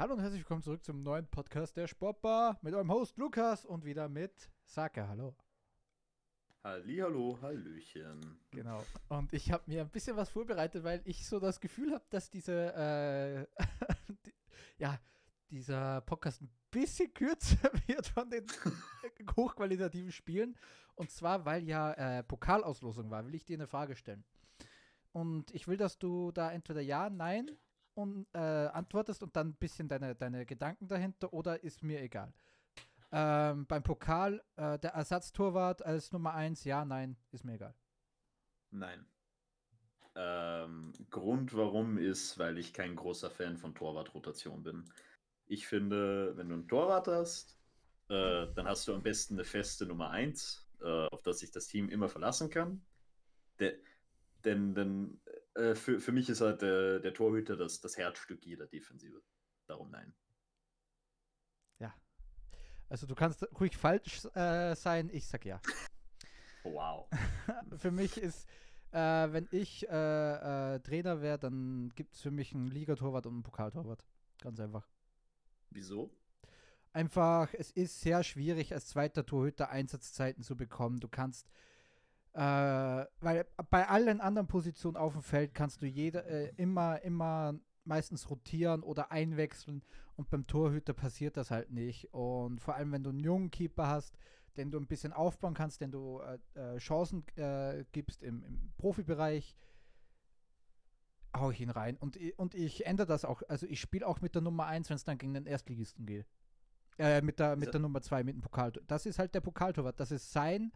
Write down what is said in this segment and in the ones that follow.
Hallo und herzlich willkommen zurück zum neuen Podcast der Sportbar mit eurem Host Lukas und wieder mit Saka. Hallo. Hallihallo, Hallöchen. Genau. Und ich habe mir ein bisschen was vorbereitet, weil ich so das Gefühl habe, dass diese, äh, die, ja, dieser Podcast ein bisschen kürzer wird von den hochqualitativen Spielen. Und zwar, weil ja äh, Pokalauslosung war, will ich dir eine Frage stellen. Und ich will, dass du da entweder ja, nein und äh, antwortest und dann ein bisschen deine, deine Gedanken dahinter oder ist mir egal. Ähm, beim Pokal, äh, der Ersatztorwart als Nummer 1, ja, nein, ist mir egal. Nein. Ähm, Grund warum ist, weil ich kein großer Fan von Torwartrotation bin. Ich finde, wenn du einen Torwart hast, äh, dann hast du am besten eine feste Nummer 1, äh, auf das sich das Team immer verlassen kann. Der, denn denn äh, für, für mich ist halt der, der Torhüter das, das Herzstück jeder Defensive. Darum nein. Ja. Also du kannst ruhig falsch äh, sein, ich sag ja. Wow. für mich ist, äh, wenn ich äh, äh, Trainer wäre, dann gibt es für mich einen Ligatorwart und einen Pokaltorwart. Ganz einfach. Wieso? Einfach, es ist sehr schwierig, als zweiter Torhüter Einsatzzeiten zu bekommen. Du kannst äh, weil bei allen anderen Positionen auf dem Feld kannst du jeder, äh, immer, immer meistens rotieren oder einwechseln und beim Torhüter passiert das halt nicht. Und vor allem, wenn du einen jungen Keeper hast, den du ein bisschen aufbauen kannst, den du äh, äh Chancen äh, gibst im, im Profibereich, hau ich ihn rein. Und, und ich ändere das auch. Also ich spiele auch mit der Nummer 1, wenn es dann gegen den Erstligisten geht. Äh, mit der, mit der Nummer 2, mit dem Pokal. Das ist halt der Pokaltorwart. Das ist sein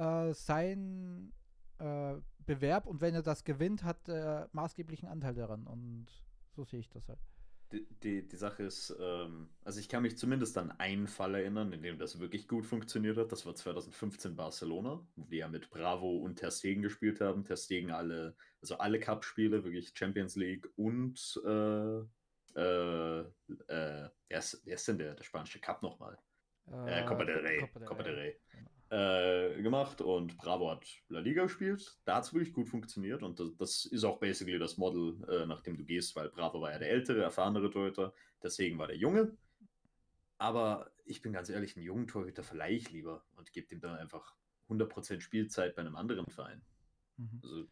äh, sein äh, Bewerb und wenn er das gewinnt, hat er maßgeblichen Anteil daran. Und so sehe ich das halt. Die, die, die Sache ist, ähm, also ich kann mich zumindest an einen Fall erinnern, in dem das wirklich gut funktioniert hat. Das war 2015 Barcelona, wo die ja mit Bravo und Ter Stegen gespielt haben. Ter Stegen alle, also alle Cup-Spiele, wirklich Champions League und äh, äh, äh, wer, ist, wer ist denn der, der spanische Cup nochmal? Äh, Copa del Rey. Copa del Rey. Copa del Rey. Genau äh, gemacht und Bravo hat La Liga gespielt. Da hat es wirklich gut funktioniert und das, das, ist auch basically das Model, äh, nach dem du gehst, weil Bravo war ja der ältere, erfahrenere Torhüter, deswegen war der Junge. Aber ich bin ganz ehrlich, einen jungen Torhüter verleihe ich lieber und gebe dem dann einfach 100% Spielzeit bei einem anderen Verein. Mhm. Also,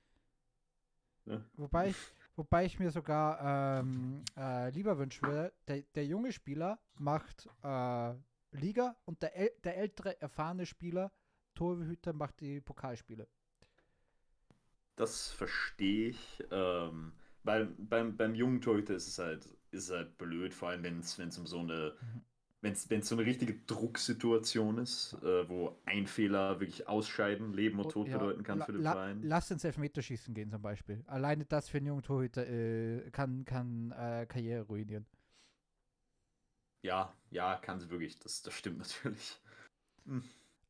ja. Wobei ich, wobei ich mir sogar ähm, äh, lieber wünschen würde, der, der junge Spieler macht äh, Liga und der, der ältere, erfahrene Spieler, Torhüter, macht die Pokalspiele. Das verstehe ich. Ähm, weil beim, beim jungen Torhüter ist es halt, ist es halt blöd, vor allem wenn es um so eine mhm. wenn es so eine richtige Drucksituation ist, äh, wo ein Fehler wirklich ausscheiden, Leben und oh, Tod ja, bedeuten kann für den la, Verein. Lass ins Elfmeterschießen gehen zum Beispiel. Alleine das für einen jungen Torhüter äh, kann, kann äh, Karriere ruinieren. Ja, ja, kann sie wirklich. Das, das stimmt natürlich. Hm.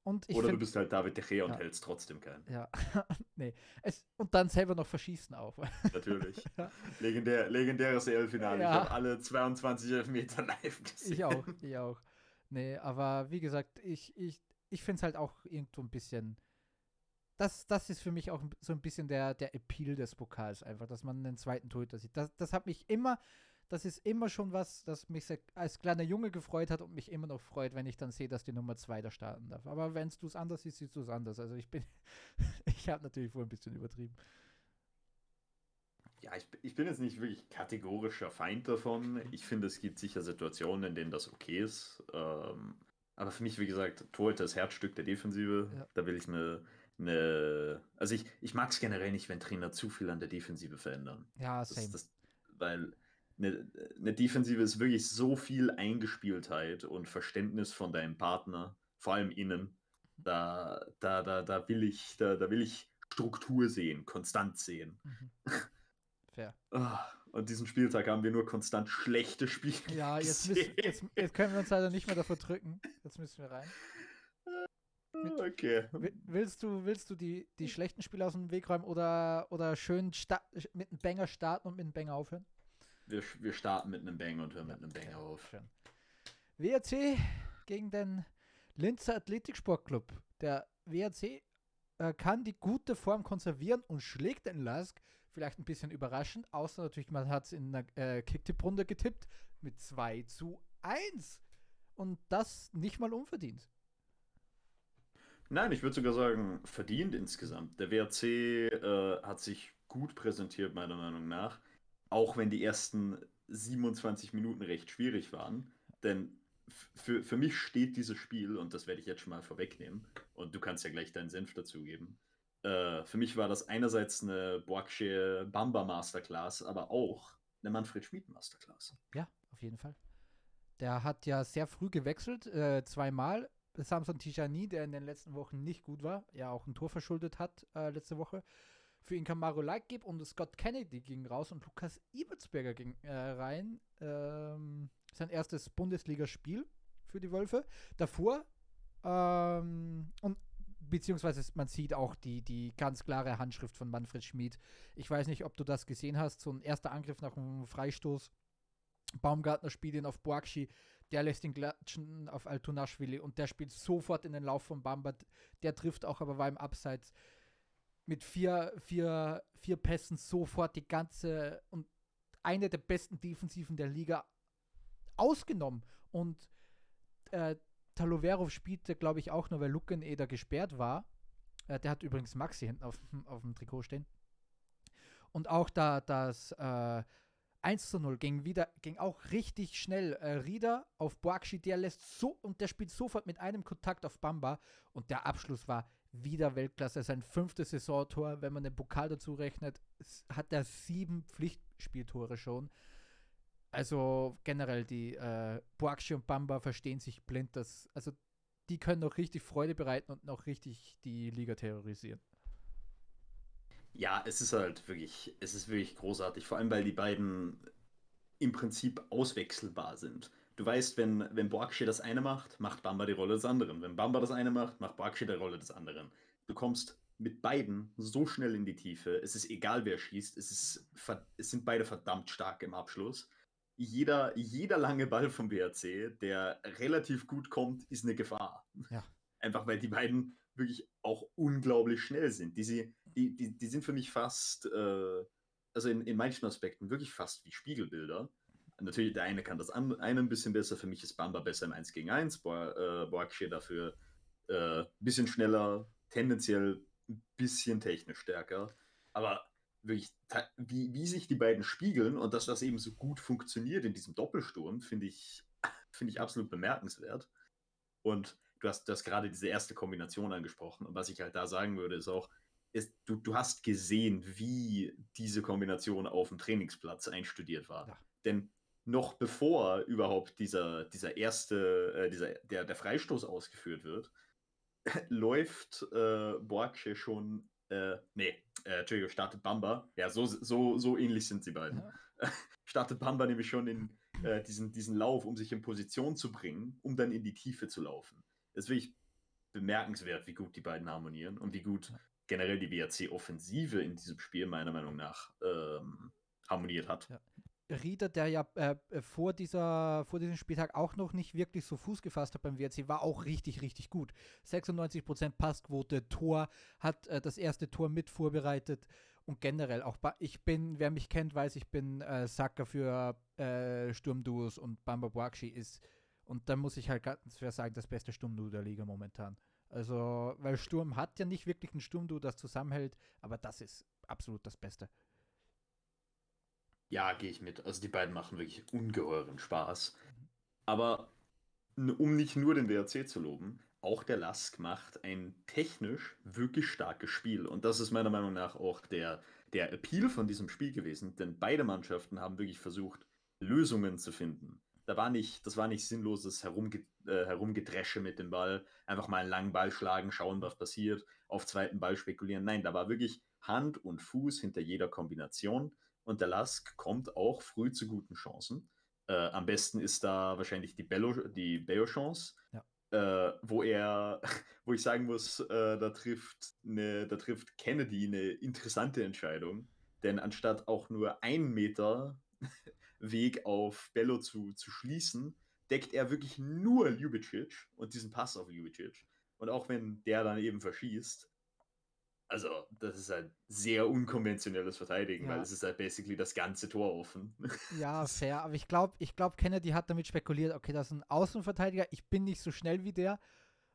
Oder du bist halt David De Gea und ja. hältst trotzdem keinen. Ja, nee. Es, und dann selber noch verschießen auch. Natürlich. ja. Legendär, legendäres EL-Finale. Ja. Ich habe alle 22 Elfmeter live gesehen. Ich auch, ich auch. Nee, aber wie gesagt, ich, ich, ich finde es halt auch irgendwo ein bisschen. Das, das ist für mich auch so ein bisschen der, der Appeal des Pokals, einfach, dass man einen zweiten Torhüter sieht. Das, das hat mich immer das ist immer schon was, das mich als kleiner Junge gefreut hat und mich immer noch freut, wenn ich dann sehe, dass die Nummer 2 da starten darf. Aber wenn du es anders siehst, siehst du es anders. Also ich bin, ich habe natürlich wohl ein bisschen übertrieben. Ja, ich, ich bin jetzt nicht wirklich kategorischer Feind davon. Ich finde, es gibt sicher Situationen, in denen das okay ist. Ähm, aber für mich, wie gesagt, Torhüter ist Herzstück der Defensive. Ja. Da will ich eine, eine. Also ich, ich mag es generell nicht, wenn Trainer zu viel an der Defensive verändern. Ja, same. Das, das, weil eine, eine Defensive ist wirklich so viel Eingespieltheit und Verständnis von deinem Partner, vor allem innen. Da, da, da, da will ich, da, da will ich Struktur sehen, konstant sehen. Mhm. Fair. Ah, und diesen Spieltag haben wir nur konstant schlechte Spiele. Ja, jetzt, müssen, jetzt, jetzt, können wir uns leider nicht mehr davor drücken. Jetzt müssen wir rein. Mit, okay. Willst du, willst du die, die schlechten Spiele aus dem Weg räumen oder, oder schön mit einem Banger starten und mit einem Banger aufhören? Wir, wir starten mit einem Bang und hören mit einem Bang auf. Schön. WRC gegen den Linzer Athletiksportclub. Der WRC äh, kann die gute Form konservieren und schlägt den Lask vielleicht ein bisschen überraschend, außer natürlich, man hat es in einer äh, Kicktipp-Runde getippt mit 2 zu 1. Und das nicht mal unverdient. Nein, ich würde sogar sagen, verdient insgesamt. Der WRC äh, hat sich gut präsentiert, meiner Meinung nach. Auch wenn die ersten 27 Minuten recht schwierig waren. Denn für, für mich steht dieses Spiel, und das werde ich jetzt schon mal vorwegnehmen, und du kannst ja gleich deinen Senf dazugeben. Äh, für mich war das einerseits eine Boaksche Bamba Masterclass, aber auch eine Manfred Schmid Masterclass. Ja, auf jeden Fall. Der hat ja sehr früh gewechselt, äh, zweimal. Samson Tijani, der in den letzten Wochen nicht gut war, ja auch ein Tor verschuldet hat äh, letzte Woche, für ihn Camaro Leitgeb und Scott Kennedy ging raus und Lukas Ibertsberger ging äh, rein. Ähm, sein erstes Bundesligaspiel für die Wölfe. Davor ähm, und beziehungsweise man sieht auch die, die ganz klare Handschrift von Manfred Schmid. Ich weiß nicht, ob du das gesehen hast, so ein erster Angriff nach einem Freistoß. Baumgartner spielt ihn auf Borgschi, der lässt ihn klatschen auf Altunaschwili und der spielt sofort in den Lauf von Bamba. Der trifft auch, aber war im Abseits mit vier, vier, vier Pässen sofort die ganze und eine der besten Defensiven der Liga ausgenommen. Und äh, Taloverov spielte, glaube ich, auch nur, weil Lukeneder gesperrt war. Äh, der hat übrigens Maxi hinten auf, auf dem Trikot stehen. Und auch da das äh, 1 zu 0 ging wieder, ging auch richtig schnell. Äh, Rieder auf Boakshi, der lässt so und der spielt sofort mit einem Kontakt auf Bamba und der Abschluss war wieder Weltklasse. Sein fünftes Saisontor, wenn man den Pokal dazu rechnet, hat er sieben Pflichtspieltore schon. Also generell die äh, Boakshi und Bamba verstehen sich blind. Dass, also die können noch richtig Freude bereiten und noch richtig die Liga terrorisieren. Ja, es ist halt wirklich, es ist wirklich großartig, vor allem weil die beiden im Prinzip auswechselbar sind. Du weißt, wenn, wenn Boakshi das eine macht, macht Bamba die Rolle des anderen. Wenn Bamba das eine macht, macht Boakshi die Rolle des anderen. Du kommst mit beiden so schnell in die Tiefe. Es ist egal, wer schießt. Es, ist, es sind beide verdammt stark im Abschluss. Jeder, jeder lange Ball vom BRC, der relativ gut kommt, ist eine Gefahr. Ja. Einfach weil die beiden wirklich auch unglaublich schnell sind. Die, die, die, die sind für mich fast, äh, also in, in manchen Aspekten wirklich fast wie Spiegelbilder. Natürlich, der eine kann das an, eine ein bisschen besser. Für mich ist Bamba besser im 1 gegen 1. Bo äh, dafür ein äh, bisschen schneller, tendenziell ein bisschen technisch stärker. Aber wirklich, wie, wie sich die beiden spiegeln und dass das eben so gut funktioniert in diesem Doppelsturm, finde ich, find ich absolut bemerkenswert. Und du hast, du hast gerade diese erste Kombination angesprochen. Und was ich halt da sagen würde, ist auch, ist, du, du hast gesehen, wie diese Kombination auf dem Trainingsplatz einstudiert war. Ja. Denn noch bevor überhaupt dieser, dieser erste, äh, dieser, der, der Freistoß ausgeführt wird, läuft äh, Boakche schon, äh, nee, äh, Entschuldigung, startet Bamba, ja, so, so, so ähnlich sind sie beiden. Ja. startet Bamba nämlich schon in äh, diesen, diesen Lauf, um sich in Position zu bringen, um dann in die Tiefe zu laufen. Das ist wirklich bemerkenswert, wie gut die beiden harmonieren und wie gut generell die WRC-Offensive in diesem Spiel meiner Meinung nach ähm, harmoniert hat. Ja. Rieder, der ja äh, äh, vor, dieser, vor diesem Spieltag auch noch nicht wirklich so Fuß gefasst hat beim WRC, war auch richtig, richtig gut. 96% Passquote, Tor, hat äh, das erste Tor mit vorbereitet und generell auch, ich bin, wer mich kennt, weiß, ich bin äh, Sacker für äh, Sturmduos und Bamba Boakshi ist, und da muss ich halt ganz fair sagen, das beste Sturmduo der Liga momentan. Also, weil Sturm hat ja nicht wirklich ein Sturmduo, das zusammenhält, aber das ist absolut das Beste. Ja, gehe ich mit. Also die beiden machen wirklich ungeheuren Spaß. Aber um nicht nur den WRC zu loben, auch der Lask macht ein technisch wirklich starkes Spiel. Und das ist meiner Meinung nach auch der, der Appeal von diesem Spiel gewesen, denn beide Mannschaften haben wirklich versucht, Lösungen zu finden. Da war nicht, das war nicht sinnloses Herumge äh, Herumgedresche mit dem Ball, einfach mal einen langen Ball schlagen, schauen, was passiert, auf zweiten Ball spekulieren. Nein, da war wirklich Hand und Fuß hinter jeder Kombination und der Lask kommt auch früh zu guten Chancen. Äh, am besten ist da wahrscheinlich die Bello, die Bello-Chance, ja. äh, wo er, wo ich sagen muss, äh, da trifft eine, da trifft Kennedy eine interessante Entscheidung. Denn anstatt auch nur einen Meter Weg auf Bello zu, zu schließen, deckt er wirklich nur Ljubicic und diesen Pass auf Ljubicic. Und auch wenn der dann eben verschießt, Also, das ist ein sehr unkonventionelles Verteidigen, ja. weil es ist halt basically das ganze Tor offen. Ja, fair. Aber ich glaube, ich glaub, Kennedy hat damit spekuliert, okay, das ist ein Außenverteidiger, ich bin nicht so schnell wie der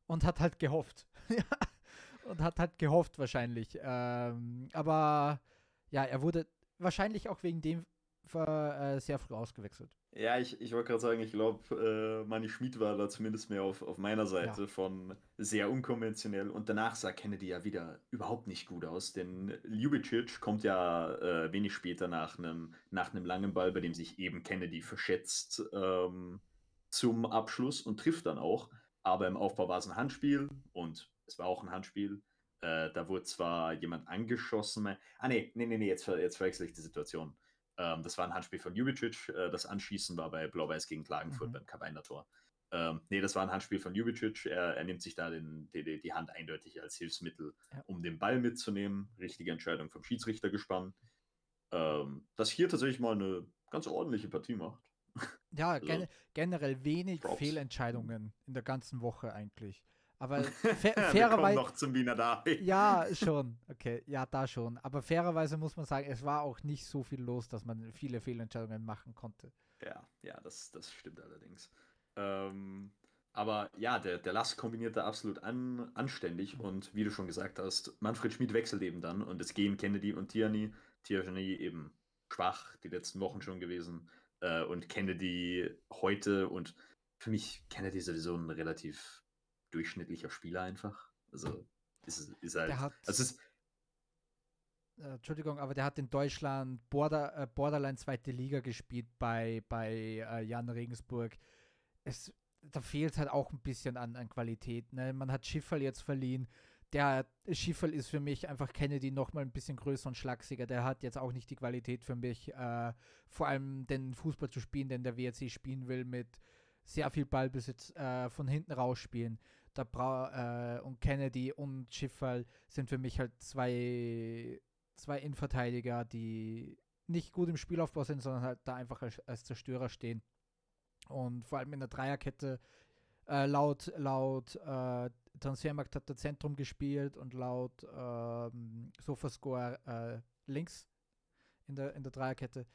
und hat halt gehofft. und hat halt gehofft wahrscheinlich. Ähm, aber ja, er wurde wahrscheinlich auch wegen dem äh, sehr früh ausgewechselt. Ja, ich, ich wollte gerade sagen, ich glaube, äh, Manny Schmid war da zumindest mehr auf, auf meiner Seite ja. von sehr unkonventionell. Und danach sah Kennedy ja wieder überhaupt nicht gut aus, denn Ljubicic kommt ja äh, wenig später nach einem nach langen Ball, bei dem sich eben Kennedy verschätzt, ähm, zum Abschluss und trifft dann auch. Aber im Aufbau war es ein Handspiel und es war auch ein Handspiel. Äh, da wurde zwar jemand angeschossen. Ah, nee, nee, nee, nee jetzt, jetzt verwechsel ich die Situation. Ähm, das war ein Handspiel von Jubicic. Äh, das Anschießen war bei Blau-Weiß gegen Klagenfurt mhm. beim Kabainer-Tor. Ähm, nee, das war ein Handspiel von Jubicic. Er, er nimmt sich da den, die, die, Hand eindeutig als Hilfsmittel, ja. um den Ball mitzunehmen. Richtige Entscheidung vom Schiedsrichter gespannt. Ähm, das hier tatsächlich mal eine ganz ordentliche Partie macht. Ja, also, gen generell wenig Props. Fehlentscheidungen in der ganzen Woche eigentlich. Aber fa fairerweise. noch zum Wiener Derby. Ja, schon. Okay, ja, da schon. Aber fairerweise muss man sagen, es war auch nicht so viel los, dass man viele Fehlentscheidungen machen konnte. Ja, ja, das, das stimmt allerdings. Ähm, aber ja, der, der Lass kombiniert da absolut an, anständig und wie du schon gesagt hast, Manfred Schmid wechselt eben dann und es gehen Kennedy und Tierney. Tierney eben schwach, die letzten Wochen schon gewesen. Äh, und Kennedy heute und für mich Kennedy sowieso ein relativ durchschnittlicher Spieler einfach. Also ist, ist halt. Der hat, also ist, äh, Entschuldigung, aber der hat in Deutschland Border, äh, Borderline zweite Liga gespielt bei, bei äh, Jan Regensburg. Es, da fehlt halt auch ein bisschen an, an Qualität. Ne? Man hat Schifferl jetzt verliehen. Der Schifferl ist für mich einfach Kennedy noch mal ein bisschen größer und schlagsiger. Der hat jetzt auch nicht die Qualität für mich, äh, vor allem den Fußball zu spielen, den der WRC spielen will, mit sehr viel Ballbesitz äh, von hinten rausspielen da Bra äh, und Kennedy und Schifferl sind für mich halt zwei, zwei Innenverteidiger, die nicht gut im Spielaufbau sind, sondern halt da einfach als, als Zerstörer stehen. Und vor allem in der Dreierkette äh, laut, laut äh, Transfermarkt hat der Zentrum gespielt und laut ähm, Sofascore äh, links in der, in der Dreierkette.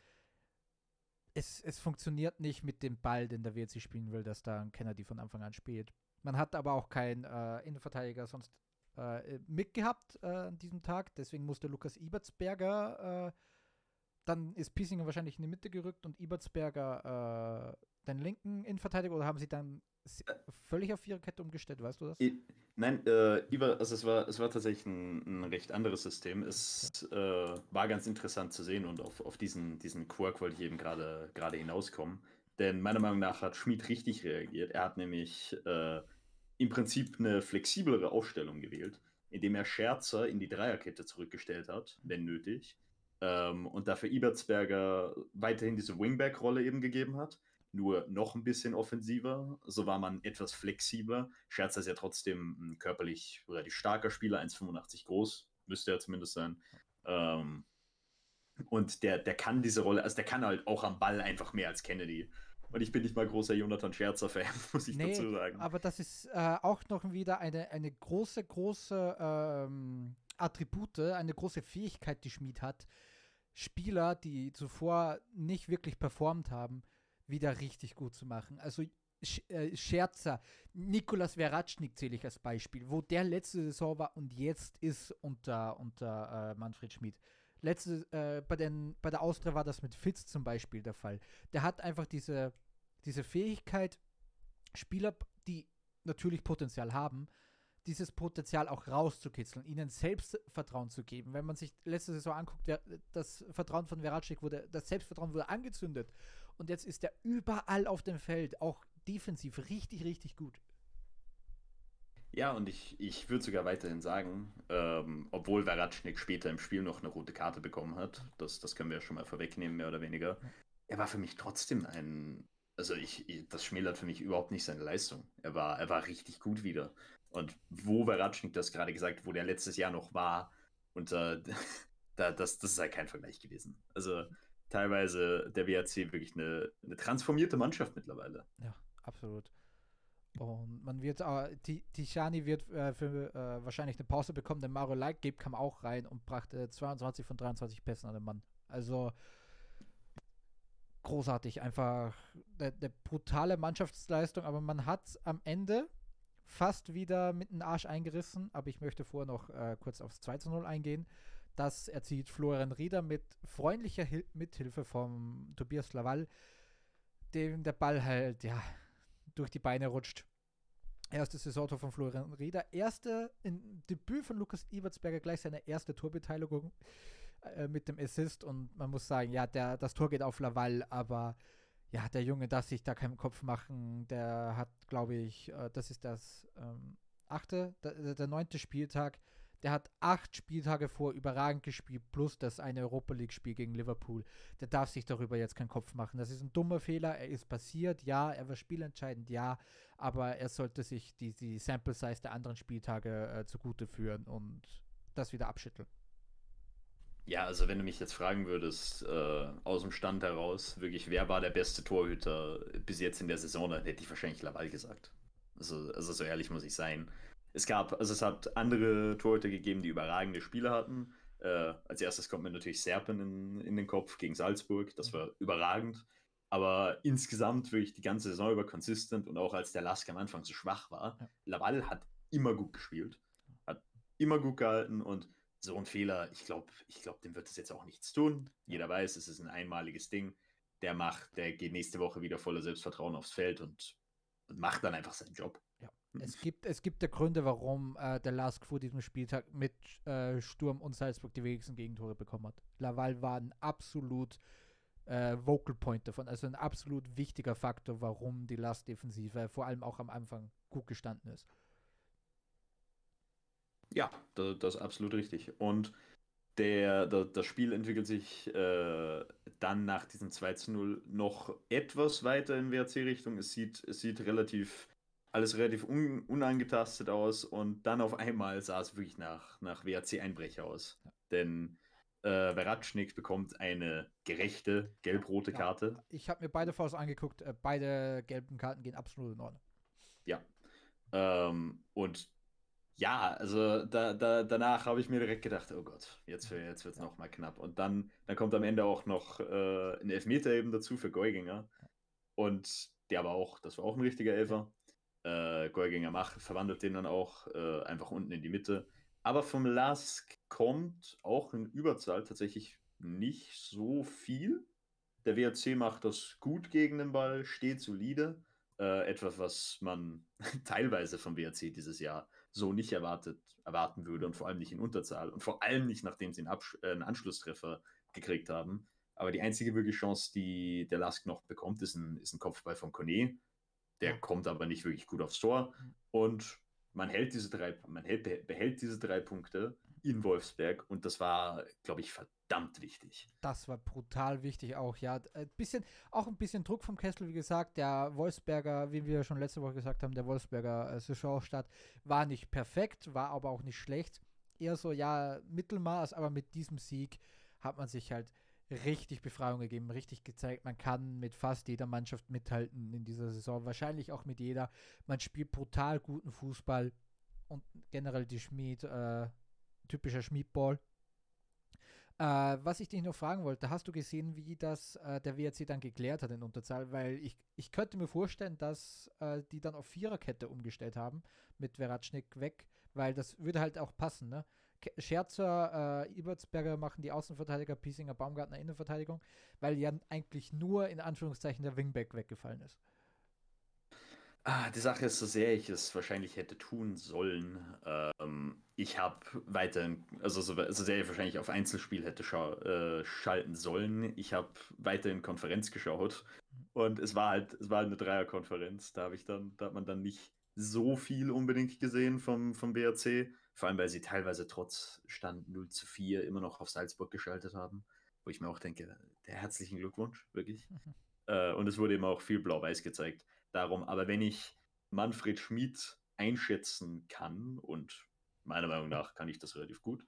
Es, es funktioniert nicht mit dem Ball, den der WC spielen will, dass da ein Kennedy von Anfang an spielt. Man hat aber auch keinen äh, Innenverteidiger sonst äh, mitgehabt äh, an diesem Tag. Deswegen musste Lukas Ibertsberger, äh, dann ist Piesinger wahrscheinlich in die Mitte gerückt und Ibertsberger äh, den linken Innenverteidiger oder haben sie dann völlig auf Viererkette umgestellt, weißt du das? I, nein, äh, also es war, es war tatsächlich ein, ein recht anderes System. Es okay. äh, war ganz interessant zu sehen und auf, auf diesen, diesen Quirk wollte ich eben gerade hinauskommen. Denn meiner Meinung nach hat Schmid richtig reagiert. Er hat nämlich äh, im Prinzip eine flexiblere Aufstellung gewählt, indem er Scherzer in die Dreierkette zurückgestellt hat, wenn nötig. Ähm, und dafür Ibertsberger weiterhin diese Wingback-Rolle eben gegeben hat. Nur noch ein bisschen offensiver. So war man etwas flexibler. Scherzer ist ja trotzdem ein körperlich relativ starker Spieler, 1,85 groß, müsste er zumindest sein. Ähm, und der, der kann diese Rolle, also der kann halt auch am Ball einfach mehr als Kennedy. Und ich bin nicht mal großer Jonathan Scherzer-Fan, muss ich nee, dazu sagen. Aber das ist äh, auch noch wieder eine, eine große, große ähm, Attribute, eine große Fähigkeit, die Schmied hat. Spieler, die zuvor nicht wirklich performt haben, wieder richtig gut zu machen. Also äh, Scherzer, Nikolas Veratschnik zähle ich als Beispiel, wo der letzte Saison war und jetzt ist unter, unter äh, Manfred Schmid. Letzte, äh, bei, den, bei der Austria war das mit Fitz zum Beispiel der Fall. Der hat einfach diese, diese Fähigkeit, Spieler, die natürlich Potenzial haben, dieses Potenzial auch rauszukitzeln, ihnen Selbstvertrauen zu geben. Wenn man sich letzte Saison anguckt, das Vertrauen von Veracik wurde, das Selbstvertrauen wurde angezündet und jetzt ist er überall auf dem Feld, auch defensiv, richtig, richtig gut. Ja, und ich, ich würde sogar weiterhin sagen, ähm, obwohl Veratschnik später im Spiel noch eine rote Karte bekommen hat, das, das können wir ja schon mal vorwegnehmen, mehr oder weniger, er war für mich trotzdem ein, also ich, ich, das schmälert für mich überhaupt nicht seine Leistung. Er war, er war richtig gut wieder. Und wo Veratschnik das gerade gesagt, wo der letztes Jahr noch war, und äh, da, das, das ist halt kein Vergleich gewesen. Also teilweise der WRC wirklich eine, eine transformierte Mannschaft mittlerweile. Ja, absolut. Und man wird, äh, Tishani wird äh, für, äh, wahrscheinlich eine Pause bekommen, denn Mario Lightgate kam auch rein und brachte 22 von 23 Pässen an den Mann. Also großartig, einfach eine, eine brutale Mannschaftsleistung, aber man hat am Ende fast wieder mit dem Arsch eingerissen, aber ich möchte vorher noch äh, kurz aufs 2 zu 0 eingehen. Das erzieht Florian Rieder mit freundlicher Hil Mithilfe vom Tobias Laval, dem der Ball halt, ja, durch die Beine rutscht. Erste Saisontor von Florian Rieder. Erste in Debüt von Lukas Ibertsberger, gleich seine erste Torbeteiligung äh, mit dem Assist. Und man muss sagen, ja, der, das Tor geht auf Laval, aber ja, der Junge darf sich da keinen Kopf machen. Der hat, glaube ich, äh, das ist das ähm, achte, der, der neunte Spieltag. Der hat acht Spieltage vor überragend gespielt, plus das eine Europa League-Spiel gegen Liverpool. Der darf sich darüber jetzt keinen Kopf machen. Das ist ein dummer Fehler. Er ist passiert, ja. Er war spielentscheidend, ja. Aber er sollte sich die, die Sample Size der anderen Spieltage äh, zugute führen und das wieder abschütteln. Ja, also wenn du mich jetzt fragen würdest, äh, aus dem Stand heraus, wirklich, wer war der beste Torhüter bis jetzt in der Saison, dann hätte ich wahrscheinlich Laval gesagt. Also, also so ehrlich muss ich sein es gab, also es hat andere Torhüter gegeben, die überragende Spiele hatten. Äh, als erstes kommt mir natürlich Serpen in, in den Kopf gegen Salzburg. Das war überragend. Aber insgesamt wirklich die ganze Saison über konsistent und auch als der Lask am Anfang so schwach war, ja. Laval hat immer gut gespielt, hat immer gut gehalten und so ein Fehler, ich glaube, ich glaube, dem wird es jetzt auch nichts tun. Jeder weiß, es ist ein einmaliges Ding. Der macht, der geht nächste Woche wieder voller Selbstvertrauen aufs Feld und, und macht dann einfach seinen Job. Es gibt, es gibt ja Gründe, warum äh, der Lask vor diesem Spieltag mit äh, Sturm und Salzburg die wenigsten Gegentore bekommen hat. Laval war ein absolut äh, Vocal Point davon, also ein absolut wichtiger Faktor, warum die Last-Defensive vor allem auch am Anfang gut gestanden ist. Ja, das, das ist absolut richtig. Und der, der, das Spiel entwickelt sich äh, dann nach diesem 2 zu 0 noch etwas weiter in WRC-Richtung. Es sieht, es sieht relativ alles relativ un unangetastet aus und dann auf einmal sah es wirklich nach, nach WAC-Einbrecher aus. Ja. Denn äh, Veratschnik bekommt eine gerechte gelb-rote ja, Karte. Ich habe mir beide Fouls angeguckt. Äh, beide gelben Karten gehen absolut in Ordnung. Ja. Ähm, und ja, also da, da, danach habe ich mir direkt gedacht, oh Gott, jetzt, jetzt wird es ja. nochmal knapp. Und dann, dann kommt am Ende auch noch äh, ein Elfmeter eben dazu für Geuginger. Und der war auch, das war auch ein richtiger Elfer äh, Golginger macht, verwandelt den dann auch äh, einfach unten in die Mitte. Aber vom Lask kommt auch in Überzahl tatsächlich nicht so viel. Der WRC macht das gut gegen den Ball, steht solide. Äh, etwas, was man teilweise vom WRC dieses Jahr so nicht erwartet, erwarten würde und vor allem nicht in Unterzahl und vor allem nicht, nachdem sie einen, Absch äh, einen Anschlusstreffer gekriegt haben. Aber die einzige wirkliche Chance, die der Lask noch bekommt, ist ein, ist ein Kopfball von Kone. Der ja. kommt aber nicht wirklich gut aufs Tor. Mhm. Und man hält diese drei, man hält, behält diese drei Punkte in Wolfsberg und das war, glaube ich, verdammt wichtig. Das war brutal wichtig auch, ja. Ein bisschen, auch ein bisschen Druck vom Kessel, wie gesagt. Der Wolfsberger, wie wir schon letzte Woche gesagt haben, der Wolfsberger äh, Saisonstart war nicht perfekt, war aber auch nicht schlecht. Eher so, ja, Mittelmaß, aber mit diesem Sieg hat man sich halt richtig Befreiung gegeben, richtig gezeigt, man kann mit fast jeder Mannschaft mithalten in dieser Saison, wahrscheinlich auch mit jeder. Man spielt brutal guten Fußball und generell die Schmied, äh, typischer Schmiedball. Äh, was ich dich noch fragen wollte, hast du gesehen, wie das äh, der WRC dann geklärt hat in Unterzahl? Weil ich, ich könnte mir vorstellen, dass äh, die dann auf Viererkette umgestellt haben mit Veratschnik weg, weil das würde halt auch passen, ne? Scherzer, äh, Ibertsberger machen die Außenverteidiger, Piesinger, Baumgartner Innenverteidigung, weil ja eigentlich nur in Anführungszeichen der Wingback weggefallen ist. Ah, die Sache ist, so sehr ich es wahrscheinlich hätte tun sollen, ähm, ich habe weiterhin, also so, so, sehr ich wahrscheinlich auf Einzelspiel hätte äh, schalten sollen, ich habe weiterhin Konferenz geschaut und es war halt, es war halt eine Dreierkonferenz, da habe ich dann, da hat man dann nicht so viel unbedingt gesehen vom, vom BRC vor allem, weil sie teilweise trotz Stand 0 zu 4 immer noch auf Salzburg geschaltet haben. Wo ich mir auch denke, der herzlichen Glückwunsch, wirklich. Mhm. Äh, und es wurde eben auch viel Blau-Weiß gezeigt. Darum, aber wenn ich Manfred Schmid einschätzen kann, und meiner Meinung nach kann ich das relativ gut,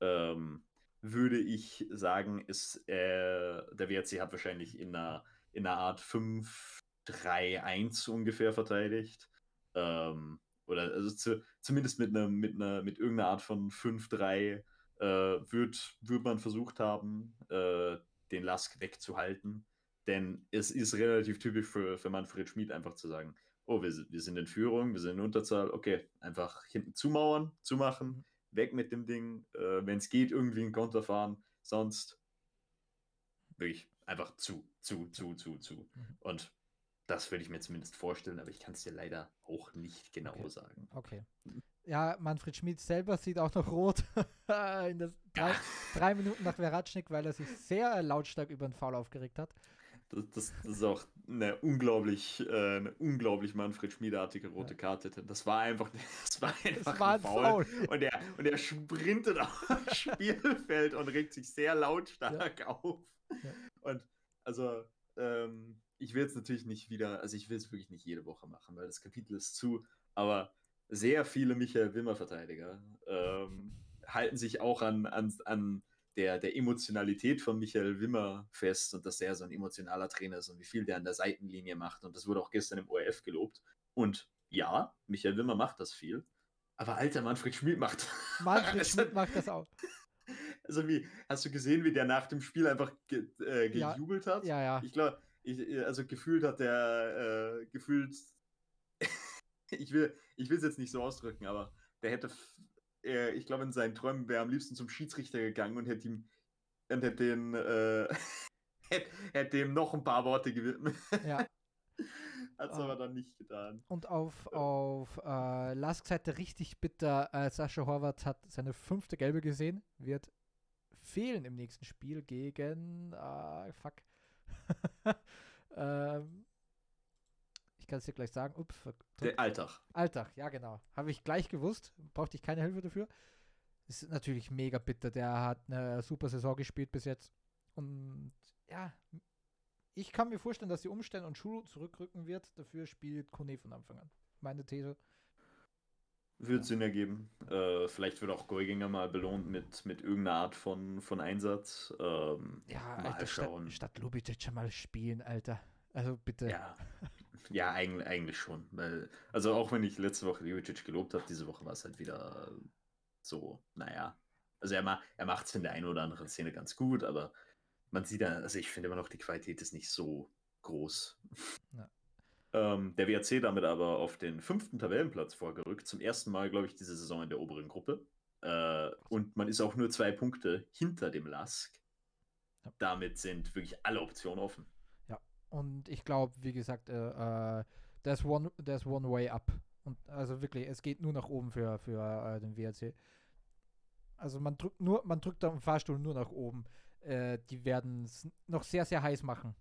ähm, würde ich sagen, ist, äh, der WRC hat wahrscheinlich in einer, in einer Art 5-3-1 ungefähr verteidigt. Ähm, oder also zu, zumindest mit einer, mit einer, mit irgendeiner Art von 5-3 äh, wird, wird man versucht haben, äh, den Lask wegzuhalten. Denn es ist relativ typisch für, für Manfred Schmid einfach zu sagen, oh, wir, wir sind in Führung, wir sind in Unterzahl, okay, einfach hinten zumauern, zumachen, weg mit dem Ding, äh, wenn es geht, irgendwie einen Konter fahren, sonst wirklich einfach zu, zu, zu, zu, zu. Mhm. Und das würde ich mir zumindest vorstellen, aber ich kann es dir leider auch nicht genau okay. sagen. Okay. Ja, Manfred Schmid selber sieht auch noch rot in das drei, drei, Minuten nach Veratschnik, weil er sich sehr lautstark über den Foul aufgeregt hat. Das, das, das ist auch eine unglaublich, äh, eine unglaublich Manfred Schmiedartige rote Karte. Das war einfach, das war einfach das war ein Foul. Foul. Und, er, und er sprintet aufs Spielfeld und regt sich sehr lautstark ja. auf. Ja. Und also, ähm, ich will es natürlich nicht wieder, also ich will es wirklich nicht jede Woche machen, weil das Kapitel ist zu, aber sehr viele Michael Wimmer-Verteidiger ähm, halten sich auch an, an, an der, der Emotionalität von Michael Wimmer fest und dass er so ein emotionaler Trainer ist und wie viel der an der Seitenlinie macht. Und das wurde auch gestern im ORF gelobt. Und ja, Michael Wimmer macht das viel. Aber alter Manfred Schmid macht. Manfred Schmid macht das auch. Also wie, hast du gesehen, wie der nach dem Spiel einfach ge, äh, gejubelt ja, hat? Ja, ja. Ich glaube, also gefühlt hat der, äh, gefühlt, ich will es jetzt nicht so ausdrücken, aber der hätte er, ich glaube, in seinen Träumen wäre am liebsten zum Schiedsrichter gegangen und hätte ihm und hätte den äh, hätte, hätte ihm noch ein paar Worte gewidmet. Ja. Hat es aber dann nicht getan. Und auf, auf äh, Lask Seite richtig bitter, äh, Sascha Horvath hat seine fünfte Gelbe gesehen, wird fehlen im nächsten Spiel gegen äh, fuck. ähm, kann es dir gleich sagen. Ups, Der Alltag. Alltag, ja genau. Habe ich gleich gewusst. Brauchte ich keine Hilfe dafür. Ist natürlich mega bitter. Der hat eine super Saison gespielt bis jetzt. Und ja, ich kann mir vorstellen, dass sie umstellen und Schulu zurückrücken wird. Dafür spielt Kone von Anfang an. Meine These. Wird Sinn ergeben. Äh, vielleicht wird auch Geuginger mal belohnt mit, mit irgendeiner Art von, von Einsatz. Ähm, ja, Alter, schauen. Statt, statt Lubicic mal spielen, Alter. Also bitte. Ja, ja eigentlich, eigentlich schon. Weil, also auch wenn ich letzte Woche Juricic gelobt habe, diese Woche war es halt wieder so, naja. Also er, er macht es in der einen oder anderen Szene ganz gut, aber man sieht dann, also ich finde immer noch, die Qualität ist nicht so groß. Ja. Ähm, der WRC damit aber auf den fünften Tabellenplatz vorgerückt. Zum ersten Mal, glaube ich, diese Saison in der oberen Gruppe. Äh, und man ist auch nur zwei Punkte hinter dem Lask. Ja. Damit sind wirklich alle Optionen offen. Und ich glaube, wie gesagt, äh, äh, there's, one, there's one way up. Und also wirklich, es geht nur nach oben für, für äh, den WRC. Also man drückt nur, man drückt am Fahrstuhl nur nach oben. Äh, die werden es noch sehr, sehr heiß machen.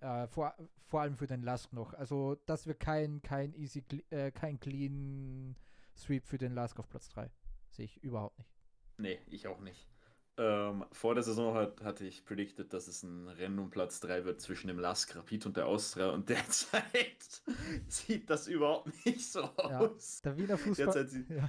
Äh, vor, vor allem für den Lask noch. Also das wird kein, kein easy, äh, kein clean Sweep für den Lask auf Platz 3. Sehe ich überhaupt nicht. Nee, ich auch nicht. Ähm, vor der Saison hat, hatte ich predicted, dass es ein Rennen um Platz 3 wird zwischen dem Lask Rapid und der Austria und derzeit sieht das überhaupt nicht so aus. Ja, der Wiener Fußball. Sieht, ja.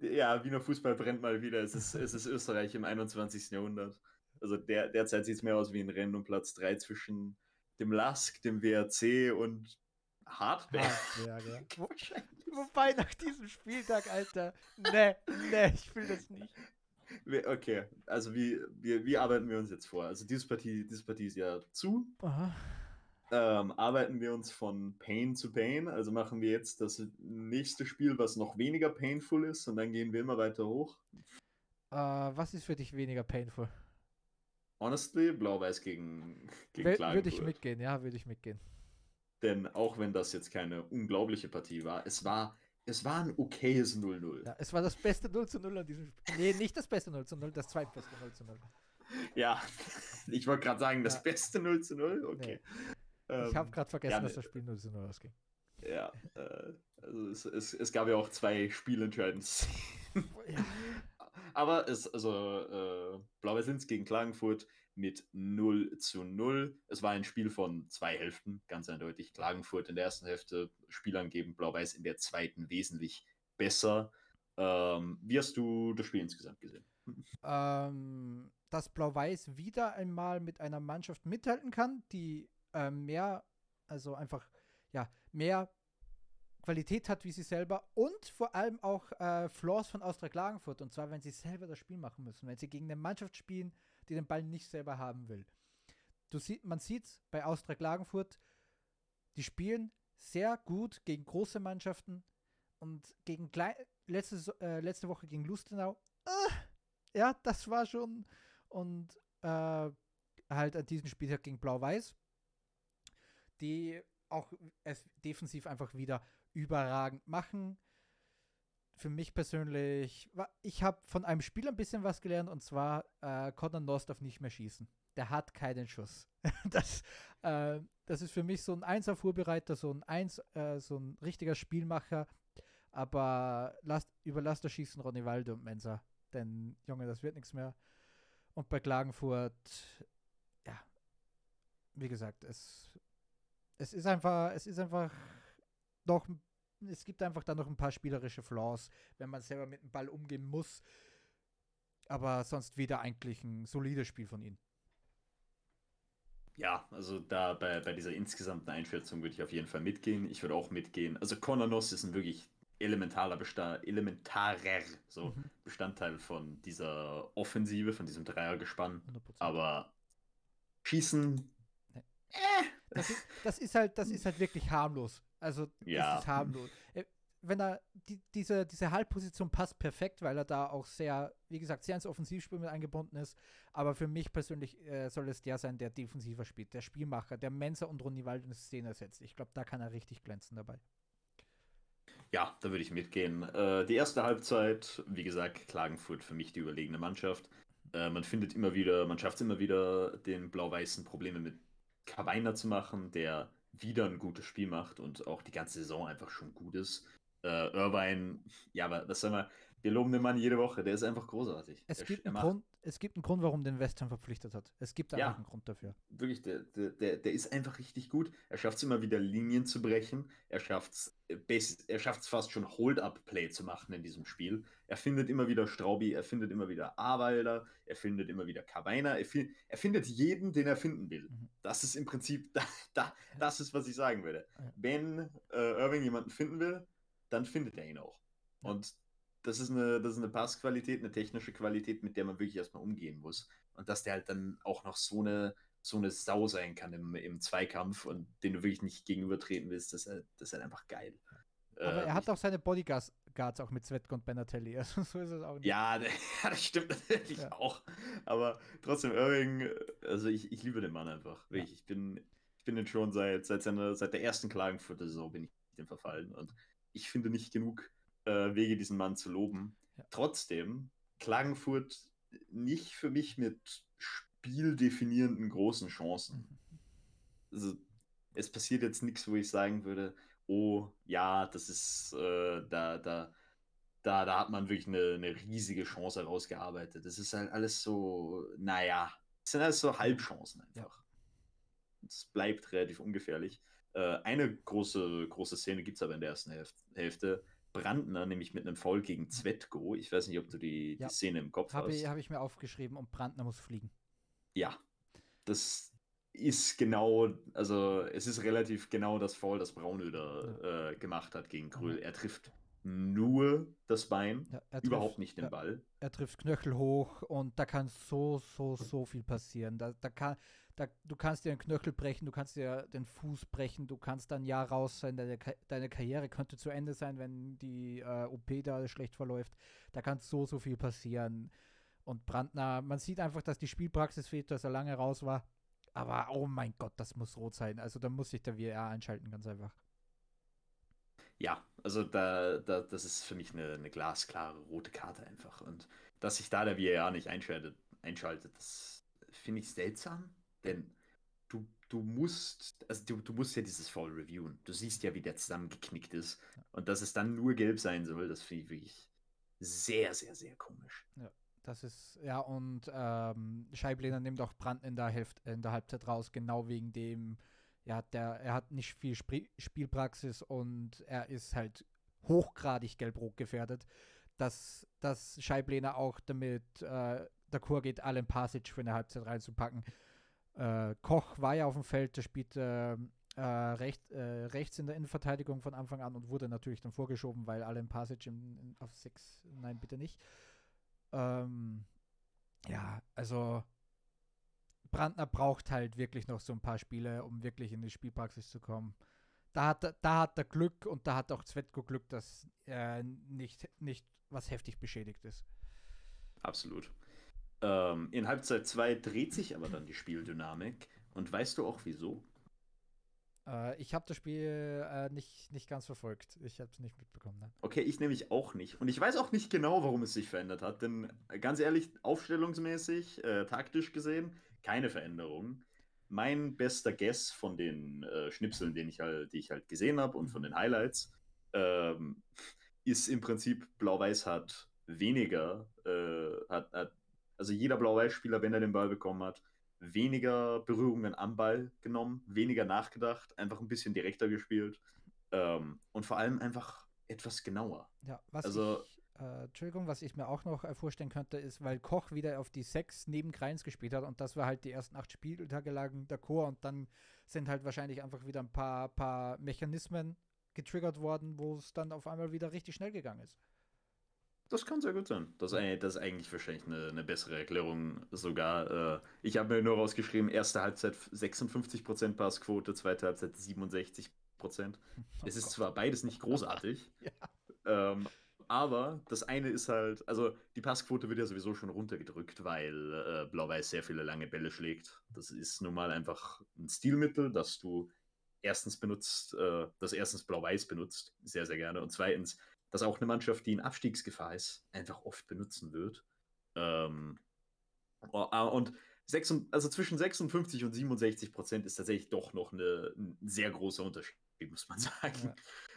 Äh, ja, Wiener Fußball brennt mal wieder. Es ist, es ist Österreich im 21. Jahrhundert. Also der, derzeit sieht es mehr aus wie ein Rennen um Platz 3 zwischen dem Lask, dem WRC und Hardberg. Hardberg ja. Wobei nach diesem Spieltag, Alter, ne, ne, ich will das nicht. Okay, also wie, wie, wie arbeiten wir uns jetzt vor? Also diese Partie, diese Partie ist ja zu. Ähm, arbeiten wir uns von Pain zu Pain, also machen wir jetzt das nächste Spiel, was noch weniger painful ist und dann gehen wir immer weiter hoch. Uh, was ist für dich weniger painful? Honestly, Blau-Weiß gegen, gegen Würde ich mitgehen, ja, würde ich mitgehen. Denn auch wenn das jetzt keine unglaubliche Partie war, es war es war ein okayes 0-0. Ja, es war das beste 0 zu 0 an diesem Spiel. Nee, nicht das beste 0 zu 0, das zweitbeste 0 zu 0. Ja, ich wollte gerade sagen, das ja. beste 0 zu 0, okay. Nee. Ähm, ich habe gerade vergessen, ja, dass das Spiel 0 zu 0 ausging. Ja, äh, also es, es, es, gab ja auch zwei spielentscheidende ja. Aber es, also äh, Blau-Weiß gegen Klagenfurt mit 0 zu 0. Es war ein Spiel von zwei Hälften, ganz eindeutig. Klagenfurt in der ersten Hälfte, Spiel angeben, Blau-Weiß in der zweiten wesentlich besser. Ähm, wie hast du das Spiel insgesamt gesehen? Ähm, dass Blau-Weiß wieder einmal mit einer Mannschaft mithalten kann, die äh, mehr, also einfach, ja, mehr Qualität hat wie sie selber und vor allem auch äh, Flaws von Austria Klagenfurt. Und zwar, wenn sie selber das Spiel machen müssen, wenn sie gegen eine Mannschaft spielen, die den Ball nicht selber haben will. Du sie, man sieht bei Austria Klagenfurt, die spielen sehr gut gegen große Mannschaften und gegen klein, letzte, äh, letzte Woche gegen Lustenau. Äh, ja, das war schon. Und äh, halt an diesem Spieltag gegen Blau-Weiß, die auch es defensiv einfach wieder überragend machen. Für mich persönlich, ich habe von einem Spiel ein bisschen was gelernt und zwar, äh, Conor North darf nicht mehr schießen. Der hat keinen Schuss. das, äh, das ist für mich so ein Einser-Vorbereiter, so ein Eins, äh, so ein richtiger Spielmacher. Aber lasst, überlasst das Schießen Ronny Walde und Mensa. Denn, Junge, das wird nichts mehr. Und bei Klagenfurt, ja, wie gesagt, es, es ist einfach, es ist einfach noch, es gibt einfach da noch ein paar spielerische Flaws, wenn man selber mit dem Ball umgehen muss. Aber sonst wieder eigentlich ein solides Spiel von ihnen. Ja, also da bei, bei dieser insgesamten Einschätzung würde ich auf jeden Fall mitgehen. Ich würde auch mitgehen. Also Konanos ist ein wirklich elementarer Bestand, elementarer so mhm. Bestandteil von dieser Offensive, von diesem Dreiergespann. 100%. Aber Schießen. Nee. Äh. Das, ist, das, ist, halt, das ist halt wirklich harmlos. Also ja. es ist harmlos. Äh, wenn er die, diese, diese Halbposition passt perfekt, weil er da auch sehr, wie gesagt, sehr ins Offensivspiel mit eingebunden ist. Aber für mich persönlich äh, soll es der sein, der defensiver spielt, der Spielmacher, der Mensa und Ronnivaldo in Szene setzt. Ich glaube, da kann er richtig glänzen dabei. Ja, da würde ich mitgehen. Äh, die erste Halbzeit, wie gesagt, Klagenfurt für mich die überlegene Mannschaft. Äh, man findet immer wieder, man schafft es immer wieder, den Blau-Weißen Probleme mit Kawainer zu machen, der wieder ein gutes Spiel macht und auch die ganze Saison einfach schon gut ist. Äh, Irvine, ja, aber was soll man, wir loben den Mann jede Woche, der ist einfach großartig. Es, gibt einen, Grund, es gibt einen Grund, warum den West Ham verpflichtet hat. Es gibt einfach ja, einen Grund dafür. Wirklich, der, der, der ist einfach richtig gut. Er schafft es immer wieder, Linien zu brechen. Er schafft es er schafft's fast schon Hold-Up-Play zu machen in diesem Spiel. Er findet immer wieder Straubi, er findet immer wieder Awalder, er findet immer wieder Kabainer, er, er, findet jeden, den er finden will. Mhm. Das ist im Prinzip, da, da, das ist, was ich sagen würde. Wenn äh, Irving jemanden finden will, dann findet er ihn auch. Und das ist eine, das ist eine Passqualität, eine technische Qualität, mit der man wirklich erstmal umgehen muss. Und dass der halt dann auch noch so eine, so eine Sau sein kann im, im Zweikampf und den du wirklich nicht gegenübertreten willst, das ist halt, das ist halt einfach geil. Aber äh, er hat auch seine Bodyguards auch mit Svetko und Benatelli. Also so ist es auch nicht. Ja, das stimmt natürlich ja. auch. Aber trotzdem, Irving, also ich, ich liebe den Mann einfach. Ja. Ich bin, ich bin den schon seit, seit, seiner, seit der ersten Klagenfurter Saison bin ich dem verfallen. Und ich finde nicht genug äh, Wege, diesen Mann zu loben. Ja. Trotzdem, Klagenfurt nicht für mich mit spieldefinierenden großen Chancen. Mhm. Also, es passiert jetzt nichts, wo ich sagen würde, oh ja, das ist, äh, da, da, da, da hat man wirklich eine, eine riesige Chance herausgearbeitet. Das ist halt alles so, naja, es sind alles so Halbchancen einfach. Es ja. bleibt relativ ungefährlich. Äh, eine große, große Szene gibt es aber in der ersten Hälfte. Brandner, nämlich mit einem Foul gegen. Zvetko. Ich weiß nicht, ob du die, ja. die Szene im Kopf Hab hast. Habe ich mir aufgeschrieben und Brandner muss fliegen. Ja, das ist genau, also es ist relativ genau das Foul, das Braunöder ja. äh, gemacht hat gegen Kröll. Er trifft nur das Bein, ja, trifft, überhaupt nicht den Ball. Er trifft Knöchel hoch und da kann so, so, so viel passieren. Da, da kann, da, du kannst dir den Knöchel brechen, du kannst dir den Fuß brechen, du kannst dann ja raus sein, deine, deine Karriere könnte zu Ende sein, wenn die äh, OP da schlecht verläuft. Da kann so, so viel passieren. Und Brandner, man sieht einfach, dass die Spielpraxis fehlt, dass er lange raus war. Aber oh mein Gott, das muss rot sein. Also da muss sich der VR einschalten, ganz einfach. Ja, also da, da, das ist für mich eine, eine glasklare rote Karte einfach. Und dass sich da der VR nicht einschaltet, einschaltet das finde ich seltsam. Denn du, du musst, also du, du musst ja dieses Fall reviewen. Du siehst ja, wie der zusammengeknickt ist. Und dass es dann nur gelb sein soll, das finde ich wirklich sehr, sehr, sehr komisch. Ja, das ist, ja, und ähm, Scheiblehner nimmt auch Brand in der, Hälfte, in der Halbzeit raus, genau wegen dem, ja, der, er hat nicht viel Sp Spielpraxis und er ist halt hochgradig gelb-rot gefährdet. Dass, dass Scheiblehner auch damit äh, d'accord geht, allen Pasic für eine Halbzeit reinzupacken. Äh, Koch war ja auf dem Feld, der spielt äh, äh, recht, äh, rechts in der Innenverteidigung von Anfang an und wurde natürlich dann vorgeschoben, weil Alan Pasic im, in, auf 6, nein, bitte nicht. Ähm, ja, also Brandner braucht halt wirklich noch so ein paar Spiele, um wirklich in die Spielpraxis zu kommen. Da hat, da hat er Glück und da hat auch Zvetko Glück, dass er nicht, nicht was heftig beschädigt ist. Absolut. Ähm, in Halbzeit 2 dreht sich aber dann die Spieldynamik. Und weißt du auch wieso? Äh, ich habe das Spiel äh, nicht, nicht ganz verfolgt. Ich habe es nicht mitbekommen. Ne? Okay, ich nämlich auch nicht. Und ich weiß auch nicht genau, warum es sich verändert hat. Denn äh, ganz ehrlich, aufstellungsmäßig, äh, taktisch gesehen, keine Veränderung. Mein bester Guess von den äh, Schnipseln, den ich halt, die ich halt gesehen habe und von den Highlights, ähm, ist im Prinzip Blau-Weiß hat weniger, äh, hat, hat, also jeder Blau-Weiß-Spieler, wenn er den Ball bekommen hat, weniger Berührungen am Ball genommen, weniger nachgedacht, einfach ein bisschen direkter gespielt ähm, und vor allem einfach etwas genauer. Ja, was also, ich, äh, Entschuldigung, was ich mir auch noch äh, vorstellen könnte, ist, weil Koch wieder auf die sechs neben Kreins gespielt hat und das war halt die ersten acht Spieltage lagen der Chor und dann sind halt wahrscheinlich einfach wieder ein paar, paar Mechanismen getriggert worden, wo es dann auf einmal wieder richtig schnell gegangen ist. Das kann sehr gut sein. Das, das ist eigentlich wahrscheinlich eine, eine bessere Erklärung sogar. Äh, ich habe mir nur rausgeschrieben, erste Halbzeit 56% Passquote, zweite Halbzeit 67%. Oh es ist Gott. zwar beides nicht großartig, ja. ähm, aber das eine ist halt, also die Passquote wird ja sowieso schon runtergedrückt, weil äh, Blau-Weiß sehr viele lange Bälle schlägt. Das ist nun mal einfach ein Stilmittel, das du erstens benutzt, äh, das erstens Blau-Weiß benutzt, sehr, sehr gerne. Und zweitens, dass auch eine Mannschaft, die in Abstiegsgefahr ist, einfach oft benutzen wird. Ähm, oh, ah, und 6, also zwischen 56 und 67 Prozent ist tatsächlich doch noch eine, ein sehr großer Unterschied, muss man sagen. Ja.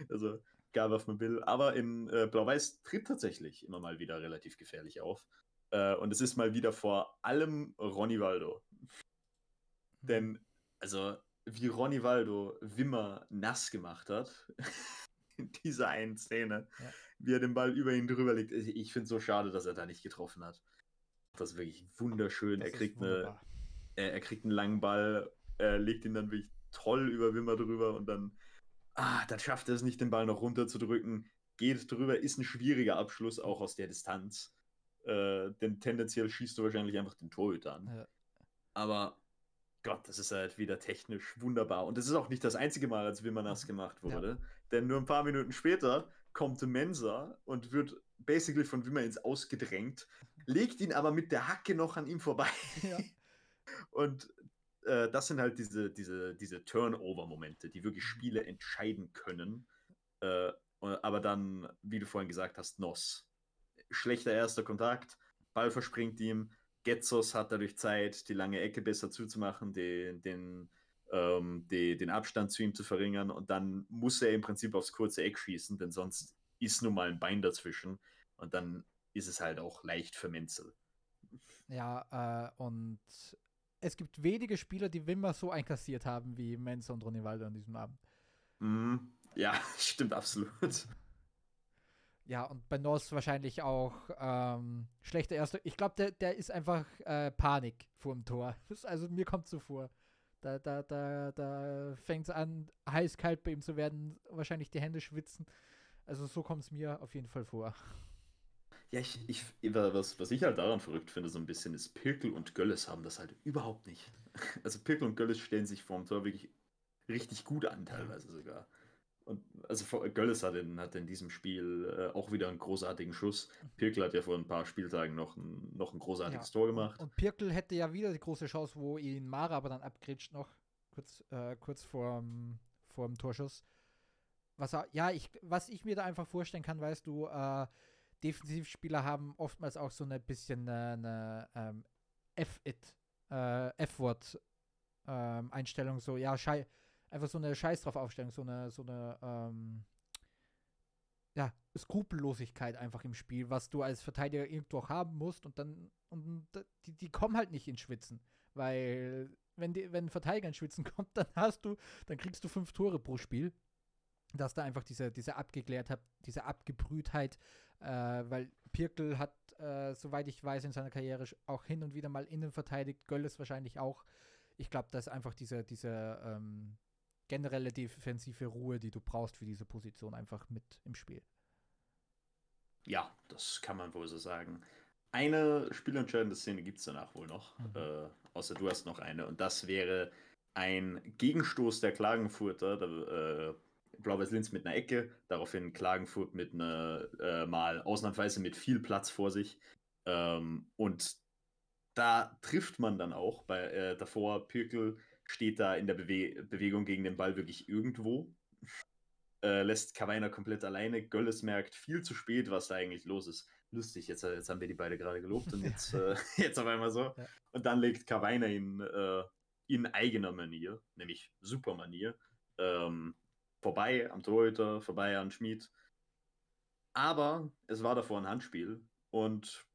Also, egal was man will. Aber in äh, Blau-Weiß tritt tatsächlich immer mal wieder relativ gefährlich auf. Äh, und es ist mal wieder vor allem Ronny Waldo. Mhm. Denn, also, wie Ronny Waldo Wimmer nass gemacht hat. in dieser einen Szene, ja. wie er den Ball über ihn drüber legt. Ich finde es so schade, dass er da nicht getroffen hat. Das ist wirklich wunderschön. Das er, kriegt eine, er, er, kriegt einen langen Ball, er legt ihn dann wirklich toll über Wimmer drüber und dann, ah, dann schafft er es nicht, den Ball noch runterzudrücken. Geht drüber, ist ein schwieriger Abschluss, auch aus der Distanz. Äh, denn tendenziell schießt du wahrscheinlich einfach den Torhüter an. Ja. Aber Gott, das ist halt wieder technisch wunderbar. Und das ist auch nicht das einzige Mal, als Wimmer nass gemacht wurde. Ja. Denn nur ein paar Minuten später kommt Mensa und wird basically von Wimmer ins Ausgedrängt, legt ihn aber mit der Hacke noch an ihm vorbei. Ja. Und äh, das sind halt diese, diese, diese Turnover-Momente, die wirklich Spiele entscheiden können. Äh, aber dann, wie du vorhin gesagt hast, Noss. Schlechter erster Kontakt, Ball verspringt ihm, Getzos hat dadurch Zeit, die lange Ecke besser zuzumachen, den, den, ähm, die, den Abstand zu ihm zu verringern und dann muss er im Prinzip aufs kurze Eck schießen, denn sonst ist nun mal ein Bein dazwischen und dann ist es halt auch leicht für Menzel. Ja, äh, und es gibt wenige Spieler, die Wimmer so einkassiert haben wie Menzel und Ronivaldo an diesem Abend. Mm, ja, stimmt absolut. Ja, und bei Nos wahrscheinlich auch ähm, schlechter Erster. Ich glaube, der, der ist einfach äh, Panik vor dem Tor. Also mir kommt so vor. Da, da, da, da fängt es an, heiß-kalt bei ihm zu werden, wahrscheinlich die Hände schwitzen. Also so kommt es mir auf jeden Fall vor. Ja, ich, ich, was, was ich halt daran verrückt finde, so ein bisschen, ist, Pirkel und Gölles haben das halt überhaupt nicht. Also Pirkel und Gölles stellen sich vorm Tor wirklich richtig gut an, teilweise sogar. Und also Gölles hat in, hat in diesem Spiel äh, auch wieder einen großartigen Schuss. Pirkel hat ja vor ein paar Spieltagen noch ein, noch ein großartiges ja. Tor gemacht. Und Pirkel hätte ja wieder die große Chance, wo ihn Mara aber dann abgritscht noch, kurz, äh, kurz vor dem Torschuss. Was, ja, ich, was ich mir da einfach vorstellen kann, weißt du, äh, Defensivspieler haben oftmals auch so eine bisschen eine, eine ähm, F-It, äh, F-Wort-Einstellung, ähm, so, ja, schei einfach so eine Scheiß drauf Aufstellung, so eine, so eine, ähm, ja, Skrupellosigkeit einfach im Spiel, was du als Verteidiger irgendwo auch haben musst und dann, und die, die kommen halt nicht ins Schwitzen, weil wenn, die, wenn ein Verteidiger ins Schwitzen kommt, dann hast du, dann kriegst du fünf Tore pro Spiel. Dass da einfach diese, diese Abgeklärtheit, diese Abgebrühtheit, äh, weil Pirkel hat, äh, soweit ich weiß, in seiner Karriere auch hin und wieder mal innen verteidigt, Gölles wahrscheinlich auch. Ich glaube, dass einfach diese, diese ähm, generelle defensive Ruhe, die du brauchst für diese Position, einfach mit im Spiel. Ja, das kann man wohl so sagen. Eine spielentscheidende Szene gibt es danach wohl noch, mhm. äh, außer du hast noch eine, und das wäre ein Gegenstoß der Klagenfurter, da, äh, Blau-Weiß Linz mit einer Ecke, daraufhin Klagenfurt mit einer, äh, mal ausnahmsweise mit viel Platz vor sich. Ähm, und da trifft man dann auch, bei äh, davor Pirkel steht da in der Bewe Bewegung gegen den Ball wirklich irgendwo, äh, lässt Kavainer komplett alleine. Gölles merkt viel zu spät, was da eigentlich los ist. Lustig, jetzt, jetzt haben wir die beide gerade gelobt und jetzt, äh, jetzt auf einmal so. Ja. Und dann legt Kavainer ihn äh, in eigener Manier, nämlich super Manier, ähm, vorbei am Torhüter, vorbei an Schmid. Aber es war davor ein Handspiel und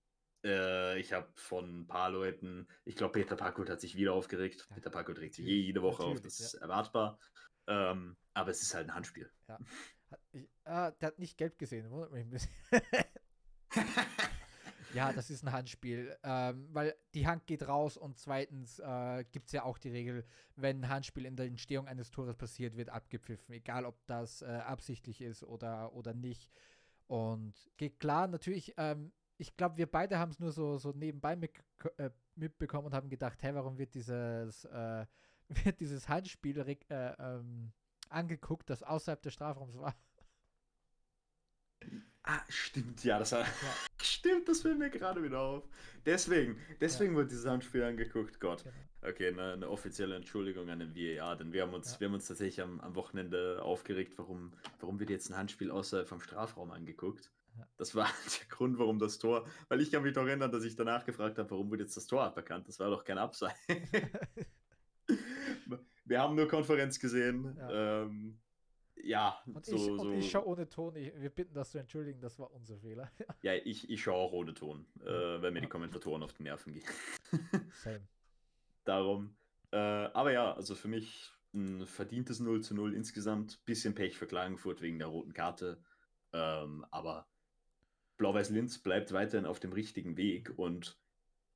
äh, ich habe von ein paar Leuten, ich glaube, Peter Parkut hat sich wieder aufgeregt. Ja. Peter Parkut regt sich je, jede Woche Natürlich, auf, das ist erwartbar. Ähm, aber es ist halt ein Handspiel. Ja. Ich, ah, der hat nicht gelb gesehen, wundert mich ein bisschen. ja, das ist ein Handspiel, ähm, weil die Hand geht raus und zweitens äh, gibt es ja auch die Regel, wenn ein Handspiel in der Entstehung eines Tores passiert, wird abgepfiffen, egal ob das äh, absichtlich ist oder, oder nicht. Und geht klar, natürlich, ähm, ich glaube, wir beide haben es nur so, so nebenbei mit, äh, mitbekommen und haben gedacht, hey, warum wird dieses, äh, wird dieses Handspiel äh, ähm, angeguckt, das außerhalb des Strafraums war? Ah, stimmt, ja, das war. Ja. Stimmt, das fällt mir gerade wieder auf. Deswegen, deswegen ja. wird dieses Handspiel angeguckt. Gott. Genau. Okay, eine, eine, offizielle Entschuldigung an den VAR, denn wir haben uns, ja. wir haben uns tatsächlich am, am Wochenende aufgeregt, warum, warum wird jetzt ein Handspiel außerhalb vom Strafraum angeguckt. Das war der Grund, warum das Tor, weil ich kann mich doch erinnern, dass ich danach gefragt habe, warum wurde jetzt das Tor aberkannt? Das war doch kein Abseits. wir haben nur Konferenz gesehen. Ja, ähm, ja und, so, ich, und ich schaue ohne Ton. Ich, wir bitten das zu entschuldigen, das war unser Fehler. ja, ich, ich schaue auch ohne Ton, äh, weil mir die Kommentatoren auf die Nerven gehen. Same. Darum. Äh, aber ja, also für mich ein verdientes 0 zu 0 insgesamt. Bisschen Pech für Klagenfurt wegen der roten Karte. Ähm, aber Blau-Weiß-Linz bleibt weiterhin auf dem richtigen Weg und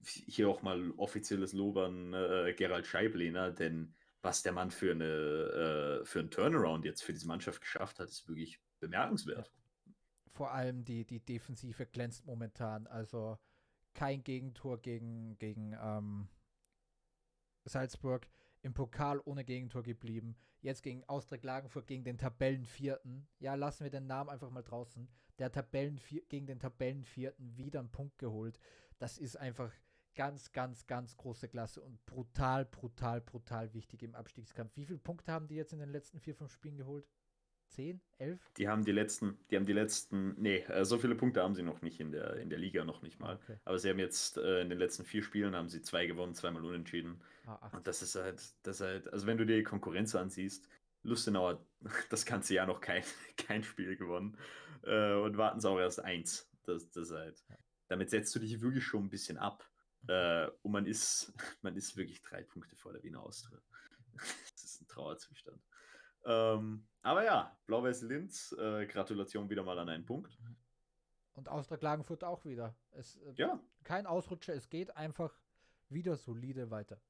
hier auch mal offizielles Lob an äh, Gerald Scheiblehner, denn was der Mann für, eine, äh, für einen Turnaround jetzt für diese Mannschaft geschafft hat, ist wirklich bemerkenswert. Vor allem die, die Defensive glänzt momentan. Also kein Gegentor gegen, gegen ähm, Salzburg. Im Pokal ohne Gegentor geblieben. Jetzt gegen Austria Klagenfurt gegen den Tabellenvierten. Ja, lassen wir den Namen einfach mal draußen. Der Tabellenvier gegen den Tabellenvierten wieder einen Punkt geholt. Das ist einfach ganz, ganz, ganz große Klasse und brutal, brutal, brutal wichtig im Abstiegskampf. Wie viele Punkte haben die jetzt in den letzten vier, fünf Spielen geholt? Zehn? Elf? Die haben die letzten, die haben die letzten, nee, äh, so viele Punkte haben sie noch nicht in der, in der Liga, noch nicht mal. Okay. Aber sie haben jetzt äh, in den letzten vier Spielen haben sie zwei gewonnen, zweimal unentschieden. Ah, und das ist halt, das ist halt, also wenn du dir die Konkurrenz ansiehst, Lustenau hat das ganze Jahr noch kein, kein Spiel gewonnen äh, und warten sie auch erst eins. Das, das halt, damit setzt du dich wirklich schon ein bisschen ab. Äh, und man ist, man ist wirklich drei Punkte vor der Wiener Austria. das ist ein Trauerzustand. Ähm, aber ja, Blau-Weiß Linz, äh, Gratulation wieder mal an einen Punkt. Und Austria Klagenfurt auch wieder. Es, äh, ja. Kein Ausrutscher, es geht einfach wieder solide weiter.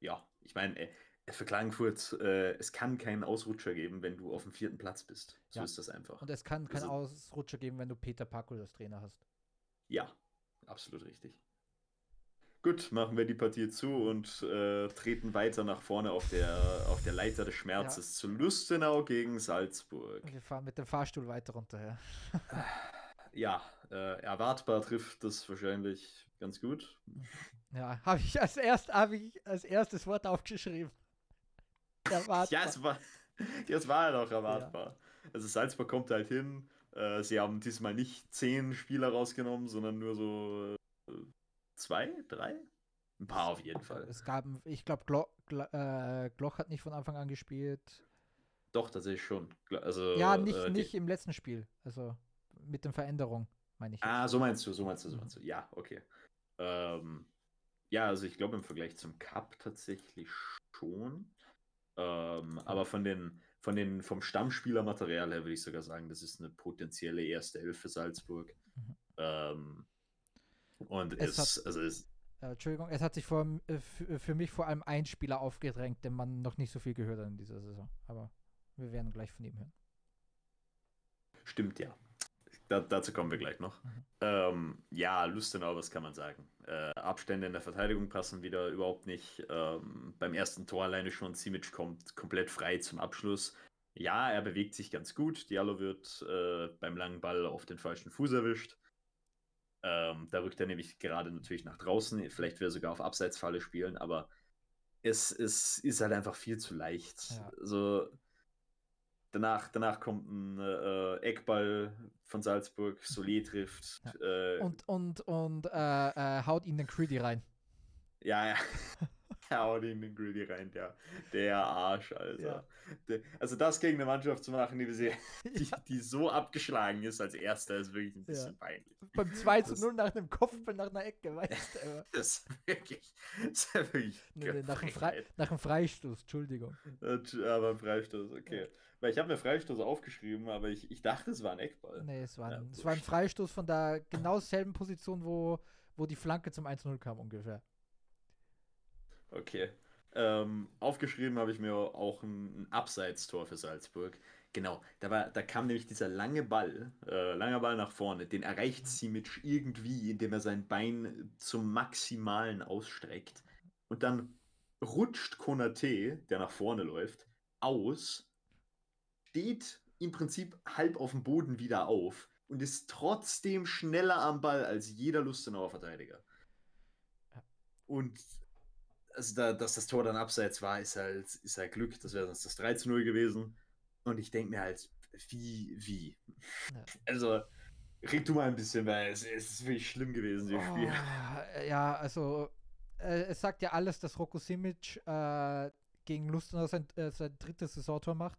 Ja, ich meine, äh, für Klagenfurt, äh, es kann keinen Ausrutscher geben, wenn du auf dem vierten Platz bist. So ja. ist das einfach. Und es kann keinen also, Ausrutscher geben, wenn du Peter Packel als Trainer hast. Ja, absolut richtig. Gut, machen wir die Partie zu und äh, treten weiter nach vorne auf der, auf der Leiter des Schmerzes ja. zu Lustenau gegen Salzburg. Wir fahren mit dem Fahrstuhl weiter runter, ja. ja, äh, erwartbar trifft das wahrscheinlich ganz gut. Ja, habe ich als erst habe ich als erstes Wort aufgeschrieben. Erwartbar. ja, es war, das war ja halt auch erwartbar. Ja. Also Salzburg kommt halt hin. Äh, sie haben diesmal nicht zehn Spieler rausgenommen, sondern nur so zwei, drei? Ein paar auf jeden Fall. Es gab, ich glaube, Glo Glo äh, Gloch hat nicht von Anfang an gespielt. Doch, tatsächlich schon. Also, ja, nicht, äh, nicht im letzten Spiel. Also mit den Veränderungen, meine ich. Ah, jetzt. so meinst du, so meinst du, so meinst du. Ja, okay. Ähm, ja, also ich glaube im Vergleich zum Cup tatsächlich schon. Ähm, aber von den, von den, vom Stammspielermaterial her würde ich sogar sagen, das ist eine potenzielle erste Elf für Salzburg. Mhm. Ähm, und es, es hat, also es, Äh, Entschuldigung, es hat sich vor, äh, für mich vor allem ein Spieler aufgedrängt, den man noch nicht so viel gehört hat in dieser Saison. Aber wir werden gleich von ihm hören. Stimmt, ja. Da, dazu kommen wir gleich noch. Mhm. Ähm, ja, Lustenau, was kann man sagen? Äh, Abstände in der Verteidigung passen wieder überhaupt nicht. Ähm, beim ersten Tor alleine schon, Simic kommt komplett frei zum Abschluss. Ja, er bewegt sich ganz gut. Diallo wird äh, beim langen Ball auf den falschen Fuß erwischt. Ähm, da rückt er nämlich gerade natürlich nach draußen. Vielleicht er sogar auf Abseitsfalle spielen, aber es, es ist halt einfach viel zu leicht. Ja. Also danach, danach kommt ein äh, Eckball von Salzburg, Solé trifft. Ja. Äh, und und, und äh, äh haut ihn den Greedy rein. Ja, ja. haut ihn den Greedy rein, der, der Arsch, Alter. Ja. Der, also das gegen eine Mannschaft zu machen, die, die, ja. die, so abgeschlagen ist als erster, ist wirklich ein bisschen peinlich. Beim 2 zu 0 nach einem Kopfball nach einer Ecke, weißt du. das ist wirklich, das ist wirklich nee, nee, nach, einem Fre nach einem Freistoß, Entschuldigung. Aber Freistoß, okay. Weil ich habe mir Freistoß aufgeschrieben, aber ich, ich dachte, es war ein Eckball. Nee, es war, ein, es war ein Freistoß von der genau selben Position, wo, wo die Flanke zum 1-0 kam ungefähr. Okay. Ähm, aufgeschrieben habe ich mir auch ein, ein Abseitstor für Salzburg. Genau, da, war, da kam nämlich dieser lange Ball, äh, langer Ball nach vorne, den erreicht Simic irgendwie, indem er sein Bein zum Maximalen ausstreckt. Und dann rutscht Konate, der nach vorne läuft, aus steht im Prinzip halb auf dem Boden wieder auf und ist trotzdem schneller am Ball als jeder Lustenauer Verteidiger. Und also da, dass das Tor dann abseits war, ist halt, ist halt Glück. Das wäre sonst das 3 zu 0 gewesen. Und ich denke mir halt, wie, wie? Ja. Also, red du mal ein bisschen, weil es, es ist wirklich schlimm gewesen, dieses oh, Spiel. Ja, also, äh, es sagt ja alles, dass Rocco Simic äh, gegen Lustenau sein, äh, sein drittes Saisontor macht.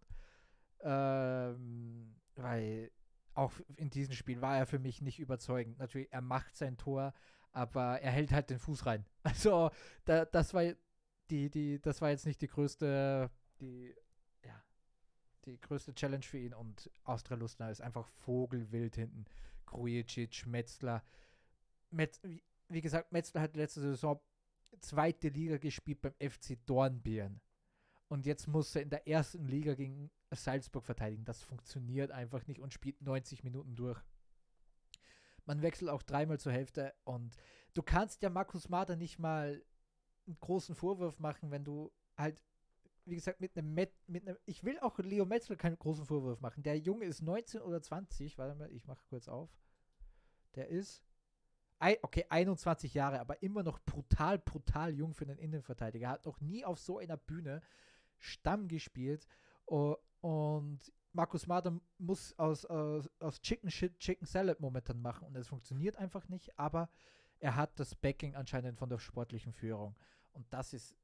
Ähm, weil auch in diesem Spiel war er für mich nicht überzeugend. Natürlich, er macht sein Tor, aber er hält halt den Fuß rein. Also, da, das war die, die, das war jetzt nicht die größte, die, ja, die größte Challenge für ihn und Austria Lustner ist einfach Vogelwild hinten. Krujicic, Metzler. Metz, wie, wie gesagt, Metzler hat letzte Saison zweite Liga gespielt beim FC Dornbirn. Und jetzt muss er in der ersten Liga gegen Salzburg verteidigen. Das funktioniert einfach nicht und spielt 90 Minuten durch. Man wechselt auch dreimal zur Hälfte und du kannst ja Markus Marder nicht mal einen großen Vorwurf machen, wenn du halt, wie gesagt, mit einem, Met, mit einem ich will auch Leo Metzler keinen großen Vorwurf machen. Der Junge ist 19 oder 20, warte mal, ich mache kurz auf. Der ist, okay, 21 Jahre, aber immer noch brutal, brutal jung für einen Innenverteidiger. Hat noch nie auf so einer Bühne Stamm gespielt. Und Markus Marder muss aus, aus, aus Chicken Shit Chicken Salad momentan machen und es funktioniert einfach nicht, aber er hat das Backing anscheinend von der sportlichen Führung. Und das ist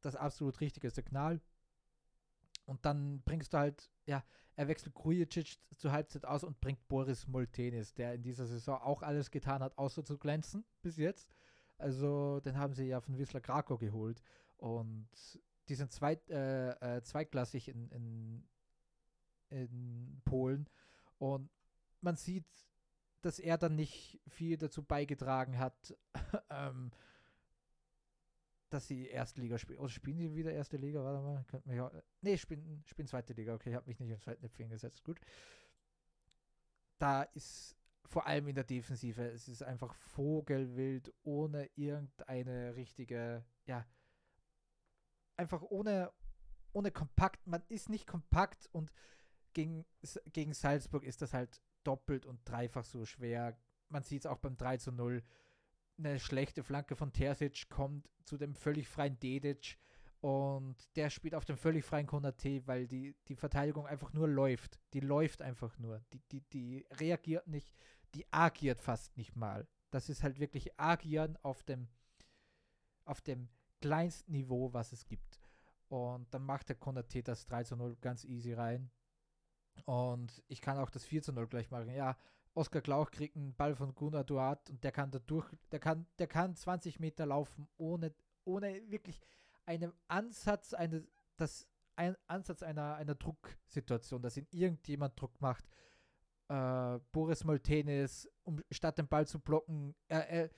das absolut richtige Signal. Und dann bringst du halt, ja, er wechselt Krujicic zur Halbzeit aus und bringt Boris Moltenis, der in dieser Saison auch alles getan hat, außer zu glänzen bis jetzt. Also, den haben sie ja von Wisla Krakow geholt. Und die sind zweit, äh, äh, zweitklassig in, in, in Polen. Und man sieht, dass er dann nicht viel dazu beigetragen hat, ähm, dass sie Erstliga spielen. Oder spielen sie wieder Erste Liga? Warte mal. Könnt mich auch, nee, spielen, spielen Zweite Liga. Okay, ich habe mich nicht ins Fettnäpfchen gesetzt. Gut. Da ist vor allem in der Defensive, es ist einfach vogelwild, ohne irgendeine richtige, ja, einfach ohne, ohne kompakt. Man ist nicht kompakt und gegen, gegen Salzburg ist das halt doppelt und dreifach so schwer. Man sieht es auch beim 3 zu 0. Eine schlechte Flanke von Terzic kommt zu dem völlig freien Dedic und der spielt auf dem völlig freien Konate, weil die, die Verteidigung einfach nur läuft. Die läuft einfach nur. Die, die, die reagiert nicht, die agiert fast nicht mal. Das ist halt wirklich agieren auf dem, auf dem kleinsten Niveau, was es gibt. Und dann macht der Konate das 3 zu 0 ganz easy rein. Und ich kann auch das 4 zu 0 gleich machen. Ja, Oskar Glauch kriegt einen Ball von Gunnar Duart und der kann da durch, der kann, der kann 20 Meter laufen, ohne, ohne wirklich einen Ansatz, eine, das, ein Ansatz einer, einer Drucksituation, dass ihn irgendjemand Druck macht. Äh, Boris Moltenis, um statt den Ball zu blocken, er, er,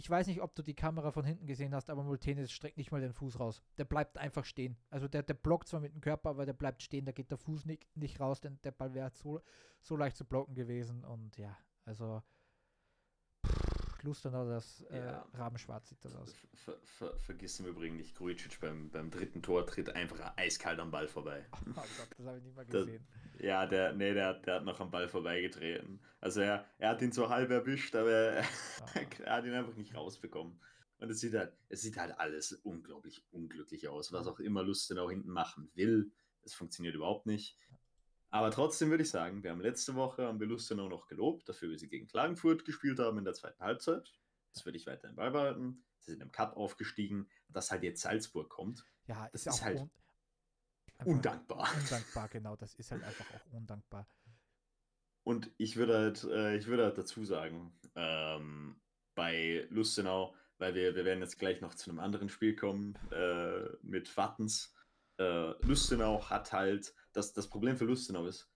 ich weiß nicht, ob du die Kamera von hinten gesehen hast, aber Multenis streckt nicht mal den Fuß raus. Der bleibt einfach stehen. Also der, der blockt zwar mit dem Körper, aber der bleibt stehen, da geht der Fuß nicht, nicht raus, denn der Ball wäre so, so leicht zu blocken gewesen. Und ja, also Lustenau, das äh, ja. Rabenschwarz sieht das aus. Ver, ver, vergiss im Übrigen nicht, Grujic beim, beim dritten Tor tritt einfach eiskalt am Ball vorbei. Oh Gott, das habe ich nicht mal gesehen. Das, ja, der, nee, der, der hat noch am Ball vorbeigetreten. Also er, er hat ihn so halb erwischt, aber er, er hat ihn einfach nicht rausbekommen. Und es sieht halt, es sieht halt alles unglaublich unglücklich aus, was auch immer Lustenau hinten machen will. Es funktioniert überhaupt nicht. Aber trotzdem würde ich sagen, wir haben letzte Woche haben wir Lustenau noch gelobt, dafür, wie sie gegen Klagenfurt gespielt haben in der zweiten Halbzeit. Das würde ich weiterhin beibehalten. Sie sind im Cup aufgestiegen, dass halt jetzt Salzburg kommt. Ja, ist, ist halt un undankbar. Undankbar, genau. Das ist halt einfach auch undankbar. Und ich würde halt, äh, ich würde halt dazu sagen, ähm, bei Lustenau, weil wir, wir werden jetzt gleich noch zu einem anderen Spiel kommen äh, mit Wattens. Äh, Lustenau hat halt das, das Problem für Lustenau ist,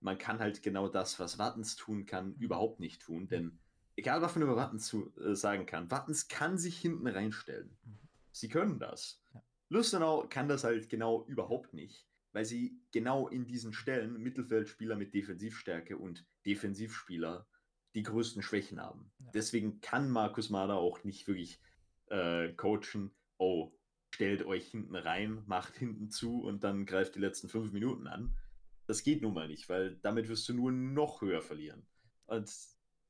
man kann halt genau das, was Wattens tun kann, überhaupt nicht tun, denn egal was man über Wattens zu, äh, sagen kann, Wattens kann sich hinten reinstellen. Sie können das. Ja. Lustenau kann das halt genau überhaupt nicht, weil sie genau in diesen Stellen Mittelfeldspieler mit Defensivstärke und Defensivspieler die größten Schwächen haben. Ja. Deswegen kann Markus Mader auch nicht wirklich äh, coachen, oh, stellt euch hinten rein, macht hinten zu und dann greift die letzten fünf Minuten an. Das geht nun mal nicht, weil damit wirst du nur noch höher verlieren. Und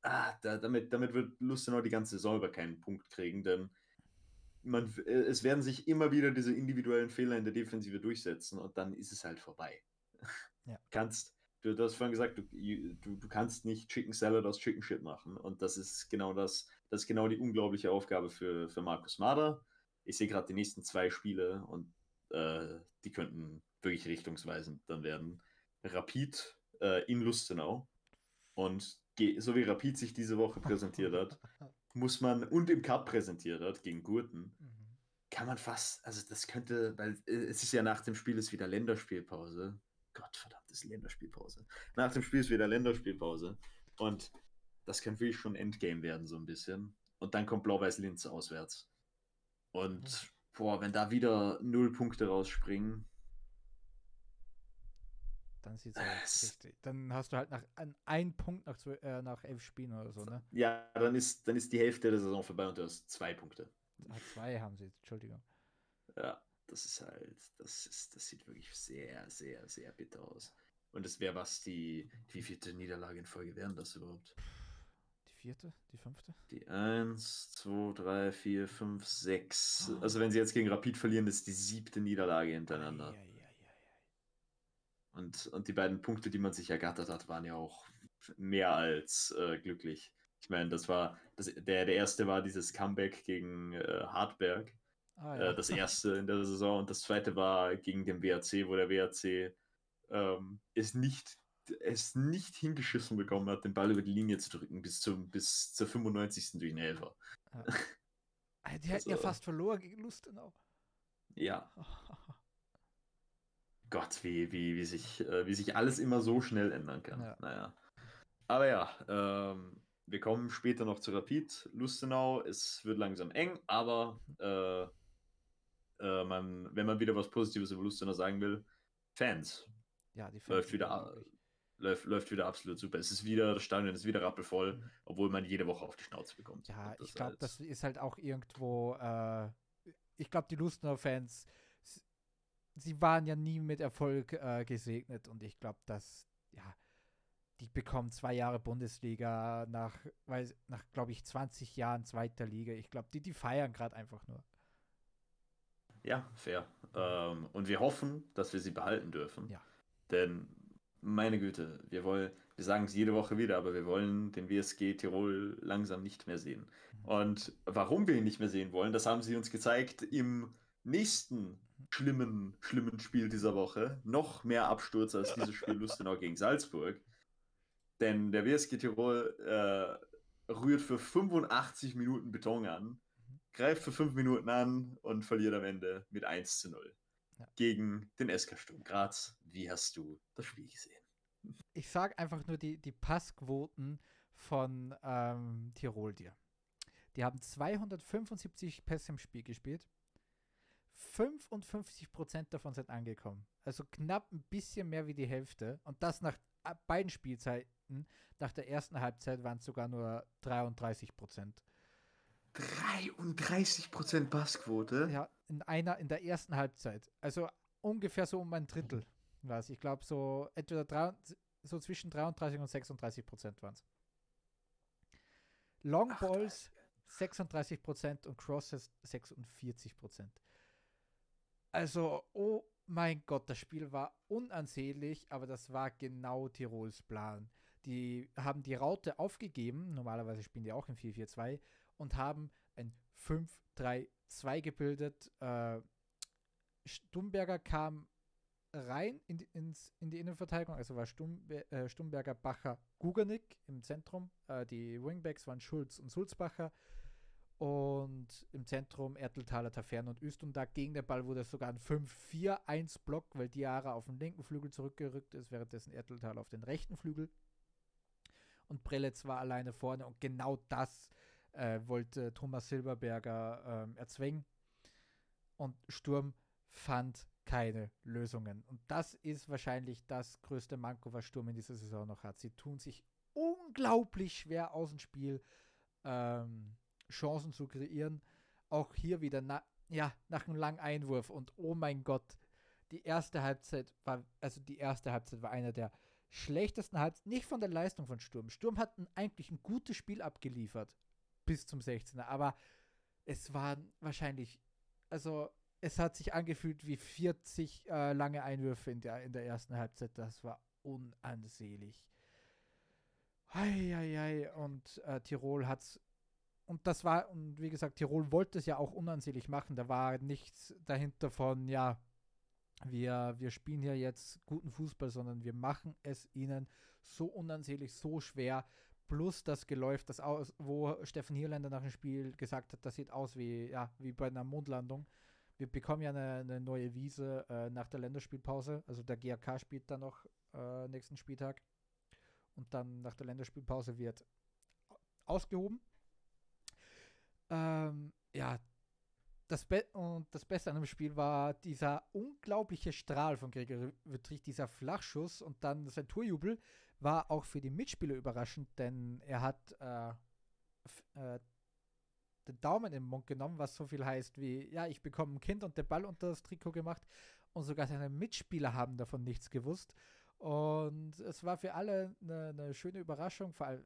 ah, da, damit, damit wird Lustenau die ganze Saison über keinen Punkt kriegen, denn man, äh, es werden sich immer wieder diese individuellen Fehler in der Defensive durchsetzen und dann ist es halt vorbei. Ja. Kannst, du, du hast vorhin gesagt, du, du, du kannst nicht Chicken Salad aus Chicken Shit machen und das ist genau das, das ist genau die unglaubliche Aufgabe für, für Markus Mader ich sehe gerade die nächsten zwei Spiele und äh, die könnten wirklich richtungsweisend dann werden. Rapid äh, in Lustenau und so wie Rapid sich diese Woche präsentiert hat, muss man und im Cup präsentiert hat gegen Gurten, mhm. kann man fast, also das könnte, weil äh, es ist ja nach dem Spiel ist wieder Länderspielpause. Gott verdammt, ist Länderspielpause. Nach dem Spiel ist wieder Länderspielpause und das könnte wirklich schon Endgame werden, so ein bisschen. Und dann kommt Blau-Weiß-Linz auswärts. Und boah, wenn da wieder null Punkte rausspringen. Dann sieht es halt richtig. Dann hast du halt nach an einen Punkt nach, äh, nach elf Spielen oder so, ne? Ja, dann ist, dann ist die Hälfte der Saison vorbei und du hast zwei Punkte. Ah, zwei haben sie Entschuldigung. Ja, das ist halt, das ist, das sieht wirklich sehr, sehr, sehr bitter aus. Und es wäre was, die, wie vierte Niederlage in Folge wären das überhaupt? Vierte? Die fünfte? Die 1, 2, 3, 4, 5, 6. Also wenn sie jetzt gegen Rapid verlieren, ist die siebte Niederlage hintereinander. Ai, ai, ai, und, und die beiden Punkte, die man sich ergattert hat, waren ja auch mehr als äh, glücklich. Ich meine, das war, das, der, der erste war dieses Comeback gegen äh, Hartberg. Ah, ja. äh, das erste in der Saison und das zweite war gegen den WRC, wo der WRC ähm, es nicht es nicht hingeschissen bekommen hat, den Ball über die Linie zu drücken bis, zum, bis zur 95. durch den Elfer. Ja. Ah, die hätten also, ja fast verloren gegen Lustenau. Ja. Gott, wie, wie, wie, sich, äh, wie sich alles immer so schnell ändern kann. Ja. Naja. Aber ja, ähm, wir kommen später noch zu Rapid. Lustenau, es wird langsam eng, aber äh, äh, man, wenn man wieder was Positives über Lustenau sagen will, Fans. Ja, die Fans läuft wieder, läuft, läuft wieder absolut super. Es ist wieder, das Stadion ist wieder rappelvoll, mhm. obwohl man jede Woche auf die Schnauze bekommt. Ja, ich glaube, halt das ist halt auch irgendwo, äh, ich glaube, die Lustenau-Fans, sie waren ja nie mit Erfolg äh, gesegnet und ich glaube, dass, ja, die bekommen zwei Jahre Bundesliga nach, nach glaube ich, 20 Jahren zweiter Liga. Ich glaube, die, die feiern gerade einfach nur. Ja, fair. Ähm, und wir hoffen, dass wir sie behalten dürfen. Ja. Denn meine Güte, wir wollen, wir sagen es jede Woche wieder, aber wir wollen den WSG Tirol langsam nicht mehr sehen. Und warum wir ihn nicht mehr sehen wollen, das haben sie uns gezeigt im nächsten schlimmen, schlimmen Spiel dieser Woche. Noch mehr Absturz als dieses Spiel Lustenau gegen Salzburg. Denn der WSG Tirol äh, rührt für 85 Minuten Beton an, greift für 5 Minuten an und verliert am Ende mit 1 zu 0 ja. gegen den SK Sturm Graz. Wie hast du das Spiel gesehen? Ich sage einfach nur die, die Passquoten von ähm, Tirol dir. Die haben 275 Pässe im Spiel gespielt. 55% davon sind angekommen. Also knapp ein bisschen mehr wie die Hälfte. Und das nach beiden Spielzeiten. Nach der ersten Halbzeit waren es sogar nur 33%. 33% Passquote? Ja, in einer, in der ersten Halbzeit. Also ungefähr so um ein Drittel. Was ich glaube, so entweder drei, so zwischen 33 und 36 Prozent waren es. Long Balls 36 Prozent und Crosses 46 Prozent. Also, oh mein Gott, das Spiel war unansehlich, aber das war genau Tirols Plan. Die haben die Raute aufgegeben, normalerweise spielen die auch im 4-4-2, und haben ein 5-3-2 gebildet. Äh, Stumberger kam rein in die, ins, in die Innenverteidigung, also war Stumbe, äh, Stumberger, Bacher, Gugernick im Zentrum. Äh, die Wingbacks waren Schulz und Sulzbacher. Und im Zentrum Erteltaler, Tafern und Üstundag. Gegen den Ball wurde sogar ein 5-4-1-Block, weil Diara auf den linken Flügel zurückgerückt ist, währenddessen Erteltaler auf den rechten Flügel. Und Prelitz war alleine vorne und genau das äh, wollte Thomas Silberberger ähm, erzwingen. Und Sturm fand keine Lösungen. Und das ist wahrscheinlich das größte Manko, was Sturm in dieser Saison noch hat. Sie tun sich unglaublich schwer, aus dem Spiel ähm, Chancen zu kreieren. Auch hier wieder na, ja, nach einem langen Einwurf. Und oh mein Gott, die erste Halbzeit war, also die erste Halbzeit war einer der schlechtesten Halbzeiten, nicht von der Leistung von Sturm. Sturm hat ein, eigentlich ein gutes Spiel abgeliefert bis zum 16er, aber es waren wahrscheinlich, also es hat sich angefühlt wie 40 äh, lange Einwürfe in der, in der ersten Halbzeit. Das war unansehlich. Eieiei. Und äh, Tirol hat's. Und das war, und wie gesagt, Tirol wollte es ja auch unansehlich machen. Da war nichts dahinter von, ja, wir, wir spielen hier jetzt guten Fußball, sondern wir machen es ihnen so unansehlich, so schwer. Plus das Geläuf, das aus, wo Steffen Hierländer nach dem Spiel gesagt hat, das sieht aus wie, ja, wie bei einer Mondlandung wir bekommen ja eine, eine neue Wiese äh, nach der Länderspielpause. Also der GAK spielt dann noch äh, nächsten Spieltag. Und dann nach der Länderspielpause wird ausgehoben. Ähm, ja, das Be und das Beste an dem Spiel war dieser unglaubliche Strahl von Gregor Wittrich, dieser Flachschuss und dann sein Torjubel war auch für die Mitspieler überraschend, denn er hat äh, äh, den Daumen im Mund genommen, was so viel heißt wie, ja, ich bekomme ein Kind und der Ball unter das Trikot gemacht und sogar seine Mitspieler haben davon nichts gewusst. Und es war für alle eine, eine schöne Überraschung, vor allem,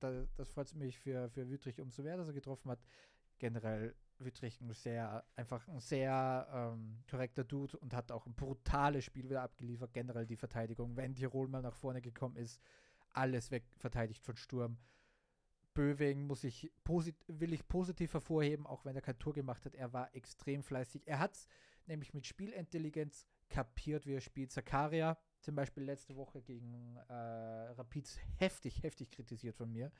da, das freut mich für, für Wüttrich umso mehr, dass er getroffen hat. Generell Wüttrich ein sehr, einfach ein sehr ähm, korrekter Dude und hat auch ein brutales Spiel wieder abgeliefert. Generell die Verteidigung, wenn Tirol mal nach vorne gekommen ist, alles weg verteidigt von Sturm. Böwing muss ich will ich positiv hervorheben, auch wenn er kein Tor gemacht hat. Er war extrem fleißig. Er hat es nämlich mit Spielintelligenz kapiert, wie er spielt. Zakaria zum Beispiel letzte Woche gegen äh, Rapid heftig, heftig kritisiert von mir.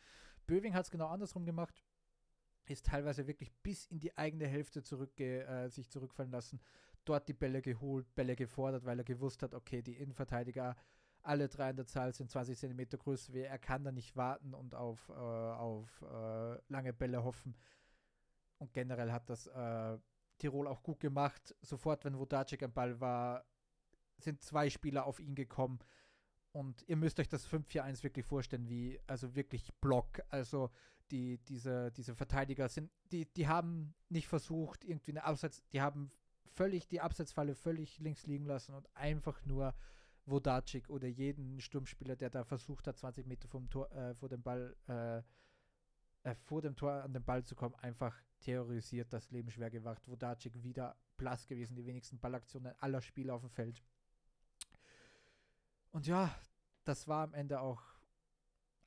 Böwing hat es genau andersrum gemacht. Ist teilweise wirklich bis in die eigene Hälfte zurückge äh, sich zurückfallen lassen. Dort die Bälle geholt, Bälle gefordert, weil er gewusst hat, okay, die Innenverteidiger alle drei in der Zahl sind 20 cm größer wie er. Kann da nicht warten und auf, äh, auf äh, lange Bälle hoffen. Und generell hat das äh, Tirol auch gut gemacht. Sofort, wenn Wodacek am Ball war, sind zwei Spieler auf ihn gekommen. Und ihr müsst euch das 5-4-1 wirklich vorstellen, wie, also wirklich Block. Also die, diese, diese Verteidiger sind, die, die haben nicht versucht, irgendwie eine Abseits, die haben völlig die Abseitsfalle völlig links liegen lassen und einfach nur Vodacic oder jeden Sturmspieler, der da versucht hat, 20 Meter vom Tor, äh, vor dem Ball, äh, äh, vor dem Tor an den Ball zu kommen, einfach terrorisiert, das Leben schwer gemacht. Vodacic wieder blass gewesen, die wenigsten Ballaktionen aller Spieler auf dem Feld. Und ja, das war am Ende auch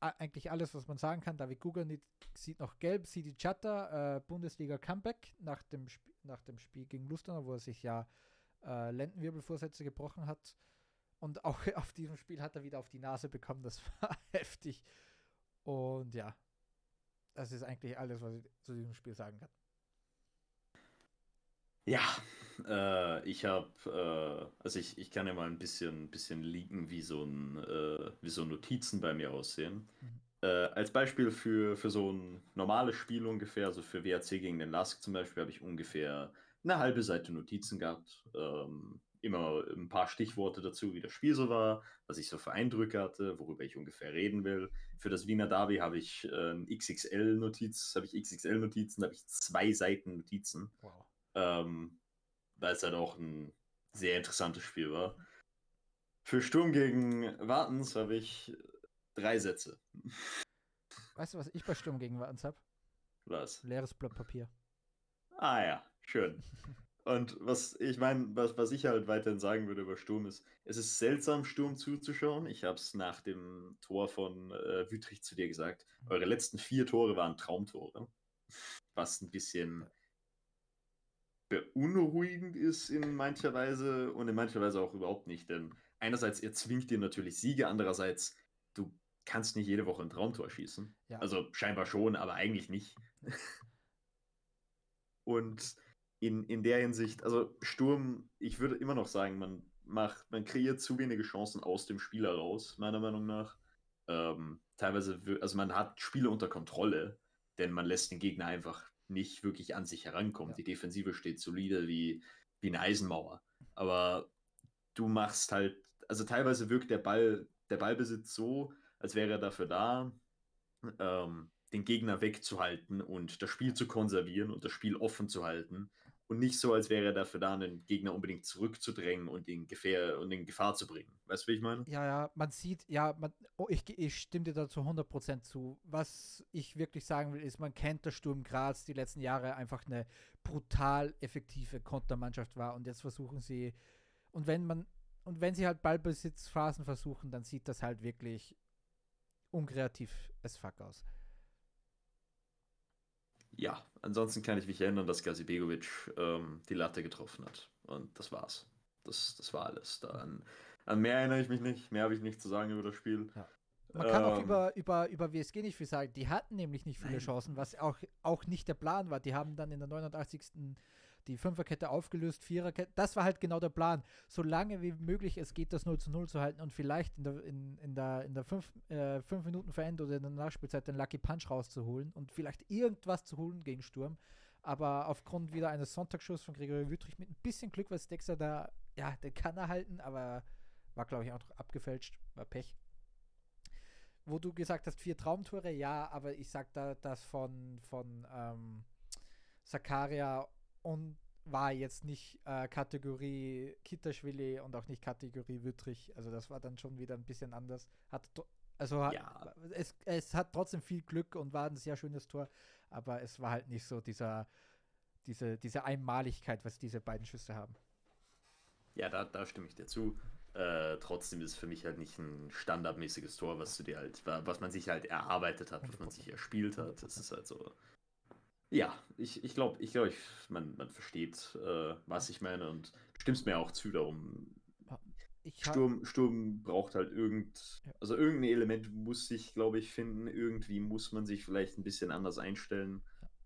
eigentlich alles, was man sagen kann. David Guganit sieht noch gelb, Sidi Chatta, äh, Bundesliga Comeback nach dem, Sp nach dem Spiel gegen Lustenau, wo er sich ja äh, Lendenwirbelvorsätze gebrochen hat. Und auch auf diesem Spiel hat er wieder auf die Nase bekommen. Das war heftig. Und ja, das ist eigentlich alles, was ich zu diesem Spiel sagen kann. Ja, äh, ich habe, äh, also ich, ich kann ja mal ein bisschen, bisschen leaken, wie so, ein, äh, wie so Notizen bei mir aussehen. Mhm. äh, als Beispiel für, für so ein normales Spiel ungefähr, also für WAC gegen den Lask zum Beispiel, habe ich ungefähr eine halbe Seite Notizen gehabt. Ähm, immer ein paar Stichworte dazu, wie das Spiel so war, was ich so für Eindrücke hatte, worüber ich ungefähr reden will. Für das Wiener Derby habe ich äh, XXL-Notiz, habe ich XXL-Notizen, habe ich zwei Seiten Notizen. Wow. Ähm, weil es halt auch ein sehr interessantes Spiel war. Für Sturm gegen Wartens habe ich drei Sätze. Weißt du, was ich bei Sturm gegen Wartens habe? Was? Leeres Blatt Papier. Ah ja, schön. Und was ich meine, was, was ich halt weiterhin sagen würde über Sturm ist, es ist seltsam, Sturm zuzuschauen. Ich habe es nach dem Tor von äh, Wütrich zu dir gesagt. Eure letzten vier Tore waren Traumtore. Was ein bisschen beunruhigend ist in mancher Weise und in mancher Weise auch überhaupt nicht. Denn einerseits erzwingt ihr natürlich Siege, andererseits du kannst nicht jede Woche ein Traumtor schießen. Ja. Also scheinbar schon, aber eigentlich nicht. und in, in der Hinsicht, also Sturm, ich würde immer noch sagen, man macht, man kreiert zu wenige Chancen aus dem Spiel heraus, meiner Meinung nach. Ähm, teilweise, also man hat Spiele unter Kontrolle, denn man lässt den Gegner einfach nicht wirklich an sich herankommen. Ja. Die Defensive steht solide wie, wie eine Eisenmauer. Aber du machst halt, also teilweise wirkt der Ball, der Ballbesitz so, als wäre er dafür da, ähm, den Gegner wegzuhalten und das Spiel zu konservieren und das Spiel offen zu halten und nicht so, als wäre er dafür da, einen Gegner unbedingt zurückzudrängen und in, Gefähr und in Gefahr zu bringen. Weißt du, wie ich meine? Ja, ja, man sieht, ja, man, oh, ich, ich stimme dir dazu 100% zu. Was ich wirklich sagen will, ist, man kennt der Sturm Graz die letzten Jahre einfach eine brutal effektive Kontermannschaft war und jetzt versuchen sie, und wenn man, und wenn sie halt Ballbesitzphasen versuchen, dann sieht das halt wirklich unkreativ as fuck aus. Ja, ansonsten kann ich mich erinnern, dass Gazi Begovic ähm, die Latte getroffen hat. Und das war's. Das, das war alles. Da an, an mehr erinnere ich mich nicht. Mehr habe ich nicht zu sagen über das Spiel. Ja. Man kann ähm, auch über, über, über WSG nicht viel sagen. Die hatten nämlich nicht viele nein. Chancen, was auch, auch nicht der Plan war. Die haben dann in der 89 die Fünferkette aufgelöst, Viererkette. Das war halt genau der Plan. So lange wie möglich es geht, das 0 zu 0 zu halten und vielleicht in der, in, in der, in der fünf, äh, fünf Minuten Verend oder in der Nachspielzeit den Lucky Punch rauszuholen und vielleicht irgendwas zu holen gegen Sturm. Aber aufgrund wieder eines Sonntagsschuss von Gregory Wüttrich mit ein bisschen Glück, weil Stexer da, ja, den kann er halten, aber war, glaube ich, auch abgefälscht, war Pech. Wo du gesagt hast, vier Traumtore, ja, aber ich sag da das von, von ähm, Sakaria und war jetzt nicht äh, Kategorie Kitaschwili und auch nicht Kategorie Wüttrich. Also das war dann schon wieder ein bisschen anders. Hat also hat, ja. es, es hat trotzdem viel Glück und war ein sehr schönes Tor, aber es war halt nicht so dieser, diese, diese Einmaligkeit, was diese beiden Schüsse haben. Ja, da, da stimme ich dir zu. Äh, trotzdem ist es für mich halt nicht ein standardmäßiges Tor, was du dir halt, was man sich halt erarbeitet hat, was man sich erspielt hat. Es ist halt so, ja, ich, ich glaube, ich glaub, ich, man, man versteht, äh, was ich meine und stimmst mir auch zu darum. Sturm, Sturm braucht halt irgend, ja. also irgendein Element muss sich, glaube ich, finden. Irgendwie muss man sich vielleicht ein bisschen anders einstellen.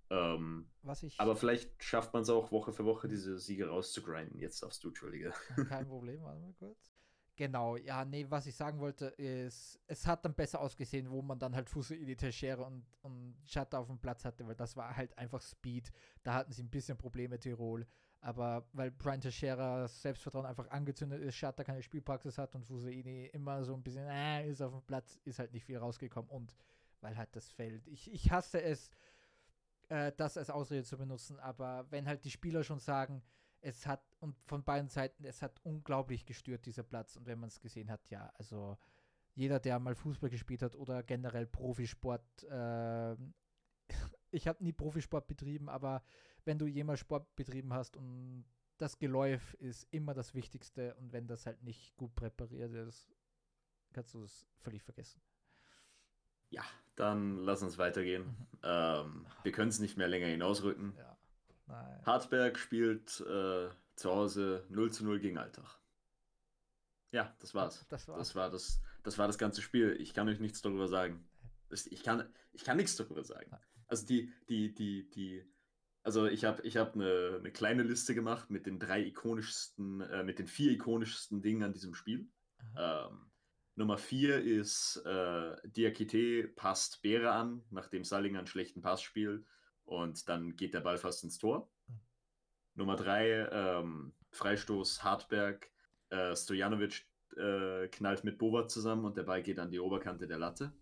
Ja. Ähm, was ich, aber vielleicht schafft man es auch Woche für Woche, diese Siege rauszugrinden. Jetzt darfst du, Entschuldige. Kein Problem, warte mal kurz. Genau, ja, nee, was ich sagen wollte, ist, es hat dann besser ausgesehen, wo man dann halt Fusuili Teixeira und, und Shutter auf dem Platz hatte, weil das war halt einfach Speed. Da hatten sie ein bisschen Probleme, Tirol. Aber weil Brian Teixeira Selbstvertrauen einfach angezündet ist, Shutter keine Spielpraxis hat und Fusuini immer so ein bisschen äh, ist auf dem Platz, ist halt nicht viel rausgekommen. Und weil halt das fällt. Ich, ich hasse es, äh, das als Ausrede zu benutzen, aber wenn halt die Spieler schon sagen, es hat, und von beiden Seiten, es hat unglaublich gestört, dieser Platz. Und wenn man es gesehen hat, ja, also jeder, der mal Fußball gespielt hat oder generell Profisport, äh, ich habe nie Profisport betrieben, aber wenn du jemals Sport betrieben hast und das Geläuf ist immer das Wichtigste und wenn das halt nicht gut präpariert ist, kannst du es völlig vergessen. Ja, dann lass uns weitergehen. Mhm. Ähm, wir können es nicht mehr länger hinausrücken. Ja. Nein. Hartberg spielt äh, zu Hause 0 zu 0 gegen Alltag. Ja, das war's. Das, war's. das, war das, das war das ganze Spiel. Ich kann euch nichts darüber sagen. Ich kann, ich kann nichts darüber sagen. Also die, die, die, die, also ich habe ich hab eine, eine kleine Liste gemacht mit den drei ikonischsten, äh, mit den vier ikonischsten Dingen an diesem Spiel. Ähm, Nummer 4 ist äh, Diakite passt Beere an, nachdem Sallinger einen schlechten Pass spielt und dann geht der Ball fast ins Tor. Mhm. Nummer 3, ähm, Freistoß Hartberg, äh, Stojanovic äh, knallt mit Bova zusammen und der Ball geht an die Oberkante der Latte.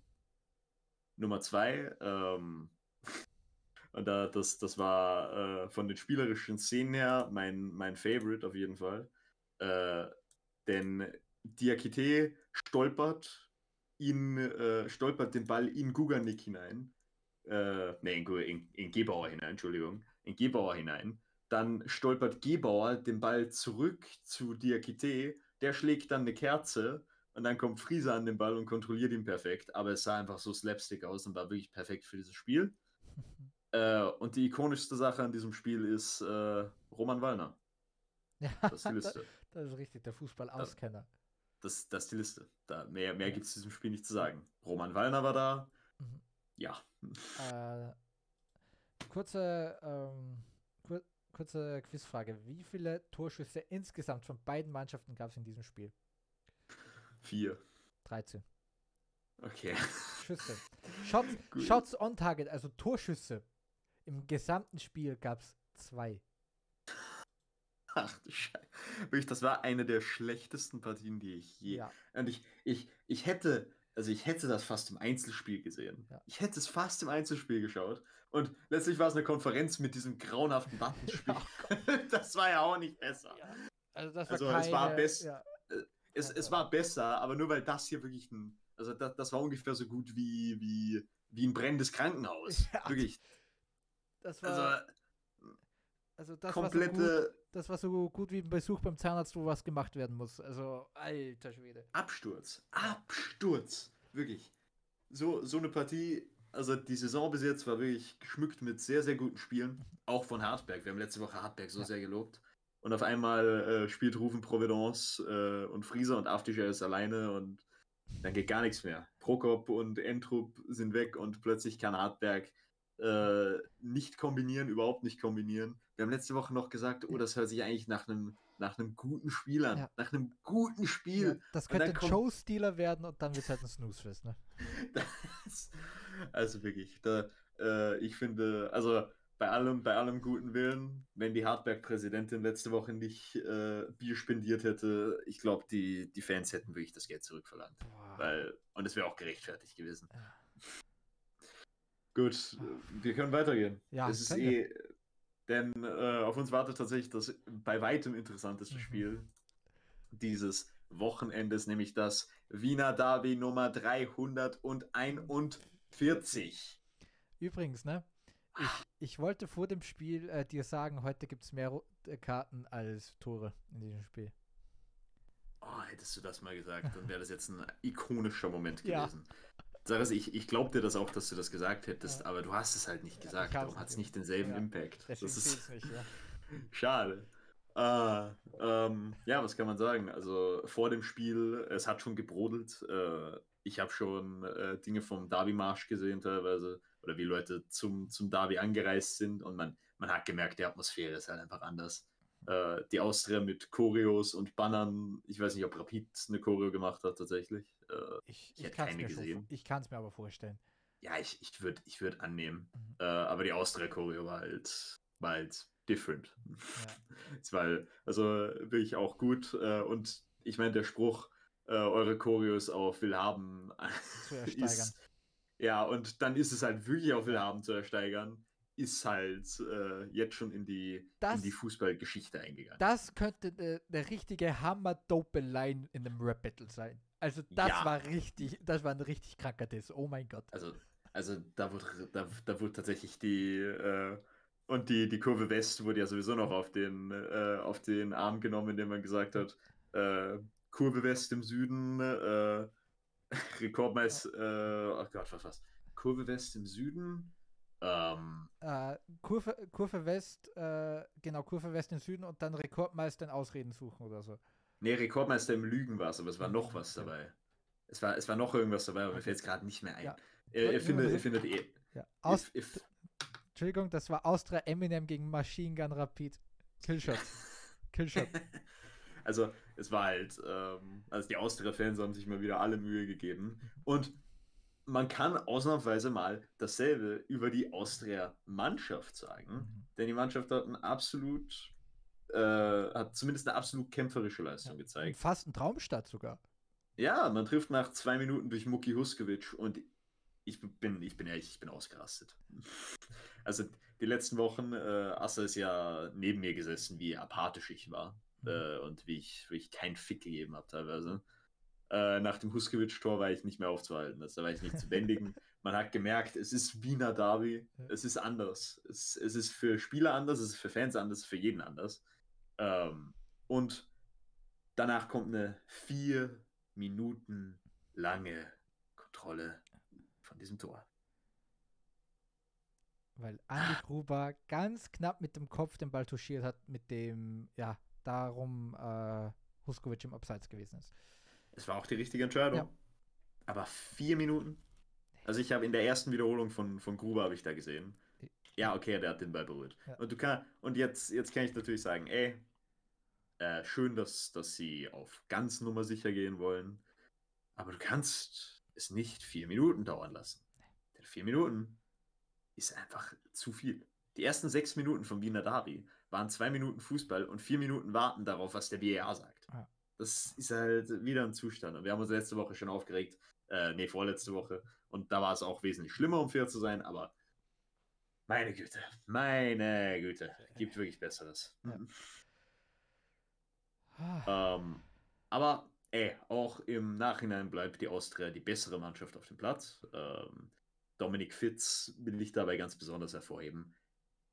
Nummer 2, ähm, und da, das, das war äh, von den spielerischen Szenen her mein, mein Favorite auf jeden Fall. Äh, denn Diakite stolpert ihn, äh, stolpert den Ball in Guganik hinein. Äh, ne, in, in, in Gebauer hinein, Entschuldigung. In Gebauer hinein. Dann stolpert Gebauer den Ball zurück zu Diakite. Der schlägt dann eine Kerze und dann kommt Friese an den Ball und kontrolliert ihn perfekt. Aber es sah einfach so slapstick aus und war wirklich perfekt für dieses Spiel. Äh, und die ikonischste Sache an diesem Spiel ist äh, Roman Wallner. Ja, Das ist die Liste. das ist richtig, der Fußball-Auskenner. Das, das ist die Liste. Da, mehr mehr gibt es diesem Spiel nicht zu sagen. Roman Wallner war da. Mhm. Ja. Äh, kurze, ähm, kur kurze Quizfrage. Wie viele Torschüsse insgesamt von beiden Mannschaften gab es in diesem Spiel? Vier. 13. Okay. Schüsse. Shots. Shots on Target, also Torschüsse. Im gesamten Spiel gab es zwei. Ach du Scheiße. Wirklich, das war eine der schlechtesten Partien, die ich je. Ja. Und ich, ich, ich hätte, also ich hätte das fast im Einzelspiel gesehen. Ja. Ich hätte es fast im Einzelspiel geschaut. Und letztlich war es eine Konferenz mit diesem grauenhaften Buttonspiel. das war ja auch nicht besser. Also das war Also, keine, es war best- ja, Es, Ja, es ja. war besser, aber nur weil das hier wirklich ein. Also das, das war ungefähr so gut wie, wie, wie ein brennendes Krankenhaus. Ja. Wirklich. das war, Also also das war so gut, komplette das war so gut wie ein Besuch beim Zahnarzt, wo was gemacht werden muss. Also, alter Schwede. Absturz. Absturz. Wirklich. So, so eine Partie, also die Saison bis jetzt war wirklich geschmückt mit sehr, sehr guten Spielen. Auch von Hartberg. Wir haben letzte Woche Hartberg so Ja. sehr gelobt. Und auf einmal äh, spielt Rufen Providence äh, und Frieser und Aftischer ist alleine und dann geht gar nichts mehr. Prokop und Entrup sind weg und plötzlich kann Hartberg äh, nicht kombinieren, überhaupt nicht kombinieren. Wir haben letzte Woche noch gesagt, oh, das hört sich eigentlich nach einem nach einem guten Spiel an. Ja. Nach einem guten Ja, Spiel. das Und dann könnte ein Show-Stealer werden und dann wird es halt ein Snooze-Fest, ne? Das, also wirklich, da, äh, ich finde, also bei allem, bei allem guten Willen, wenn die Hartberg-Präsidentin letzte Woche nicht äh, Bier spendiert hätte, ich glaube, die, die Fans hätten wirklich das Geld zurückverlangt. Boah. Weil, und es wäre auch gerechtfertigt gewesen. Ja. Gut, wir können weitergehen. Ja, es ist eh, denn äh, auf uns wartet tatsächlich das bei weitem interessanteste Mhm. Spiel dieses Wochenendes, nämlich das Wiener Derby Nummer 341. Übrigens, ne? Ich, ich wollte vor dem Spiel äh, dir sagen, heute gibt es mehr äh, Karten als Tore in diesem Spiel. Oh, hättest du das mal gesagt, dann wäre das jetzt ein ikonischer Moment Ja. gewesen. Sag es, ich, ich glaube dir das auch, dass du das gesagt hättest, Ja. aber du hast es halt nicht gesagt. hab's Darum hat es nicht denselben Ja. Impact. Das ist nicht, ja. schade. Ah, ähm, ja, was kann man sagen? Also vor dem Spiel, es hat schon gebrodelt. Äh, ich habe schon äh, Dinge vom Derby-Marsch gesehen teilweise, oder wie Leute zum, zum Derby angereist sind und man, man hat gemerkt, die Atmosphäre ist halt einfach anders. Äh, die Austria mit Choreos und Bannern, ich weiß nicht, ob Rapid eine Choreo gemacht hat tatsächlich. Äh, Ich, Ich ich kann es mir, gesehen. mir aber vorstellen. ja, ich, ich würde ich würd annehmen. Mhm. Äh, aber die Austria-Choreo war halt, war halt different. Ja. War also wirklich auch gut. Äh, und ich meine, der Spruch, äh, eure Choreos auf Willhaben Zu ersteigern. ist. Ja, und dann ist es halt wirklich auf Willhaben zu ersteigern, ist halt äh, jetzt schon in die, Das- in die Fußballgeschichte eingegangen. Das könnte eine ne richtige hammer-dope Line in einem Rap-Battle sein. Also das Ja. war richtig, das war ein richtig kranker Diss. Oh mein Gott. Also, also da wurde, da, da wurde tatsächlich die äh, und die, die Kurve West wurde ja sowieso noch auf den, äh, auf den Arm genommen, indem man gesagt hat, äh, Kurve West im Süden, äh, Rekordmeister, äh, oh Gott, was was? Kurve West im Süden, ähm, Äh, Kurve, Kurve West, äh, genau, Kurve West im Süden und dann Rekordmeister in Ausreden suchen oder so. Nee, Rekordmeister im Lügen war es, aber es war noch was dabei. Es war, es war noch irgendwas dabei, aber mir fällt es gerade nicht mehr ein. Ja. Ihr, Wollte findet, ihr findet eh. Ja. Aus, if, if, Entschuldigung, das war Austria Eminem gegen Machine Gun Rapid. Killshot. Killshot. Also, es war halt, ähm, also die Austria-Fans haben sich mal wieder alle Mühe gegeben. Und man kann ausnahmsweise mal dasselbe über die Austria-Mannschaft sagen, mhm. denn die Mannschaft hat ein absolut, äh, hat zumindest eine absolut kämpferische Leistung ja, gezeigt. Fast ein Traumstart sogar. Ja, man trifft nach zwei Minuten durch Muki Huskovic und ich bin, ich bin ehrlich, ich bin ausgerastet. Also die letzten Wochen, äh, Assa ist ja neben mir gesessen, wie apathisch ich war mhm. äh, und wie ich, wie ich keinen Fick gegeben habe teilweise. Äh, nach dem Huskiewicz-Tor war ich nicht mehr aufzuhalten. Also, da war ich nicht zu bändigen. Man hat gemerkt, es ist Wiener Derby. Es ist anders. Es, es ist für Spieler anders, es ist für Fans anders, für jeden anders. Ähm, und danach kommt eine vier Minuten lange Kontrolle von diesem Tor. Weil Andi Gruber ganz knapp mit dem Kopf den Ball touchiert hat, mit dem, ja, darum äh, Huskovic im Abseits gewesen ist. Es war auch die richtige Entscheidung. Ja. Aber vier Minuten? Also ich habe in der ersten Wiederholung von, von Gruber habe ich da gesehen. Ja, okay, der hat den Ball berührt. Ja. Und du kann, und jetzt, jetzt kann ich natürlich sagen, ey, äh, schön, dass, dass sie auf ganz Nummer sicher gehen wollen. Aber du kannst es nicht vier Minuten dauern lassen. Denn vier Minuten ist einfach zu viel. Die ersten sechs Minuten von Wiener Derby waren zwei Minuten Fußball und vier Minuten warten darauf, was der BEA sagt. Ja. Das ist halt wieder ein Zustand. Und wir haben uns letzte Woche schon aufgeregt. Äh, nee, vorletzte Woche. Und da war es auch wesentlich schlimmer, um fair zu sein, aber meine Güte, meine Güte, gibt wirklich Besseres. Ja. Ähm, aber ey, auch im Nachhinein bleibt die Austria die bessere Mannschaft auf dem Platz. Ähm, Dominik Fitz will ich dabei ganz besonders hervorheben.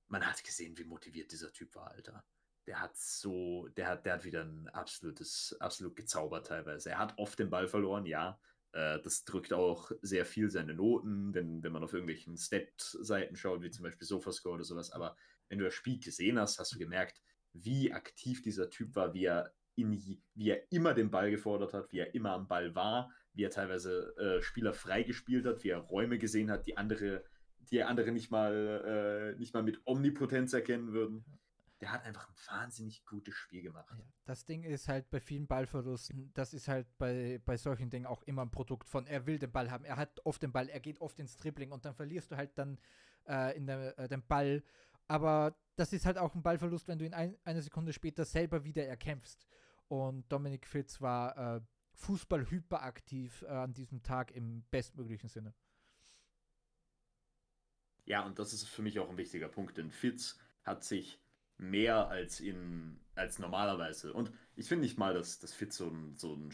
Man hat gesehen, wie motiviert dieser Typ war, Alter der hat so, der hat, der hat wieder ein absolutes, absolut gezaubert teilweise. Er hat oft den Ball verloren, ja. Äh, das drückt auch sehr viel seine Noten, wenn, wenn man auf irgendwelchen Stat-Seiten schaut, wie zum Beispiel Sofascore oder sowas. Aber wenn du das Spiel gesehen hast, hast du gemerkt, wie aktiv dieser Typ war, wie er, in, wie er immer den Ball gefordert hat, wie er immer am Ball war, wie er teilweise äh, Spieler freigespielt hat, wie er Räume gesehen hat, die andere, die andere nicht mal, äh, nicht mal mit Omnipotenz erkennen würden der hat einfach ein wahnsinnig gutes Spiel gemacht. Ja, das Ding ist halt bei vielen Ballverlusten, das ist halt bei, bei solchen Dingen auch immer ein Produkt von, er will den Ball haben, er hat oft den Ball, er geht oft ins Dribbling und dann verlierst du halt dann äh, in der, äh, den Ball. Aber das ist halt auch ein Ballverlust, wenn du ihn ein, eine Sekunde später selber wieder erkämpfst. Und Dominik Fitz war äh, Fußball hyperaktiv äh, an diesem Tag im bestmöglichen Sinne. Ja, und das ist für mich auch ein wichtiger Punkt, denn Fitz hat sich mehr als in als normalerweise. Und ich finde nicht mal, dass, dass Fitz so ein, so ein,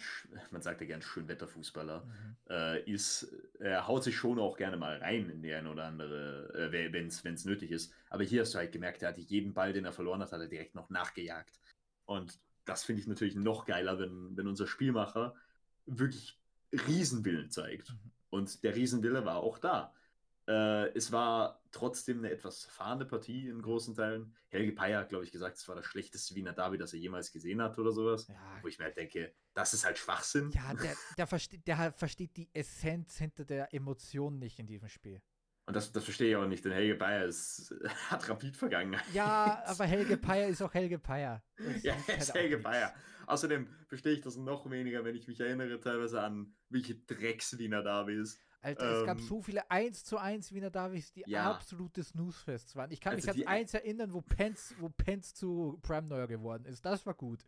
man sagt ja gern Schönwetterfußballer mhm. äh, ist. Er haut sich schon auch gerne mal rein in die eine oder andere, äh, wenn es nötig ist. Aber hier hast du halt gemerkt, er hat jeden Ball, den er verloren hat, hat er direkt noch nachgejagt. Und das finde ich natürlich noch geiler, wenn, wenn unser Spielmacher wirklich Riesenwillen zeigt. Mhm. Und der Riesenwille war auch da. Äh, es war trotzdem eine etwas zerfahrene Partie in großen Teilen. Helge Peyer hat, glaube ich, gesagt, es war das schlechteste Wiener Derby, das er jemals gesehen hat oder sowas. Ja. Wo ich mir halt denke, das ist halt Schwachsinn. Ja, der, der, versteht, der versteht die Essenz hinter der Emotion nicht in diesem Spiel. Und das, das verstehe ich auch nicht, denn Helge Peyer ist, hat rapid vergangen. Ja, aber Helge Peyer ist auch Helge Peyer. ja, er ist halt Helge Peyer. Außerdem verstehe ich das noch weniger, wenn ich mich erinnere teilweise an welche Drecks-Wiener Derbys Alter, ähm, es gab ähm. so viele 1 zu 1 Wiener Davis, die ja. absolute Snoozefests waren. Ich kann also mich an eins erinnern, wo Pence, wo Pence zu Prime Neuer geworden ist. Das war gut.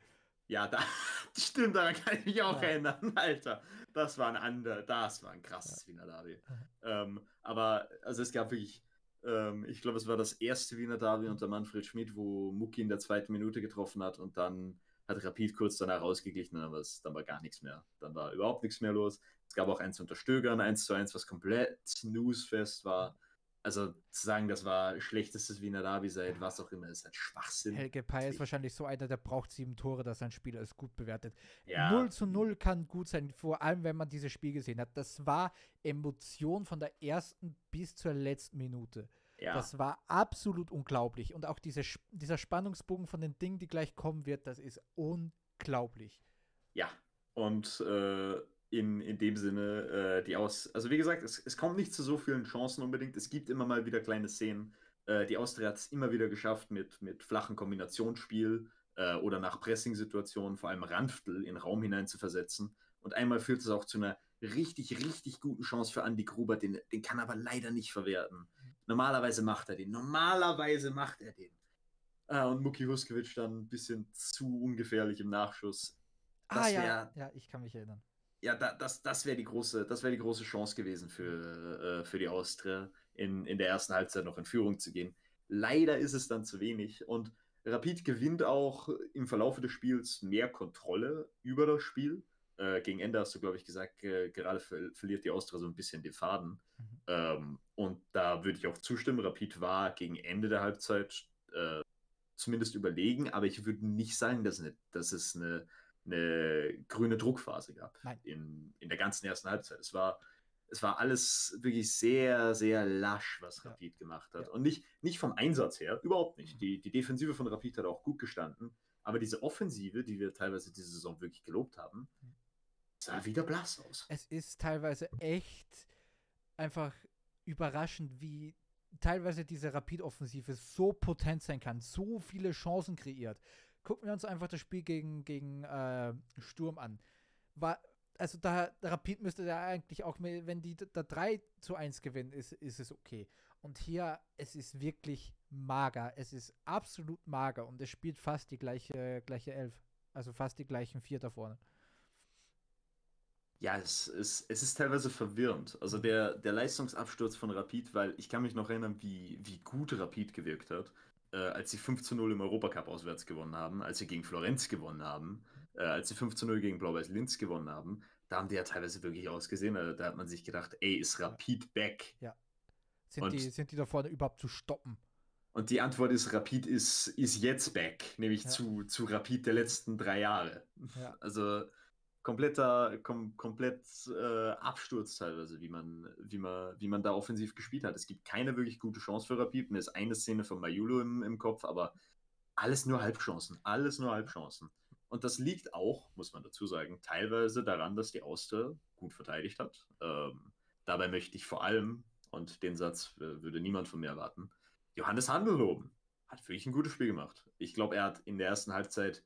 Ja, da, stimmt, daran kann ich mich auch ja. erinnern, Alter. Das war ein anderer, das war ein krasses ja. Wiener Derby. Ähm, aber, also es gab wirklich, ähm, ich glaube, es war das erste Wiener Derby unter Manfred Schmidt, wo Mucki in der zweiten Minute getroffen hat und dann hat Rapid kurz danach ausgeglichen, aber es, dann war gar nichts mehr. Dann war überhaupt nichts mehr los. Es gab auch eins unter Stögern, eins zu eins, was komplett snooze-fest war. Also zu sagen, das war schlechtestes Wiener Derby seit was auch immer, ist halt Schwachsinn. Helge Pay ist wahrscheinlich so einer, der braucht sieben Tore, dass sein Spiel als gut bewertet. Ja. 0 zu 0 kann gut sein, vor allem wenn man dieses Spiel gesehen hat. Das war Emotion von der ersten bis zur letzten Minute. Ja. Das war absolut unglaublich. Und auch diese, dieser Spannungsbogen von den Dingen, die gleich kommen wird, das ist unglaublich. Ja, und äh, in, in dem Sinne, äh, die aus. Also, wie gesagt, es, es kommt nicht zu so vielen Chancen unbedingt. Es gibt immer mal wieder kleine Szenen. Äh, die Austria hat es immer wieder geschafft mit, mit flachen Kombinationsspiel. äh, oder nach Pressing-Situationen, vor allem Randviertel, in Raum hinein zu versetzen. Und einmal führt es auch zu einer richtig, richtig guten Chance für Andy Gruber, den, den kann er aber leider nicht verwerten. Normalerweise macht er den. Normalerweise macht er den. Ah, und Muki Huskiewicz dann ein bisschen zu ungefährlich im Nachschuss. Das ah, ja, ja, ich kann mich erinnern. Ja, da, das, das wäre die, große, wär die große Chance gewesen für, äh, für die Austria, in, in der ersten Halbzeit noch in Führung zu gehen. Leider ist es dann zu wenig und Rapid gewinnt auch im Verlauf des Spiels mehr Kontrolle über das Spiel. Äh, gegen Ende hast du, glaube ich, gesagt, äh, gerade ver verliert die Austria so ein bisschen den Faden. Mhm. Ähm, und da würde ich auch zustimmen. Rapid war gegen Ende der Halbzeit äh, zumindest überlegen, aber ich würde nicht sagen, dass, eine, dass es eine, eine grüne Druckphase gab in, in der ganzen ersten Halbzeit. Es war, es war alles wirklich sehr, sehr lasch, was ja. Rapid gemacht hat. Ja. Und nicht, nicht vom Einsatz her, überhaupt nicht. Mhm. Die, die Defensive von Rapid hat auch gut gestanden, aber diese Offensive, die wir teilweise diese Saison wirklich gelobt haben, mhm. sah wieder blass aus. Es ist teilweise echt einfach überraschend, wie teilweise diese Rapid-Offensive so potent sein kann, so viele Chancen kreiert. Gucken wir uns einfach das Spiel gegen, gegen äh, Sturm an. War, also da Rapid müsste ja eigentlich auch, wenn die da 3 zu 1 gewinnen, ist, ist es okay. Und hier, es ist wirklich mager. Es ist absolut mager und es spielt fast die gleiche, gleiche Elf. Also fast die gleichen vier da vorne. Ja, es ist, es ist teilweise verwirrend. Also der, der Leistungsabsturz von Rapid, weil ich kann mich noch erinnern, wie, wie gut Rapid gewirkt hat, äh, als sie 5 zu 0 im Europacup auswärts gewonnen haben, als sie gegen Florenz gewonnen haben, äh, als sie 5 zu 0 gegen Blau-Weiß Linz gewonnen haben. Da haben die ja teilweise wirklich ausgesehen. Also da hat man sich gedacht, ey, ist Rapid back? Ja. Sind, die, sind die da vorne überhaupt zu stoppen? Und die Antwort ist, Rapid ist, ist jetzt back, nämlich ja. zu, zu Rapid der letzten drei Jahre. Ja. Also kompletter, kom komplett äh, Absturz teilweise, wie man, wie, man, wie man da offensiv gespielt hat. Es gibt keine wirklich gute Chance für Rapid. Mir ist eine Szene von Mayulo im, im Kopf, aber alles nur Halbchancen. Alles nur Halbchancen. Und das liegt auch, muss man dazu sagen, teilweise daran, dass die Auster gut verteidigt hat. Ähm, dabei möchte ich vor allem, und den Satz äh, würde niemand von mir erwarten, Johannes Handel loben. Hat wirklich ein gutes Spiel gemacht. Ich glaube, er hat in der ersten Halbzeit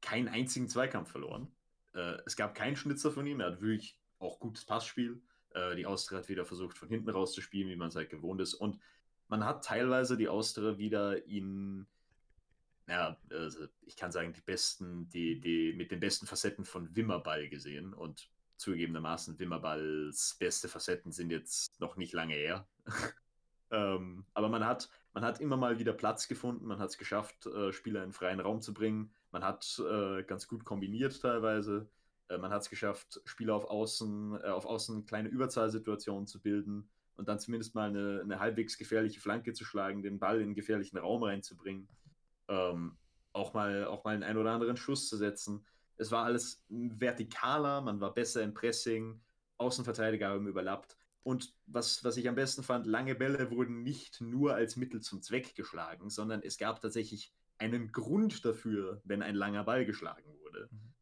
keinen einzigen Zweikampf verloren. Äh, es gab keinen Schnitzer von ihm. Er hat wirklich auch gutes Passspiel. Äh, die Austria hat wieder versucht, von hinten raus zu spielen, wie man es halt gewohnt ist. Und man hat teilweise die Austria wieder in, ja, also ich kann sagen, die besten, die, die mit den besten Facetten von Wimmerball gesehen. Und zugegebenermaßen, Wimmerballs beste Facetten sind jetzt noch nicht lange her. ähm, aber man hat, man hat immer mal wieder Platz gefunden, man hat es geschafft, äh, Spieler in freien Raum zu bringen. Man hat äh, ganz gut kombiniert teilweise. Äh, man hat es geschafft, Spieler auf Außen, äh, auf Außen kleine Überzahlsituationen zu bilden und dann zumindest mal eine, eine, halbwegs gefährliche Flanke zu schlagen, den Ball in einen gefährlichen Raum reinzubringen. Ähm, auch mal, auch mal einen ein oder anderen Schuss zu setzen. Es war alles vertikaler, man war besser im Pressing, Außenverteidiger haben überlappt. Und was, was ich am besten fand, lange Bälle wurden nicht nur als Mittel zum Zweck geschlagen, sondern es gab tatsächlich einen Grund dafür, wenn ein langer Ball geschlagen wurde. Mhm.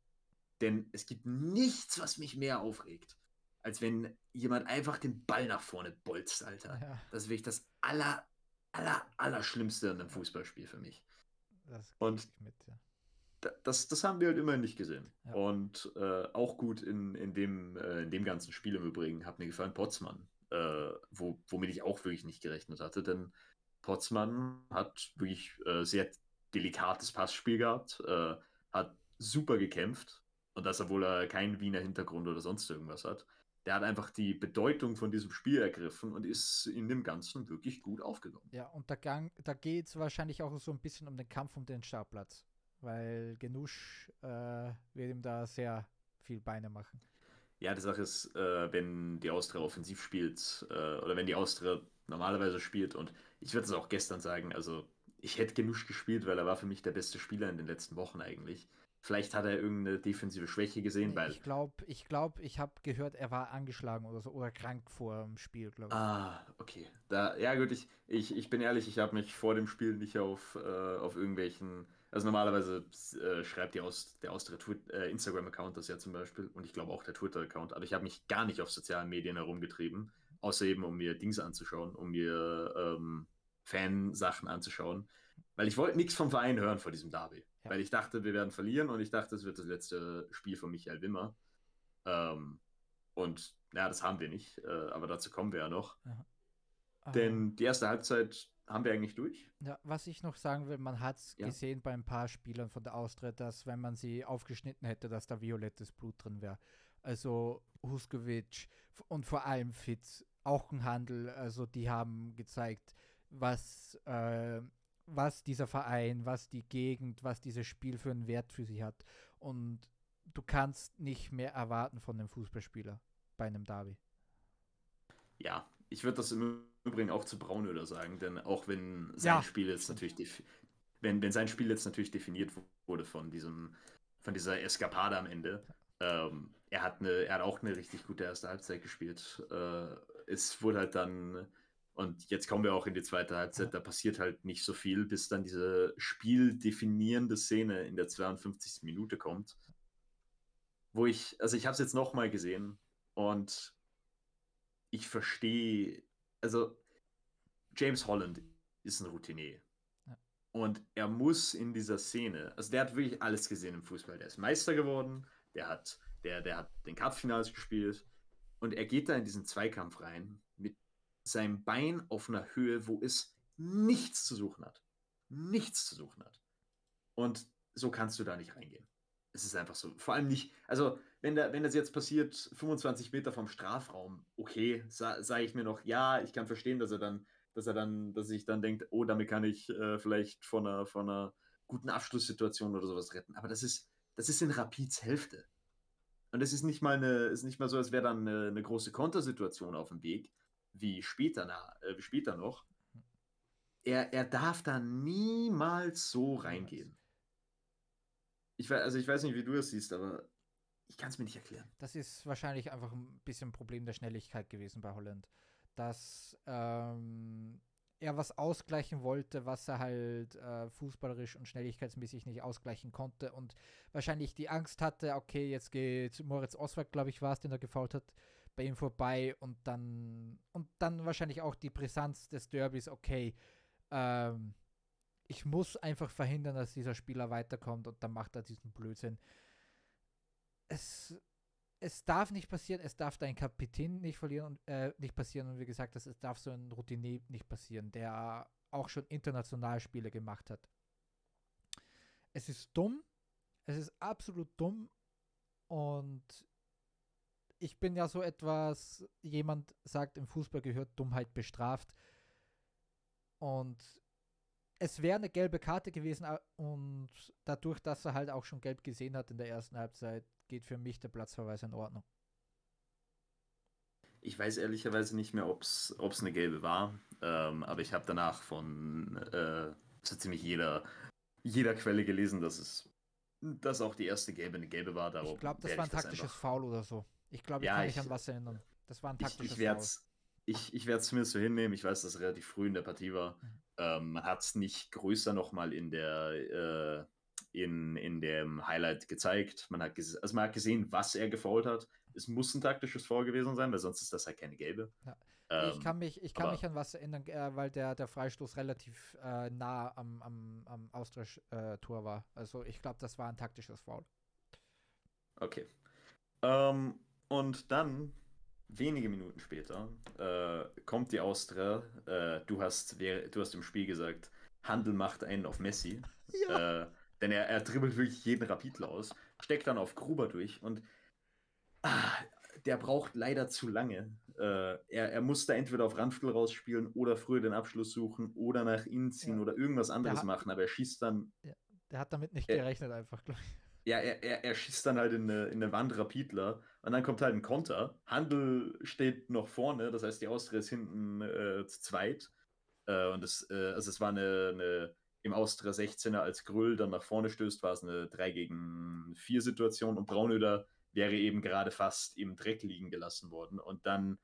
Denn es gibt nichts, was mich mehr aufregt, als wenn jemand einfach den Ball nach vorne bolzt, Alter. Ja. Das ist wirklich das aller, aller, aller Schlimmste an einem Fußballspiel für mich. Und mit, ja. das, das haben wir halt immer nicht gesehen. Ja. Und äh, auch gut in, in, dem, äh, in dem ganzen Spiel im Übrigen hat mir gefallen Potsmann, äh, wo, womit ich auch wirklich nicht gerechnet hatte, denn Potsmann hat wirklich äh, sehr delikates Passspiel gehabt, äh, hat super gekämpft und das, obwohl er keinen Wiener Hintergrund oder sonst irgendwas hat. Der hat einfach die Bedeutung von diesem Spiel ergriffen und ist in dem Ganzen wirklich gut aufgenommen. Ja, und da, da geht es wahrscheinlich auch so ein bisschen um den Kampf um den Startplatz, weil Genusch äh, wird ihm da sehr viel Beine machen. Ja, die Sache ist, äh, wenn die Austria offensiv spielt äh, oder wenn die Austria normalerweise spielt und ich würde es auch gestern sagen, also ich hätte genug gespielt, weil er war für mich der beste Spieler in den letzten Wochen eigentlich. Vielleicht hat er irgendeine defensive Schwäche gesehen, weil. Ich glaube, ich glaube, ich habe gehört, er war angeschlagen oder so oder krank vor dem Spiel, glaube ich. Ah, okay. Da, ja, gut, ich, ich, ich bin ehrlich, ich habe mich vor dem Spiel nicht auf, äh, auf irgendwelchen. Also normalerweise äh, schreibt die aus, der Austria äh, Instagram-Account das ja zum Beispiel und ich glaube auch der Twitter-Account, aber ich habe mich gar nicht auf sozialen Medien herumgetrieben, außer eben um mir Dings anzuschauen, um mir ähm, Fansachen anzuschauen, weil ich wollte nichts vom Verein hören vor diesem Derby. Ja. Weil ich dachte, wir werden verlieren und ich dachte, es wird das letzte Spiel von Michael Wimmer. Ähm, und ja, das haben wir nicht, äh, aber dazu kommen wir ja noch. Ja. Denn die erste Halbzeit haben wir eigentlich durch. Ja, was ich noch sagen will, man hat es ja. gesehen bei ein paar Spielern von der Austria, dass wenn man sie aufgeschnitten hätte, dass da violettes Blut drin wäre. Also Huskovic und vor allem Fitz, auch ein Handel, also die haben gezeigt, was, äh, was dieser Verein, was die Gegend, was dieses Spiel für einen Wert für sie hat. Und du kannst nicht mehr erwarten von einem Fußballspieler bei einem Derby. Ja, ich würde das im Übrigen auch zu Braunöder sagen, denn auch wenn sein ja. Spiel jetzt natürlich wenn, wenn sein Spiel jetzt natürlich definiert wurde von diesem von dieser Eskapade am Ende, ähm, er hat eine, er hat auch eine richtig gute erste Halbzeit gespielt. Äh, es wurde halt dann und jetzt kommen wir auch in die zweite Halbzeit, da passiert halt nicht so viel, bis dann diese spieldefinierende Szene in der 52. Minute kommt. Wo ich, also ich habe es jetzt nochmal gesehen und ich verstehe, also James Holland ist ein Routinier. Ja. Und er muss in dieser Szene, also der hat wirklich alles gesehen im Fußball. Der ist Meister geworden, der hat, der, der hat den Cupfinals gespielt und er geht da in diesen Zweikampf rein seinem Bein auf einer Höhe, wo es nichts zu suchen hat. Nichts zu suchen hat. Und so kannst du da nicht reingehen. Es ist einfach so. Vor allem nicht, also wenn, da, wenn das jetzt passiert, 25 Meter vom Strafraum, okay, sage sa ich mir noch, ja, ich kann verstehen, dass er dann, dass er dann, dass sich dann denkt, oh, damit kann ich äh, vielleicht von einer, von einer guten Abschlusssituation oder sowas retten. Aber das ist, das ist in Rapids Hälfte. Und es ist nicht mal eine, ist nicht mal so, als wäre dann eine, eine, große Kontersituation auf dem Weg, wie später, na, äh, später noch. Er, er darf da niemals so reingehen. Ich, also ich weiß nicht, wie du es siehst, aber ich kann es mir nicht erklären. Das ist wahrscheinlich einfach ein bisschen ein Problem der Schnelligkeit gewesen bei Holland. Dass ähm, er was ausgleichen wollte, was er halt äh, fußballerisch und schnelligkeitsmäßig nicht ausgleichen konnte und wahrscheinlich die Angst hatte, okay, jetzt geht Moritz Oswald, glaube ich, war es, den er gefault hat, bei ihm vorbei und dann und dann wahrscheinlich auch die Brisanz des Derbys, okay, ähm, ich muss einfach verhindern, dass dieser Spieler weiterkommt und dann macht er diesen Blödsinn es, es darf nicht passieren, es darf dein Kapitän nicht verlieren und äh, nicht passieren und wie gesagt, das, es darf so ein Routinier nicht passieren, der auch schon international Spiele gemacht hat. Es ist dumm, es ist absolut dumm und ich bin ja so etwas, jemand sagt, im Fußball gehört Dummheit bestraft. Und es wäre eine gelbe Karte gewesen und dadurch, dass er halt auch schon gelb gesehen hat in der ersten Halbzeit, geht für mich der Platzverweis in Ordnung. Ich weiß ehrlicherweise nicht mehr, ob es eine gelbe war, ähm, aber ich habe danach von äh, so ziemlich jeder, jeder Quelle gelesen, dass es dass auch die erste gelbe eine gelbe war. Darum ich glaube, das war ein taktisches Foul oder so. Ich glaube, ich ja, kann mich an was erinnern. Das war ein taktisches ich, ich Foul. Ich, ich werde es zumindest so hinnehmen. Ich weiß, dass es relativ früh in der Partie war. Mhm. Ähm, man hat es nicht größer nochmal in der äh, in, in dem Highlight gezeigt. Man hat, also man hat gesehen, was er gefault hat. Es muss ein taktisches Foul gewesen sein, weil sonst ist das halt keine gelbe. Ja. Ähm, ich kann mich, ich kann mich an was erinnern, äh, weil der, der Freistoß relativ äh, nah am, am, am Austria-Tor war. Also ich glaube, das war ein taktisches Foul. Okay. Ähm, und dann, wenige Minuten später, äh, kommt die Austria. Äh, du, hast, du hast im Spiel gesagt, Handel macht einen auf Messi. Ja. Äh, denn er, er dribbelt wirklich jeden Rapidler aus, steckt dann auf Gruber durch und ah, der braucht leider zu lange. Äh, er, er muss da entweder auf Randviertel rausspielen oder früher den Abschluss suchen oder nach innen ziehen ja. oder irgendwas anderes hat, machen, aber er schießt dann. Ja, der hat damit nicht gerechnet, einfach, glaube ich. Ja, er, er, er schießt dann halt in eine, in eine Wand Rapidler und dann kommt halt ein Konter. Handel steht noch vorne, das heißt, die Austria ist hinten äh, zu zweit. Äh, und das, äh, also es war eine, eine im Austria 16er als Grüll dann nach vorne stößt, war es eine 3 gegen 4 Situation und Braunöder wäre eben gerade fast im Dreck liegen gelassen worden. Und dann,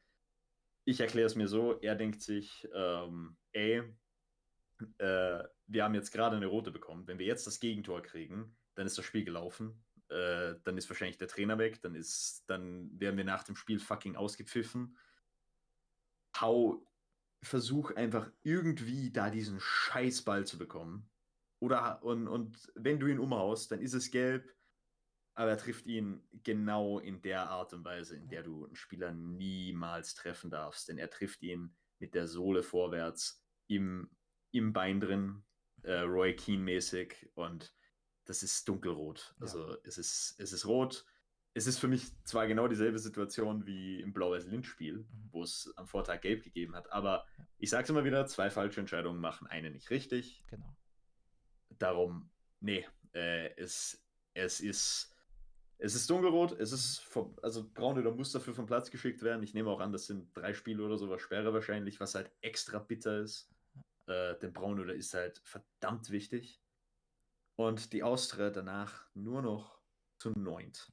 ich erkläre es mir so, er denkt sich, ähm, ey, äh, wir haben jetzt gerade eine rote bekommen. Wenn wir jetzt das Gegentor kriegen, dann ist das Spiel gelaufen. Äh, dann ist wahrscheinlich der Trainer weg, dann ist, dann werden wir nach dem Spiel fucking ausgepfiffen. Hau versuch einfach irgendwie da diesen Scheißball zu bekommen Oder und, und wenn du ihn umhaust, dann ist es gelb, aber er trifft ihn genau in der Art und Weise, in der du einen Spieler niemals treffen darfst. Denn er trifft ihn mit der Sohle vorwärts im, im Bein drin, äh, Roy Keane-mäßig. Und das ist dunkelrot. Also ja. es, ist, es ist rot. Es ist für mich zwar genau dieselbe Situation wie im Blau-Weiß-Linz-Spiel, mhm. wo es am Vortag gelb gegeben hat, aber ich sage es immer wieder, zwei falsche Entscheidungen machen eine nicht richtig. Genau. Darum, nee, äh, es, es ist es ist dunkelrot, es ist vom, also Braunöder muss dafür vom Platz geschickt werden. Ich nehme auch an, das sind drei Spiele oder so, was Sperre wahrscheinlich, was halt extra bitter ist. Äh, denn Braunöder ist halt verdammt wichtig. Und die Austria danach nur noch zu neunt.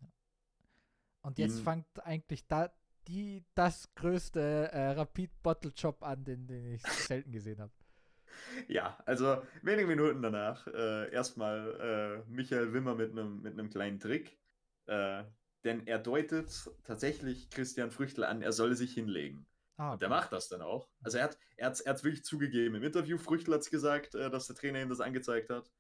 Und jetzt In, fängt eigentlich da die, das größte äh, Rapid-Bottle-Job an, den, den ich selten gesehen habe. Ja, also wenige Minuten danach äh, erstmal äh, Michael Wimmer mit einem mit kleinen Trick. Äh, denn er deutet tatsächlich Christian Früchtel an, er solle sich hinlegen. Ah. Und er macht das dann auch. Also er hat er hat's, er hat's wirklich zugegeben. Im Interview Früchtel hat es gesagt, äh, dass der Trainer ihm das angezeigt hat.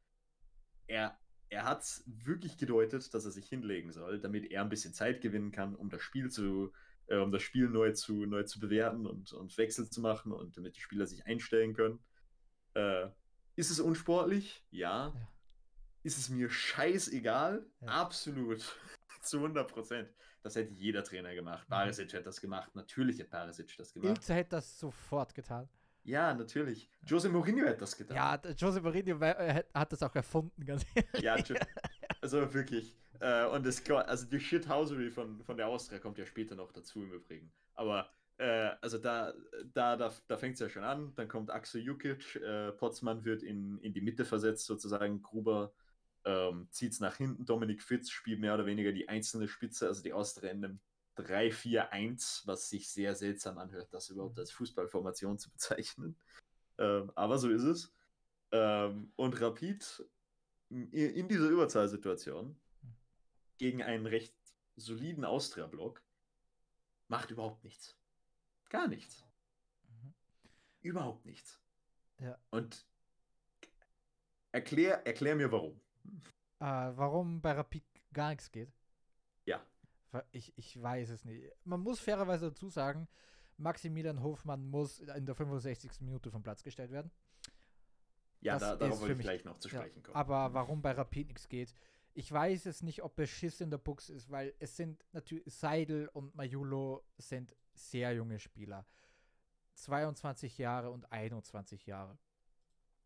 Er, er hat es wirklich gedeutet, dass er sich hinlegen soll, damit er ein bisschen Zeit gewinnen kann, um das Spiel zu, äh, um das Spiel neu zu, neu zu bewerten und, und Wechsel zu machen und damit die Spieler sich einstellen können. Äh, ist es unsportlich? Ja. ja. Ist es mir scheißegal? Ja. Absolut. zu 100 Prozent. Das hätte jeder Trainer gemacht. Mhm. Barisic hätte das gemacht. Natürlich hätte Barisic das gemacht. Ilze hätte das sofort getan. Ja, natürlich. Jose Mourinho hätte das getan. Ja, Jose Mourinho hat das auch erfunden, ganz ehrlich. Ja, also wirklich. Äh, und das, also die Shithousery von, von der Austria kommt ja später noch dazu im Übrigen. Aber äh, also da, da, da, da fängt es ja schon an. Dann kommt Axel Jukic, äh, Potzmann wird in, in die Mitte versetzt, sozusagen. Gruber ähm, zieht es nach hinten. Dominik Fitz spielt mehr oder weniger die einzelne Spitze, also die Austria in einem 3-4-1, was sich sehr seltsam anhört, das überhaupt als Fußballformation zu bezeichnen. Ähm, aber so ist es. Ähm, und Rapid in dieser Überzahlsituation gegen einen recht soliden Austria-Block macht überhaupt nichts. Gar nichts. Mhm. Überhaupt nichts. Ja. Und erklär, erklär mir warum. Äh, warum bei Rapid gar nichts geht? Ich, ich weiß es nicht. Man muss fairerweise dazu sagen, Maximilian Hofmann muss in der 65. Minute vom Platz gestellt werden. Ja, da, darauf wollte ich gleich noch zu sprechen ja, kommen. Aber warum bei Rapid nichts geht, ich weiß es nicht, ob es Schiss in der Box ist, weil es sind natürlich Seidel und Majulo sind sehr junge Spieler. 22 Jahre und 21 Jahre.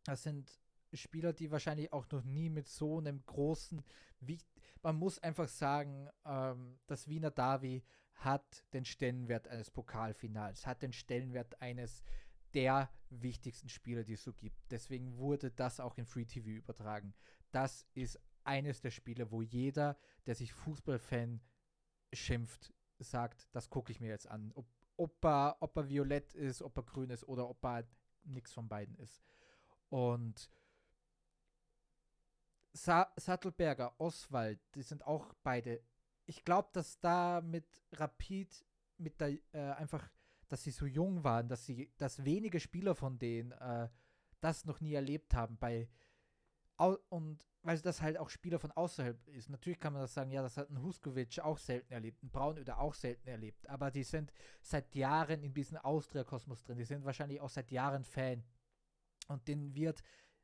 Das sind Spieler, die wahrscheinlich auch noch nie mit so einem großen, wie, man muss einfach sagen, ähm, das Wiener Davi hat den Stellenwert eines Pokalfinals, hat den Stellenwert eines der wichtigsten Spieler, die es so gibt. Deswegen wurde das auch in Free TV übertragen. Das ist eines der Spiele, wo jeder, der sich Fußballfan schimpft, sagt, das gucke ich mir jetzt an. Ob, ob, er, ob er violett ist, ob er grün ist oder ob er nichts von beiden ist. Und Sa Sattelberger, Oswald, die sind auch beide. Ich glaube, dass da mit Rapid, mit der äh, einfach, dass sie so jung waren, dass sie, dass wenige Spieler von denen äh, das noch nie erlebt haben. Bei und weil das halt auch Spieler von außerhalb ist. Natürlich kann man das sagen, ja, das hat ein Huskovic auch selten erlebt, ein Braunöder auch selten erlebt, aber die sind seit Jahren in diesem Austria-Kosmos drin. Die sind wahrscheinlich auch seit Jahren Fan. Und denen wird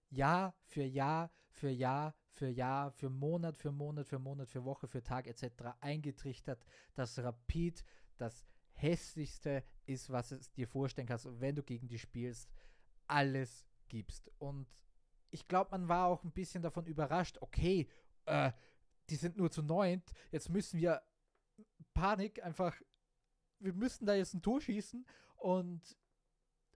Jahr für Jahr für Jahr für Jahr, für Monat für Monat für Monat, für Woche, für Tag etc. eingetrichtert, dass Rapid das hässlichste ist, was es dir vorstellen kannst, wenn du gegen die spielst, alles gibst. Und ich glaube, man war auch ein bisschen davon überrascht, okay, äh, die sind nur zu neunt, jetzt müssen wir Panik einfach, wir müssen da jetzt ein Tor schießen und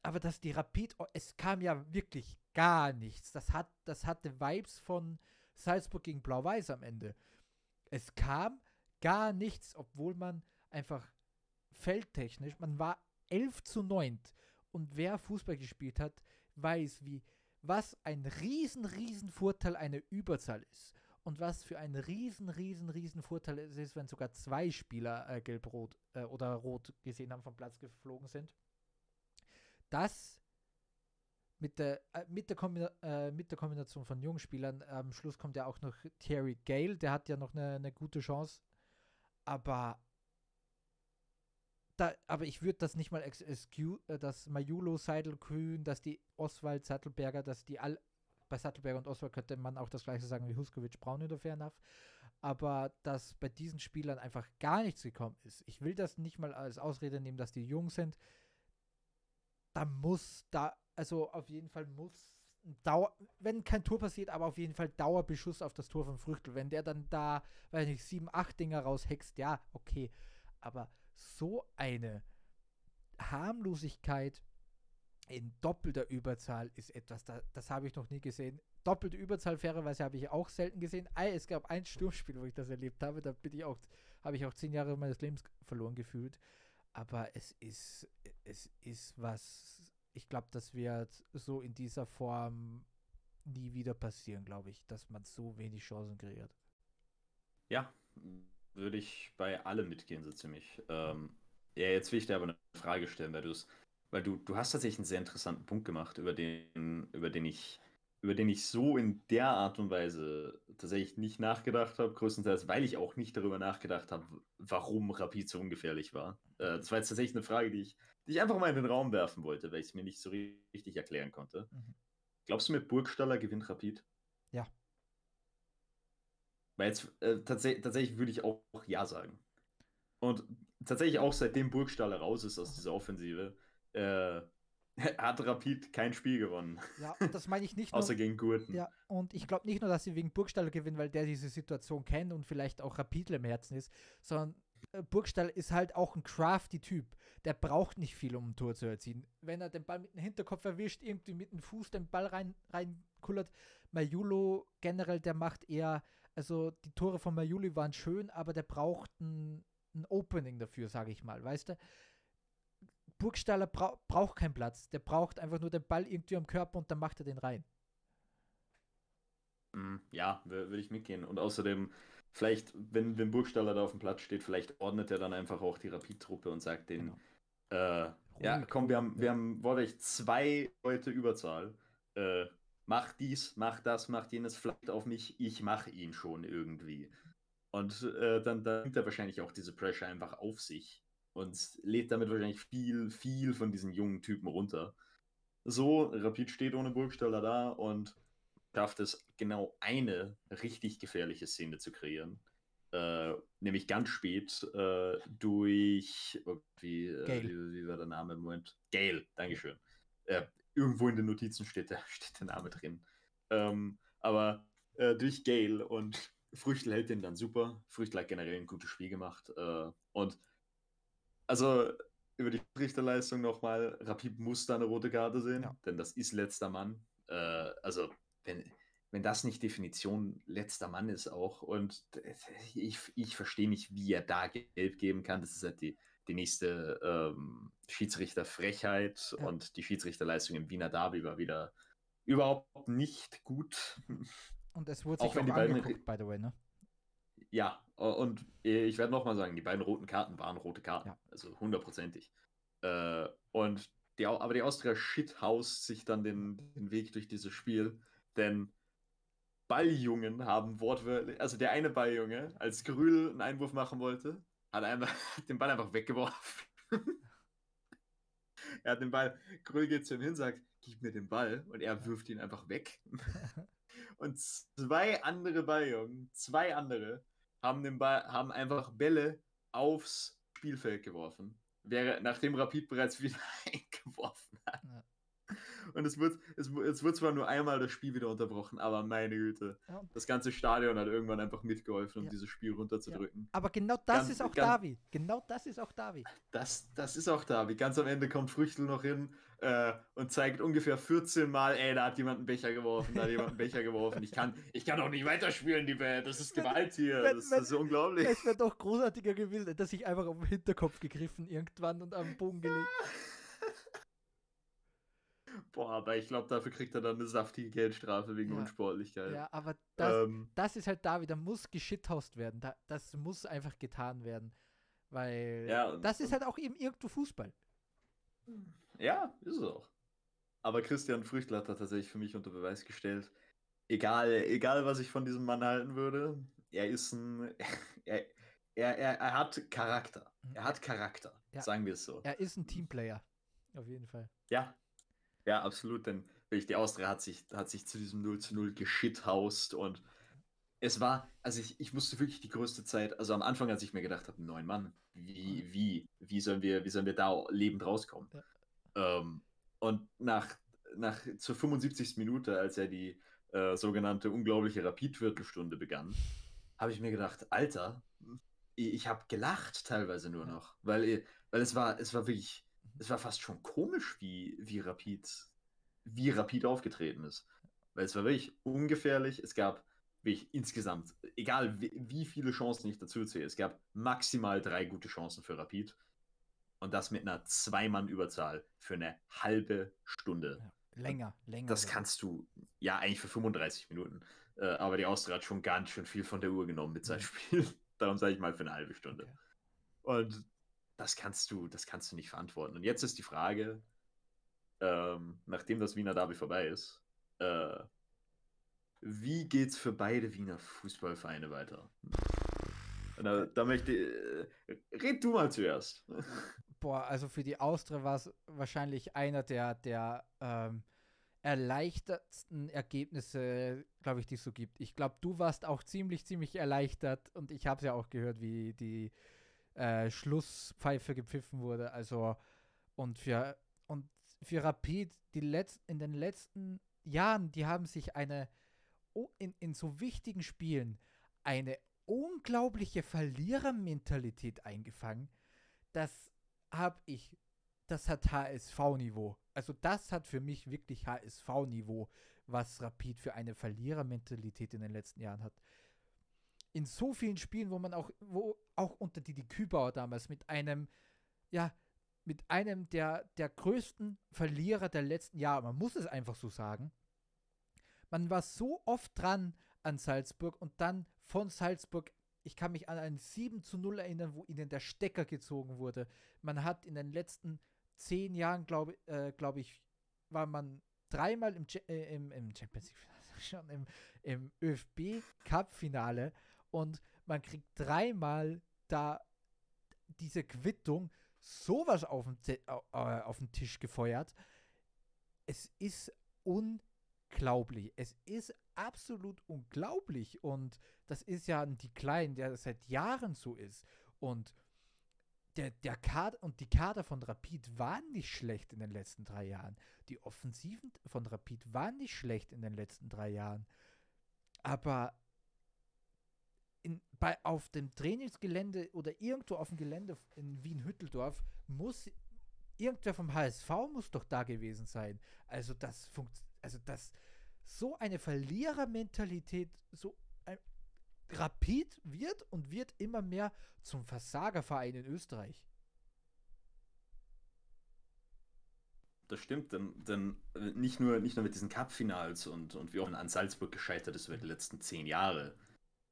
aber dass die Rapid, oh, es kam ja wirklich gar nichts. Das, hat, das hatte Vibes von Salzburg gegen Blau-Weiß am Ende. Es kam gar nichts, obwohl man einfach feldtechnisch, man war 11 zu 9. Und wer Fußball gespielt hat, weiß, wie, was ein riesen, riesen Vorteil eine Überzahl ist. Und was für ein riesen, riesen, riesen Vorteil es ist, wenn sogar zwei Spieler äh, gelb-rot äh, oder rot gesehen haben, vom Platz geflogen sind. Das mit der, äh, mit, der Kombina äh, mit der Kombination von jungen Spielern, am Schluss kommt ja auch noch Terry Gale, der hat ja noch eine, eine gute Chance. Aber da, aber ich würde das nicht mal excuse, äh, dass Majulo, Seidel, Kühn, dass die Oswald, Sattelberger, dass die all, bei Sattelberger und Oswald könnte man auch das gleiche sagen wie Huskovic, Braun oder Fairnaf, aber dass bei diesen Spielern einfach gar nichts gekommen ist. Ich will das nicht mal als Ausrede nehmen, dass die jung sind. Da muss da, also auf jeden Fall muss Dauer, wenn kein Tor passiert, aber auf jeden Fall Dauerbeschuss auf das Tor von Früchtel. Wenn der dann da, weiß nicht, sieben, acht Dinger raushext, ja, okay. Aber so eine Harmlosigkeit in doppelter Überzahl ist etwas, da, das habe ich noch nie gesehen. Doppelte Überzahl, fairerweise habe ich auch selten gesehen. Es gab ein Sturmspiel, wo ich das erlebt habe, da bin ich auch, habe ich auch zehn Jahre meines Lebens verloren gefühlt. Aber es ist, es ist was, ich glaube, das wird so in dieser Form nie wieder passieren, glaube ich, dass man so wenig Chancen kreiert. Ja, würde ich bei allem mitgehen, so ziemlich. Ähm, ja, jetzt will ich dir aber eine Frage stellen, weil du es, weil du, du hast tatsächlich einen sehr interessanten Punkt gemacht, über den, über den ich, über den ich so in der Art und Weise tatsächlich nicht nachgedacht habe, größtenteils, weil ich auch nicht darüber nachgedacht habe, warum Rapid so ungefährlich war. Äh, das war jetzt tatsächlich eine Frage, die ich, die ich einfach mal in den Raum werfen wollte, weil ich es mir nicht so richtig erklären konnte. Mhm. Glaubst du, mit Burgstaller gewinnt Rapid? Ja. Weil jetzt äh, tats tatsächlich würde ich auch, Ja sagen. Und tatsächlich auch seitdem Burgstaller raus ist aus dieser Offensive, äh, hat Rapid kein Spiel gewonnen. Ja, das meine ich nicht nur. Außer gegen Gurten. Ja, und ich glaube nicht nur, dass sie wegen Burgstaller gewinnen, weil der diese Situation kennt und vielleicht auch Rapidler im Herzen ist, sondern äh, Burgstaller ist halt auch ein crafty Typ. Der braucht nicht viel, um ein Tor zu erzielen. Wenn er den Ball mit dem Hinterkopf erwischt, irgendwie mit dem Fuß den Ball rein, reinkullert, Majulo generell, der macht eher also die Tore von Majuli waren schön, aber der braucht ein, ein Opening dafür, sage ich mal, weißt du? Burgstaller bra braucht keinen Platz, der braucht einfach nur den Ball irgendwie am Körper und dann macht er den rein. Mm, ja, würde ich mitgehen. Und außerdem, vielleicht, wenn, wenn Burgstaller da auf dem Platz steht, vielleicht ordnet er dann einfach auch die Rapid-Truppe und sagt denen, genau. äh, ja, komm, wir haben, wir haben wortwörtlich zwei Leute Überzahl. Äh, mach dies, mach das, mach jenes, vielleicht auf mich, ich mache ihn schon irgendwie. Und äh, dann, dann nimmt er wahrscheinlich auch diese Pressure einfach auf sich und lädt damit wahrscheinlich viel, viel von diesen jungen Typen runter. So, Rapid steht ohne Burgstaller da und schafft es, genau eine richtig gefährliche Szene zu kreieren. Äh, nämlich ganz spät äh, durch, wie, äh, wie, wie, war der Name im Moment? Gale, Dankeschön. Äh, irgendwo in den Notizen steht der, steht der Name drin. Ähm, aber äh, durch Gale und Früchtel hält den dann super. Früchtel hat generell ein gutes Spiel gemacht. Äh, und also über die Richterleistung nochmal, Rapid muss da eine rote Karte sehen, ja. denn das ist letzter Mann. Also, wenn, wenn das nicht Definition letzter Mann ist auch und ich, ich verstehe nicht, wie er da Gelb geben kann. Das ist halt die, die nächste ähm, Schiedsrichterfrechheit ja. und die Schiedsrichterleistung im Wiener Derby war wieder überhaupt nicht gut. Und es wurde sich auch, auch angeguckt, by the way, ne? Ja, und ich werde nochmal sagen, die beiden roten Karten waren rote Karten, ja. also hundertprozentig. Äh, und die, aber die Austria shithaust sich dann den, den Weg durch dieses Spiel, denn Balljungen haben wortwörtlich, also der eine Balljunge, als Grül einen Einwurf machen wollte, hat einfach den Ball einfach weggeworfen. er hat den Ball, Gröll geht zu ihm hin, sagt, gib mir den Ball und er wirft ihn einfach weg. und zwei andere Balljungen, zwei andere, haben den Ball, haben einfach Bälle aufs Spielfeld geworfen. Wäre, nachdem Rapid bereits wieder eingeworfen hat. Ja. Und es wird, es, es wird zwar nur einmal das Spiel wieder unterbrochen, aber meine Güte. Ja. Das ganze Stadion hat irgendwann einfach mitgeholfen, um ja. dieses Spiel runterzudrücken. Ja. Aber genau das ganz, ist auch ganz, Davi. Genau das ist auch Davi. Das, das ist auch Davi. Ganz am Ende kommt Früchtel noch hin äh, und zeigt ungefähr 14 Mal, ey, da hat jemand einen Becher geworfen, da hat jemand einen Becher geworfen. Ich kann, ich kann auch nicht weiterspielen, die Band. Das ist Gewalt hier. Wenn, das, wenn, das, ist unglaublich. Es wäre doch großartiger gewesen, dass ich einfach auf den Hinterkopf gegriffen irgendwann und am Bogen gelegt. Boah, aber ich glaube, dafür kriegt er dann eine saftige Geldstrafe wegen ja. Unsportlichkeit. Ja, aber das, ähm, das ist halt da wieder, muss geschithaust werden. Da, das muss einfach getan werden. Weil ja, das ist halt auch eben irgendwo Fußball. Ja, ist es auch. aber Christian Früchtler hat tatsächlich für mich unter Beweis gestellt, egal, egal was ich von diesem Mann halten würde, er ist ein, er, er, er, er hat Charakter. Er hat Charakter, ja. sagen wir es so. Er ist ein Teamplayer, auf jeden Fall. Ja, ja, absolut, denn die Austria hat sich, hat sich zu diesem 0 zu 0 geschithaust und es war, also ich, ich musste wirklich die größte Zeit, also am Anfang, als ich mir gedacht habe, neun Mann, wie, wie, wie sollen wir, wie sollen wir da lebend rauskommen? Ja. Ähm, und nach, nach zur 75. Minute, als er die äh, sogenannte unglaubliche Rapid-Viertelstunde begann, habe ich mir gedacht, Alter, ich, ich habe gelacht teilweise nur noch, weil, weil es war, es war wirklich, es war fast schon komisch, wie, wie Rapid, wie Rapid aufgetreten ist. Weil es war wirklich ungefährlich. Es gab wirklich insgesamt, egal wie, wie viele Chancen ich dazu zähle, es gab maximal drei gute Chancen für Rapid. Und das mit einer Zweimann-Überzahl für eine halbe Stunde. Ja, länger, länger. Das kannst du, ja, eigentlich für 35 Minuten. Äh, aber die Austria hat schon ganz schön viel von der Uhr genommen mit seinem Spiel. Darum sage ich mal für eine halbe Stunde. Okay. Und das kannst du, das kannst du nicht verantworten. Und jetzt ist die Frage, ähm, nachdem das Wiener Derby vorbei ist, äh, wie geht's für beide Wiener Fußballvereine weiter? Da, da möchte äh, red du mal zuerst. Boah, also für die Austria war es wahrscheinlich einer der, der ähm, erleichtertsten Ergebnisse, glaube ich, die es so gibt. Ich glaube, du warst auch ziemlich, ziemlich erleichtert und ich habe es ja auch gehört, wie die äh, Schlusspfeife gepfiffen wurde. Also und für und für Rapid die Letz in den letzten Jahren, die haben sich eine in, in so wichtigen Spielen eine unglaubliche Verlierermentalität eingefangen. Das habe ich, das hat HSV-Niveau. Also das hat für mich wirklich HSV-Niveau, was Rapid für eine Verlierermentalität in den letzten Jahren hat. In so vielen Spielen, wo man auch, wo auch unter die Kübauer damals mit einem, ja, mit einem der, der größten Verlierer der letzten Jahre, man muss es einfach so sagen, man war so oft dran an Salzburg und dann von Salzburg, ich kann mich an ein 7 zu 0 erinnern, wo ihnen der Stecker gezogen wurde. Man hat in den letzten zehn Jahren, glaube äh, glaub ich, war man dreimal im, äh, im, im Champions League, schon im, im ÖFB Cup Finale und man kriegt dreimal da diese Quittung sowas auf den, äh, auf den Tisch gefeuert. Es ist un unglaublich. Es ist absolut unglaublich. Und das ist ja ein Decline, der seit Jahren so ist. Und der, der Kader und die Kader von Rapid waren nicht schlecht in den letzten drei Jahren. Die Offensiven von Rapid waren nicht schlecht in den letzten drei Jahren. Aber in, bei, auf dem Trainingsgelände oder irgendwo auf dem Gelände in Wien-Hütteldorf muss irgendwer vom HSV muss doch da gewesen sein. Also das funktioniert also dass so eine Verlierermentalität so ein, rapid wird und wird immer mehr zum Versagerverein in Österreich. Das stimmt, denn, denn äh, nicht, nur, nicht nur mit diesen Cup-Finals und, und wie auch an Salzburg gescheitert ist über die letzten zehn Jahre,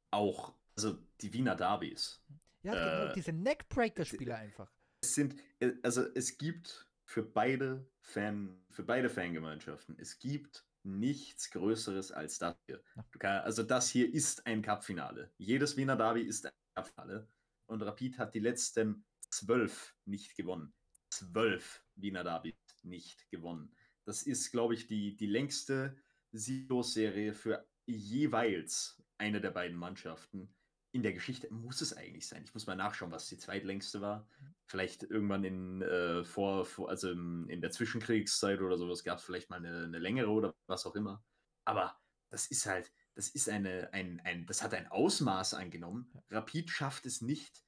auch also die Wiener Derbys. Ja, genau, äh, diese Neckbreaker-Spiele einfach. Es sind, äh, also es gibt für beide Fan, für beide Fangemeinschaften. Es gibt nichts Größeres als das hier. Kann, also das hier ist ein Cupfinale. Jedes Wiener Derby ist ein Cupfinale. Und Rapid hat die letzten zwölf nicht gewonnen. Zwölf Wiener Derby nicht gewonnen. Das ist, glaube ich, die, die längste Sieglos-Serie für jeweils eine der beiden Mannschaften in der Geschichte muss es eigentlich sein. Ich muss mal nachschauen, was die zweitlängste war. Vielleicht irgendwann in äh, vor, vor, also in, der Zwischenkriegszeit oder sowas gab es vielleicht mal eine, eine, längere oder was auch immer. Aber das ist halt, das ist eine, ein, ein, das hat ein Ausmaß angenommen. Rapid schafft es nicht.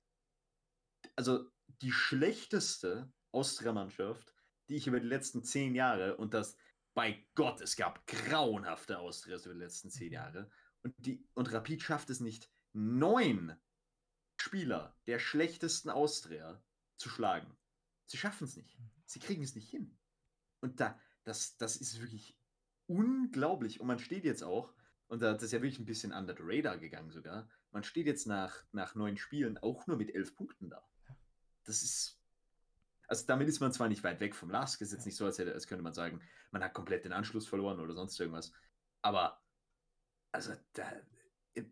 Also die schlechteste Austria-Mannschaft, die ich über die letzten zehn Jahre und das bei Gott, es gab grauenhafte Austrias über die letzten zehn mhm. Jahre. Und, die, und Rapid schafft es nicht, neun Spieler der schlechtesten Austria zu schlagen. Sie schaffen es nicht. Sie kriegen es nicht hin. Und da, das, das ist wirklich unglaublich. Und man steht jetzt auch, und das ist ja wirklich ein bisschen under the radar gegangen sogar, man steht jetzt nach, nach neun Spielen auch nur mit elf Punkten da. Das ist, also damit ist man zwar nicht weit weg vom Lask, ist jetzt nicht so, als, hätte, als könnte man sagen, man hat komplett den Anschluss verloren oder sonst irgendwas. Aber, also, da,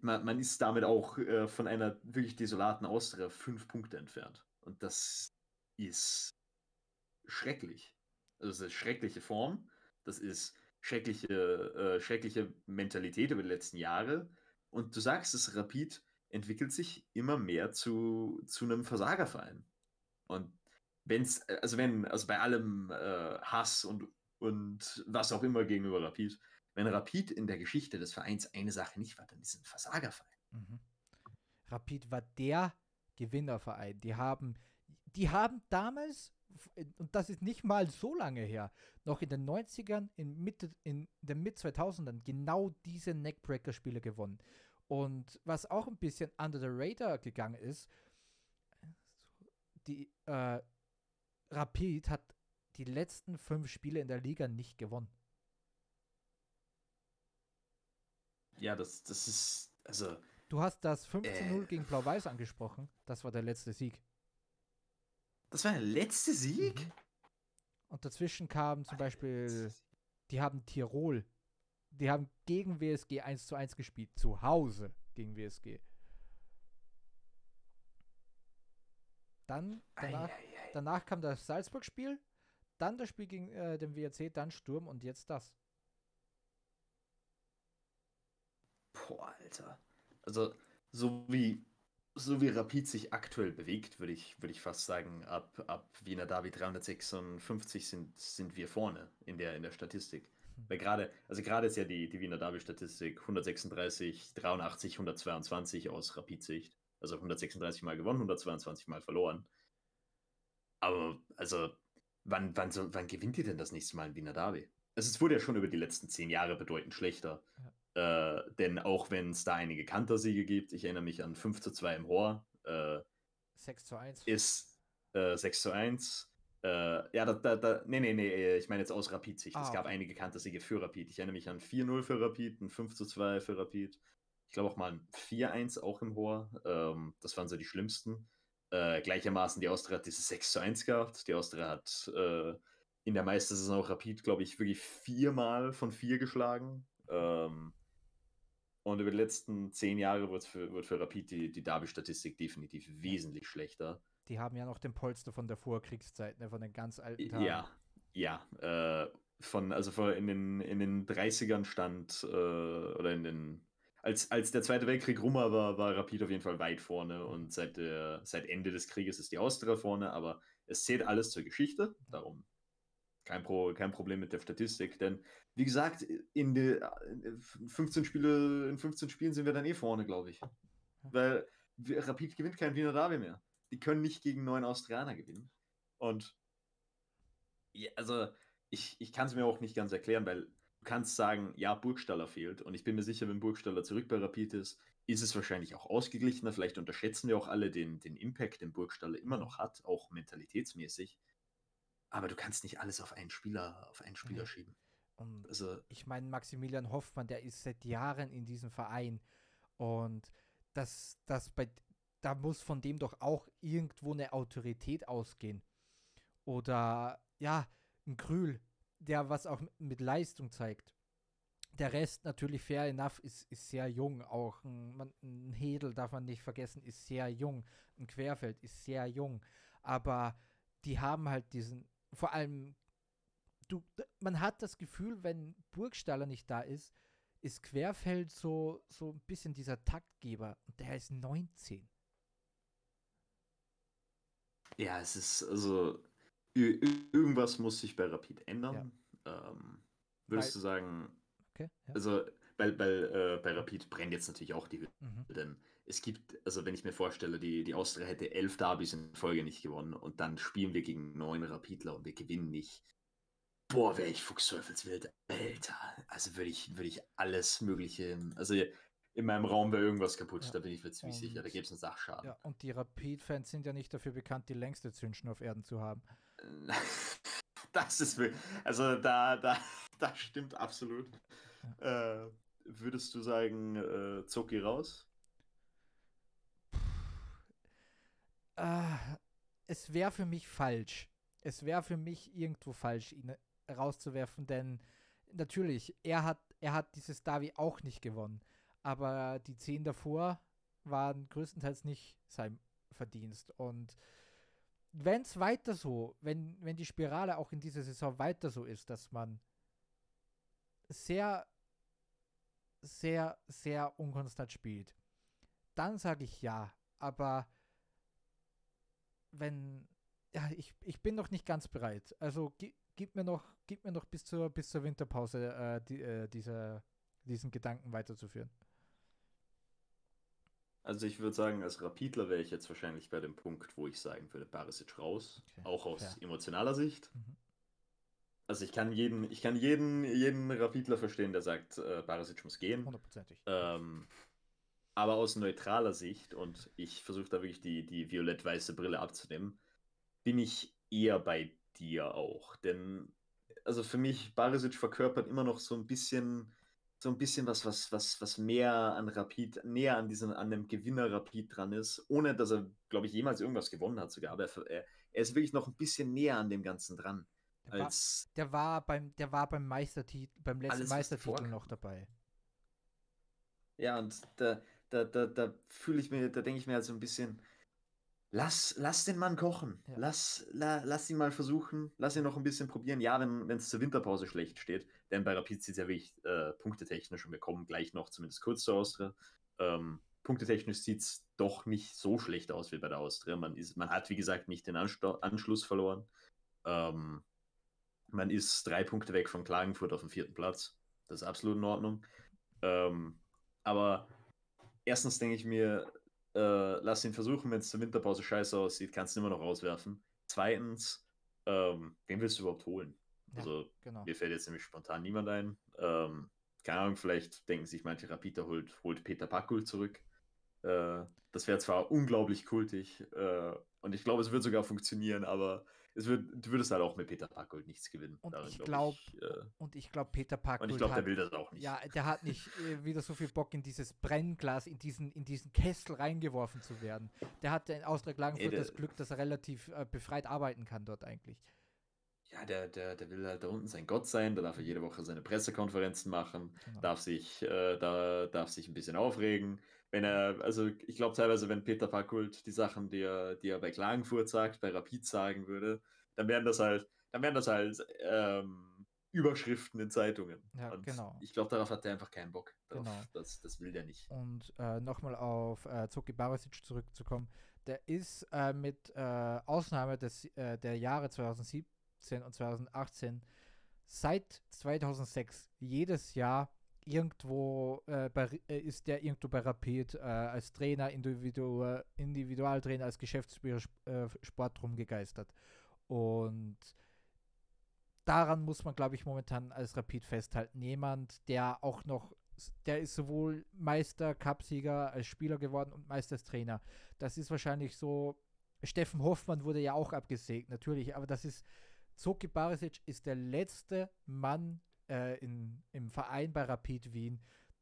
man, man ist damit auch äh, von einer wirklich desolaten Austria fünf Punkte entfernt. Und das ist schrecklich. Also, das ist schreckliche Form. Das ist schreckliche, äh, schreckliche Mentalität über die letzten Jahre. Und du sagst es, Rapid entwickelt sich immer mehr zu, zu einem Versagerverein. Und wenn's, also wenn, also bei allem äh, Hass und, und was auch immer gegenüber Rapid, wenn Rapid in der Geschichte des Vereins eine Sache nicht war, dann ist es ein Versagerverein. Mhm. Rapid war der Gewinnerverein. Die haben, die haben damals, und das ist nicht mal so lange her, noch in den 90ern, in, Mitte, in den Mid-2000ern genau diese Neckbreaker-Spiele gewonnen. Und was auch ein bisschen under the radar gegangen ist, die äh, Rapid hat die letzten fünf Spiele in der Liga nicht gewonnen. Ja, das, das ist, also. Du hast das 15-0 äh, gegen Blau-Weiß angesprochen. Das war der letzte Sieg. Das war der letzte Sieg? Mhm. Und dazwischen kam zum Beispiel, die haben Tirol, die haben gegen WSG 1 zu 1 gespielt, zu Hause gegen WSG. Dann, danach, ei, ei, ei. danach kam das Salzburg-Spiel, dann das Spiel gegen äh, den WRC, dann Sturm und jetzt das. Boah, Alter. Also, so wie so wie Rapid sich aktuell bewegt, würde ich, würd ich fast sagen, ab, ab Wiener Derby 356 sind, sind wir vorne in der, in der Statistik. Hm. Weil gerade, also gerade ist ja die, die Wiener Derby-Statistik 136, 83, 122 aus Rapid-Sicht. Also 136 Mal gewonnen, 122 Mal verloren. Aber, also, wann, wann, wann gewinnt ihr denn das nächste Mal in Wiener Derby? Also, es wurde ja schon über die letzten zehn Jahre bedeutend schlechter. Ja. Äh, denn auch wenn es da einige Kantersiege gibt, ich erinnere mich an 5 zu 2 im Rohr. Äh, 6 zu 1. Ist äh, 6 zu 1. Äh, ja, da, da, da, nee, nee, nee, ich meine jetzt aus Rapid-Sicht. Ah, es gab okay. einige Kantersiege für Rapid. Ich erinnere mich an 4-0 für Rapid, ein 5 zu 2 für Rapid. Ich glaube auch mal ein 4-1 auch im Rohr. Ähm, das waren so die schlimmsten. Äh, gleichermaßen die Austria hat dieses 6 zu 1 gehabt. Die Austria hat äh, in der Meistersaison auch Rapid, glaube ich, wirklich viermal von vier geschlagen. Ähm, und über die letzten zehn Jahre wird für, wird für Rapid die, die Derby-Statistik definitiv wesentlich schlechter. Die haben ja noch den Polster von der Vorkriegszeit, ne, von den ganz alten Tagen. Ja, ja. Äh, von, also vor, in, den, in den 30ern stand, äh, oder in den, als, als der Zweite Weltkrieg rum war, war Rapid auf jeden Fall weit vorne und seit, der, seit Ende des Krieges ist die Austria vorne, aber es zählt alles zur Geschichte, darum kein, Pro, kein Problem mit der Statistik, denn wie gesagt, in, die, 15 Spiele, in 15 Spielen sind wir dann eh vorne, glaube ich. Weil Rapid gewinnt kein Wiener Derby mehr. Die können nicht gegen neun Australier gewinnen. Und ja, also ich, ich kann es mir auch nicht ganz erklären, weil du kannst sagen, ja, Burgstaller fehlt. Und ich bin mir sicher, wenn Burgstaller zurück bei Rapid ist, ist es wahrscheinlich auch ausgeglichener. Vielleicht unterschätzen wir auch alle den, den Impact, den Burgstaller immer noch hat, auch mentalitätsmäßig. Aber du kannst nicht alles auf einen Spieler, auf einen Spieler ja. schieben. Und also, ich meine, Maximilian Hoffmann, der ist seit Jahren in diesem Verein. Und das, das bei, da muss von dem doch auch irgendwo eine Autorität ausgehen. Oder ja, ein Grül, der was auch mit Leistung zeigt. Der Rest natürlich fair enough ist, ist sehr jung. Auch ein, ein Hedel darf man nicht vergessen, ist sehr jung. Ein Querfeld ist sehr jung. Aber die haben halt diesen, vor allem, du, man hat das Gefühl, wenn Burgstaller nicht da ist, ist Querfeld so, so ein bisschen dieser Taktgeber. Und der ist 19. Ja, es ist, also, irgendwas muss sich bei Rapid ändern. Ja. Ähm, würdest weil, du sagen, okay, ja. also, weil, weil äh, bei Rapid brennt jetzt natürlich auch die Hütte, mhm. denn es gibt, also wenn ich mir vorstelle, die, die Austria hätte elf Derbys in Folge nicht gewonnen und dann spielen wir gegen neun Rapidler und wir gewinnen nicht. Boah, wäre ich Fuchsteufelswild. Alter, also würde ich, würde ich alles Mögliche, also in meinem Raum wäre irgendwas kaputt, ja. da bin ich mir ziemlich und, sicher, da gibt es einen Sachschaden. Ja, und die Rapid-Fans sind ja nicht dafür bekannt, die längste Zündschnur auf Erden zu haben. das ist, also da, da, das stimmt absolut. Ja. Äh, würdest du sagen, äh, Zucki raus? Äh, es wäre für mich falsch. es wäre für mich irgendwo falsch, ihn rauszuwerfen, denn natürlich, er hat, er hat dieses Derby auch nicht gewonnen. Aber die zehn davor waren größtenteils nicht sein Verdienst. Und wenn es weiter so, wenn, wenn die Spirale auch in dieser Saison weiter so ist, dass man sehr, sehr, sehr unkonstant spielt, dann sage ich ja. Aber wenn, ja, ich, ich bin noch nicht ganz bereit. Also gib, gib mir noch, gib mir noch bis zur, bis zur Winterpause äh, die, äh, diese, diesen Gedanken weiterzuführen. Also ich würde sagen, als Rapidler wäre ich jetzt wahrscheinlich bei dem Punkt, wo ich sagen würde, Barisic raus, okay. auch aus ja. emotionaler Sicht. Mhm. Also ich kann jeden, ich kann jeden, jeden Rapidler verstehen, der sagt, äh, Barisic muss gehen. Hundertprozentig. Ähm, aber aus neutraler Sicht, und ich versuche da wirklich die, die violett-weiße Brille abzunehmen, bin ich eher bei dir auch. Denn, also für mich, Barisic verkörpert immer noch so ein bisschen so ein bisschen was, was, was, was mehr an Rapid, näher an diesem, an dem Gewinner Rapid dran ist, ohne dass er, glaube ich, jemals irgendwas gewonnen hat sogar. Aber er, er ist wirklich noch ein bisschen näher an dem Ganzen dran. Der, als war, der war beim, der war beim Meistertitel, beim letzten alles, Meistertitel noch dabei. Ja, und da, da, da, da fühle ich mir, da denke ich mir halt so ein bisschen, Lass, lass den Mann kochen. Ja. Lass, la, lass ihn mal versuchen. Lass ihn noch ein bisschen probieren. Ja, wenn es zur Winterpause schlecht steht. Denn bei Rapid sieht es ja wirklich äh, punktetechnisch und wir kommen gleich noch zumindest kurz zur Austria. Ähm, punktetechnisch sieht es doch nicht so schlecht aus wie bei der Austria. Man, ist, man hat, wie gesagt, nicht den Ansto Anschluss verloren. Ähm, man ist drei Punkte weg von Klagenfurt auf dem vierten Platz. Das ist absolut in Ordnung. Ähm, aber erstens denke ich mir, äh, lass ihn versuchen, wenn es zur Winterpause scheiße aussieht, kannst du ihn immer noch rauswerfen. Zweitens, ähm, wen willst du überhaupt holen? Ja, also, genau. mir fällt jetzt nämlich spontan niemand ein. Ähm, keine Ahnung, vielleicht denken sich manche Rapiter holt, holt Peter Packel zurück. Äh, das wäre zwar unglaublich kultig äh, und ich glaube, es wird sogar funktionieren, aber es wird, du würdest halt auch mit Peter Parkgold nichts gewinnen. Und Darin, ich glaube, äh, und ich glaube, Peter Parkgold. Und ich glaube, der will das auch nicht. Ja, der hat nicht äh, wieder so viel Bock in dieses Brennglas, in diesen, in diesen Kessel reingeworfen zu werden. Der hat in Austria Klagenfurt das Glück, dass er relativ äh, befreit arbeiten kann dort eigentlich. Ja, der, der, der will halt da unten sein Gott sein, da darf er jede Woche seine Pressekonferenzen machen, genau. darf, sich, äh, da, darf sich ein bisschen aufregen wenn er, also ich glaube teilweise, wenn Peter Packult die Sachen, die er, die er bei Klagenfurt sagt, bei Rapid sagen würde, dann wären das halt, dann wären das halt ähm, Überschriften in Zeitungen. Ja, und genau. Ich glaube, darauf hat er einfach keinen Bock. Darauf, genau. Das, das will der nicht. Und äh, nochmal auf äh, Zoki Barisic zurückzukommen, der ist äh, mit äh, Ausnahme des, äh, der Jahre 2017 und 2018 seit 2006 jedes Jahr irgendwo äh, bei, äh, ist der irgendwo bei Rapid äh, als Trainer, Individu Individualtrainer, als Geschäftsführer äh, Sport rumgegeistert. Und daran muss man, glaube ich, momentan als Rapid festhalten. Jemand, der auch noch, der ist sowohl Meister, Cupsieger als Spieler geworden und Meisterstrainer. Das ist wahrscheinlich so. Steffen Hoffmann wurde ja auch abgesägt, natürlich, aber das ist. Zoki Barisic ist der letzte Mann äh, in, im Verein bei Rapid Wien,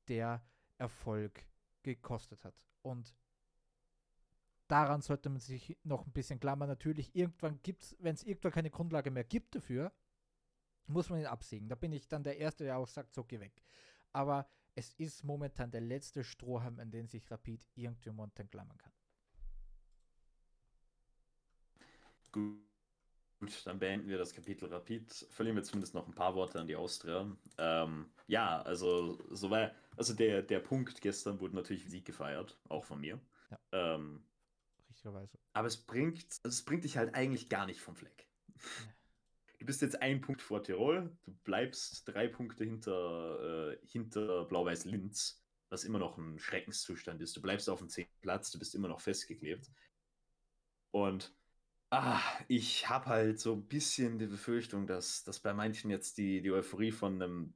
der Erfolg gekostet hat. Und daran sollte man sich noch ein bisschen klammern. Natürlich, irgendwann gibt es, wenn es irgendwann keine Grundlage mehr gibt dafür, muss man ihn absägen. Da bin ich dann der Erste, der auch sagt, so geh weg. Aber es ist momentan der letzte Strohhalm, an den sich Rapid irgendwie momentan klammern kann. Gut. Gut, dann beenden wir das Kapitel Rapid. Verlieren wir zumindest noch ein paar Worte an die Austria. Ähm, ja, also so war, also der, der Punkt gestern wurde natürlich Sieg gefeiert, auch von mir. Ja. Ähm, Richtigerweise. Aber es bringt, es bringt dich halt eigentlich gar nicht vom Fleck. Ja. Du bist jetzt ein Punkt vor Tirol, du bleibst drei Punkte hinter, äh, hinter Blau-Weiß Linz, was immer noch ein Schreckenszustand ist. Du bleibst auf dem zehnten Platz, du bist immer noch festgeklebt. Und Ah, ich habe halt so ein bisschen die Befürchtung, dass, dass bei manchen jetzt die, die Euphorie von einem,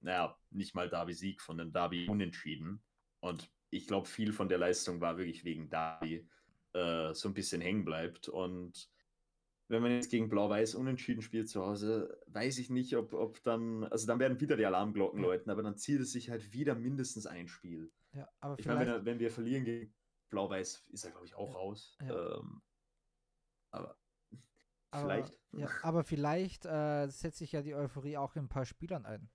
naja, nicht mal Derby-Sieg, von einem Derby unentschieden. Und ich glaube, viel von der Leistung war wirklich wegen Derby äh, so ein bisschen hängen bleibt. Und wenn man jetzt gegen Blau-Weiß unentschieden spielt zu Hause, weiß ich nicht, ob, ob dann, also dann werden wieder die Alarmglocken läuten, aber dann zieht es sich halt wieder mindestens ein Spiel. Ja, aber ich meine, wenn, wenn, wir verlieren gegen Blau-Weiß, ist er, glaube ich, auch ja, raus. Ja. Ähm, aber Vielleicht. Aber, ja, aber vielleicht äh, setzt sich ja die Euphorie auch in ein paar Spielern ein.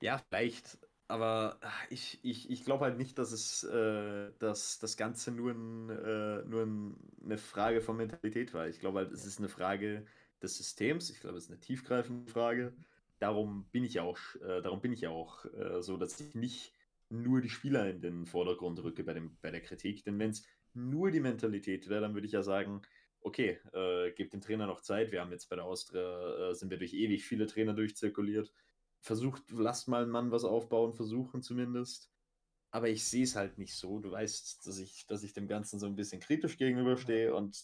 Ja, vielleicht. Aber ich, ich, ich glaube halt nicht, dass es äh, dass das Ganze nur, ein, äh, nur ein, eine Frage von Mentalität war. Ich glaube halt, es ist eine Frage des Systems. Ich glaube, es ist eine tiefgreifende Frage. Darum bin ich auch, äh, darum bin ich auch äh, so, dass ich nicht nur die Spieler in den Vordergrund rücke bei, dem, bei der Kritik. Denn wenn es nur die Mentalität wäre, dann würde ich ja sagen, okay, äh, gebt dem Trainer noch Zeit. Wir haben jetzt bei der Austria, äh, sind wir durch ewig viele Trainer durchzirkuliert. Versucht, lasst mal einen Mann was aufbauen, versuchen zumindest. Aber ich sehe es halt nicht so. Du weißt, dass ich, dass ich dem Ganzen so ein bisschen kritisch gegenüberstehe und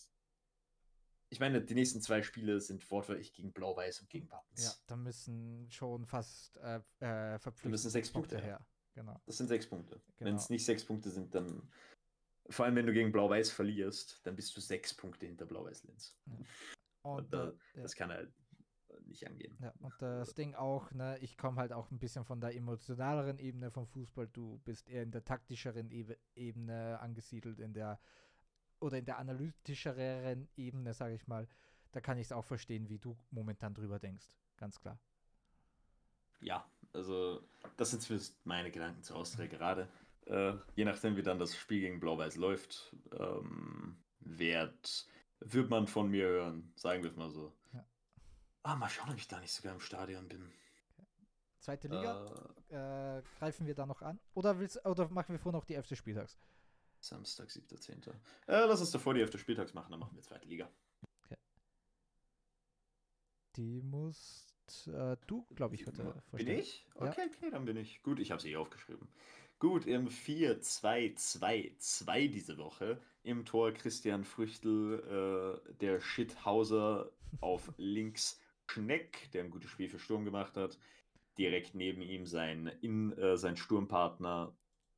ich meine, die nächsten zwei Spiele sind wortwörtlich gegen Blau-Weiß und gegen Wappens. Ja, da müssen schon fast äh, äh, Da müssen sechs Punkte her. Genau. Das sind sechs Punkte. Genau. Wenn es nicht sechs Punkte sind, dann vor allem, wenn du gegen Blau-Weiß verlierst, dann bist du sechs Punkte hinter Blau-Weiß-Linz. Ja. Da, äh, ja. das kann halt nicht angehen. Ja, und das Ding auch, ne, ich komme halt auch ein bisschen von der emotionaleren Ebene vom Fußball. Du bist eher in der taktischeren Ebe Ebene angesiedelt, in der oder in der analytischeren Ebene, sage ich mal. Da kann ich es auch verstehen, wie du momentan drüber denkst. Ganz klar. Ja, also das sind zumindest meine Gedanken zur Austria gerade. Äh, je nachdem, wie dann das Spiel gegen Blau-Weiß läuft, ähm, wird, wird man von mir hören, sagen wir es mal so. Ja. Ah, mal schauen, ob ich da nicht sogar im Stadion bin. Zweite Liga, Äh, äh, greifen wir da noch an? Oder, willst, oder machen wir vor noch die 11. Spieltags? Samstag, 7.10. Äh, lass uns davor die 11. Spieltags machen, dann machen wir zweite Liga. Die musst äh, du, glaube ich, heute Bin vorstellen. ich? Ja. Okay, okay, dann bin ich. Gut, ich habe es eh aufgeschrieben. Gut, im 4-2-2-2 diese Woche. Im Tor Christian Früchtel, äh, der Shithauser auf links Schneck, der ein gutes Spiel für Sturm gemacht hat. Direkt neben ihm sein, in, äh, sein Sturmpartner,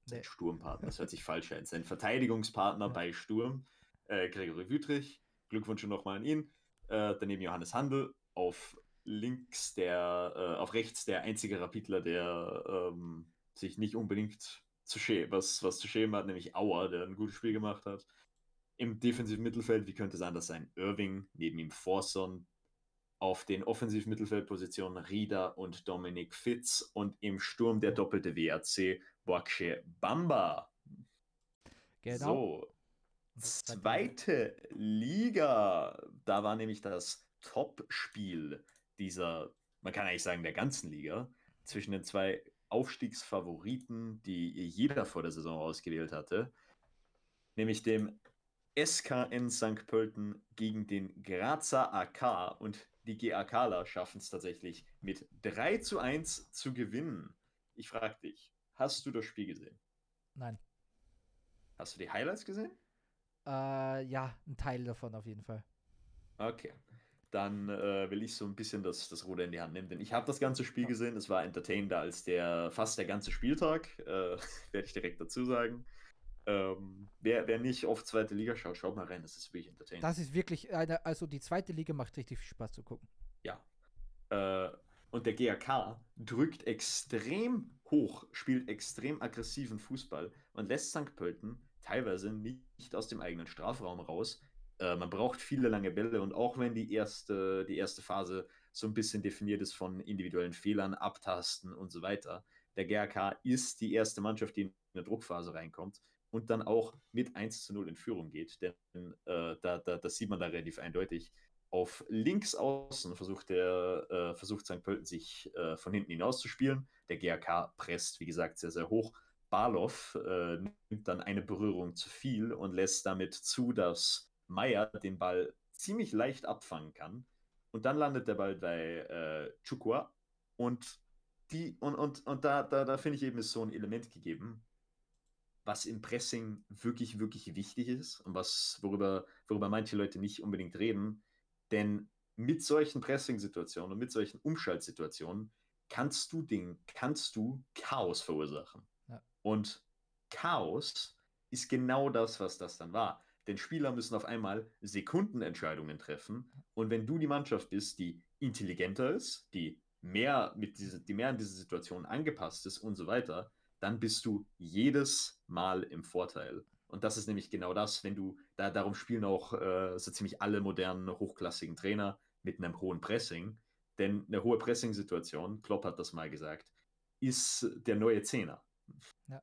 sein Nee. Sturmpartner, das hört sich falsch an, sein Verteidigungspartner Ja. bei Sturm, äh, Gregory Wüttrich. Glückwünsche nochmal an ihn. Äh, daneben Johannes Handel auf links der, äh, auf rechts der einzige Rapidler, der ähm, sich nicht unbedingt zu schä was, was zu schämen hat, nämlich Auer, der ein gutes Spiel gemacht hat. Im defensiven Mittelfeld, wie könnte es anders sein? Irving, neben ihm Forson, auf den offensiven Mittelfeldpositionen Rieder und Dominik Fitz und im Sturm der doppelte WRC Boakche Bamba. Genau. So, Zweite Liga. Da war nämlich das Top-Spiel dieser, man kann eigentlich sagen, der ganzen Liga, zwischen den zwei Aufstiegsfavoriten, die jeder vor der Saison ausgewählt hatte, nämlich dem SKN St. Pölten gegen den Grazer AK und die GAKler schaffen es tatsächlich mit 3 zu 1 zu gewinnen. Ich frage dich, hast du das Spiel gesehen? Nein. Hast du die Highlights gesehen? Äh, ja, ein Teil davon auf jeden Fall. Okay. Dann äh, will ich so ein bisschen das, das Ruder in die Hand nehmen, denn ich habe das ganze Spiel gesehen. Es war entertainender als der fast der ganze Spieltag, äh, werde ich direkt dazu sagen. Ähm, wer, wer nicht auf zweite Liga schaut, schaut mal rein, das ist wirklich entertainend. Das ist wirklich eine, also die zweite Liga macht richtig viel Spaß zu gucken. Ja. Äh, und der GAK drückt extrem hoch, spielt extrem aggressiven Fußball und lässt St. Pölten teilweise nicht aus dem eigenen Strafraum raus. Äh, man braucht viele lange Bälle und auch wenn die erste, die erste Phase so ein bisschen definiert ist von individuellen Fehlern, Abtasten und so weiter, der GAK ist die erste Mannschaft, die in eine Druckphase reinkommt und dann auch mit 1 zu 0 in Führung geht. Denn äh, da, da, das sieht man da relativ eindeutig. Auf links außen versucht, der, äh, versucht St. Pölten sich äh, von hinten hinaus zu spielen. Der GAK presst, wie gesagt, sehr, sehr hoch. Barlow äh, nimmt dann eine Berührung zu viel und lässt damit zu, dass Meier den Ball ziemlich leicht abfangen kann. Und dann landet der Ball bei äh, Chukwa. Und, die, und, und, und da, da, da finde ich eben ist so ein Element gegeben, was im Pressing wirklich, wirklich wichtig ist und was, worüber, worüber manche Leute nicht unbedingt reden. Denn mit solchen Pressing-Situationen und mit solchen Umschaltsituationen kannst du Ding, kannst du Chaos verursachen. Ja. Und Chaos ist genau das, was das dann war. Denn Spieler müssen auf einmal Sekundenentscheidungen treffen. Und wenn du die Mannschaft bist, die intelligenter ist, die mehr mit diese, die mehr an diese Situation angepasst ist und so weiter, dann bist du jedes Mal im Vorteil. Und das ist nämlich genau das, wenn du, da darum spielen auch äh, so ziemlich alle modernen, hochklassigen Trainer mit einem hohen Pressing. Denn eine hohe Pressing-Situation, Klopp hat das mal gesagt, ist der neue Zehner. Ja.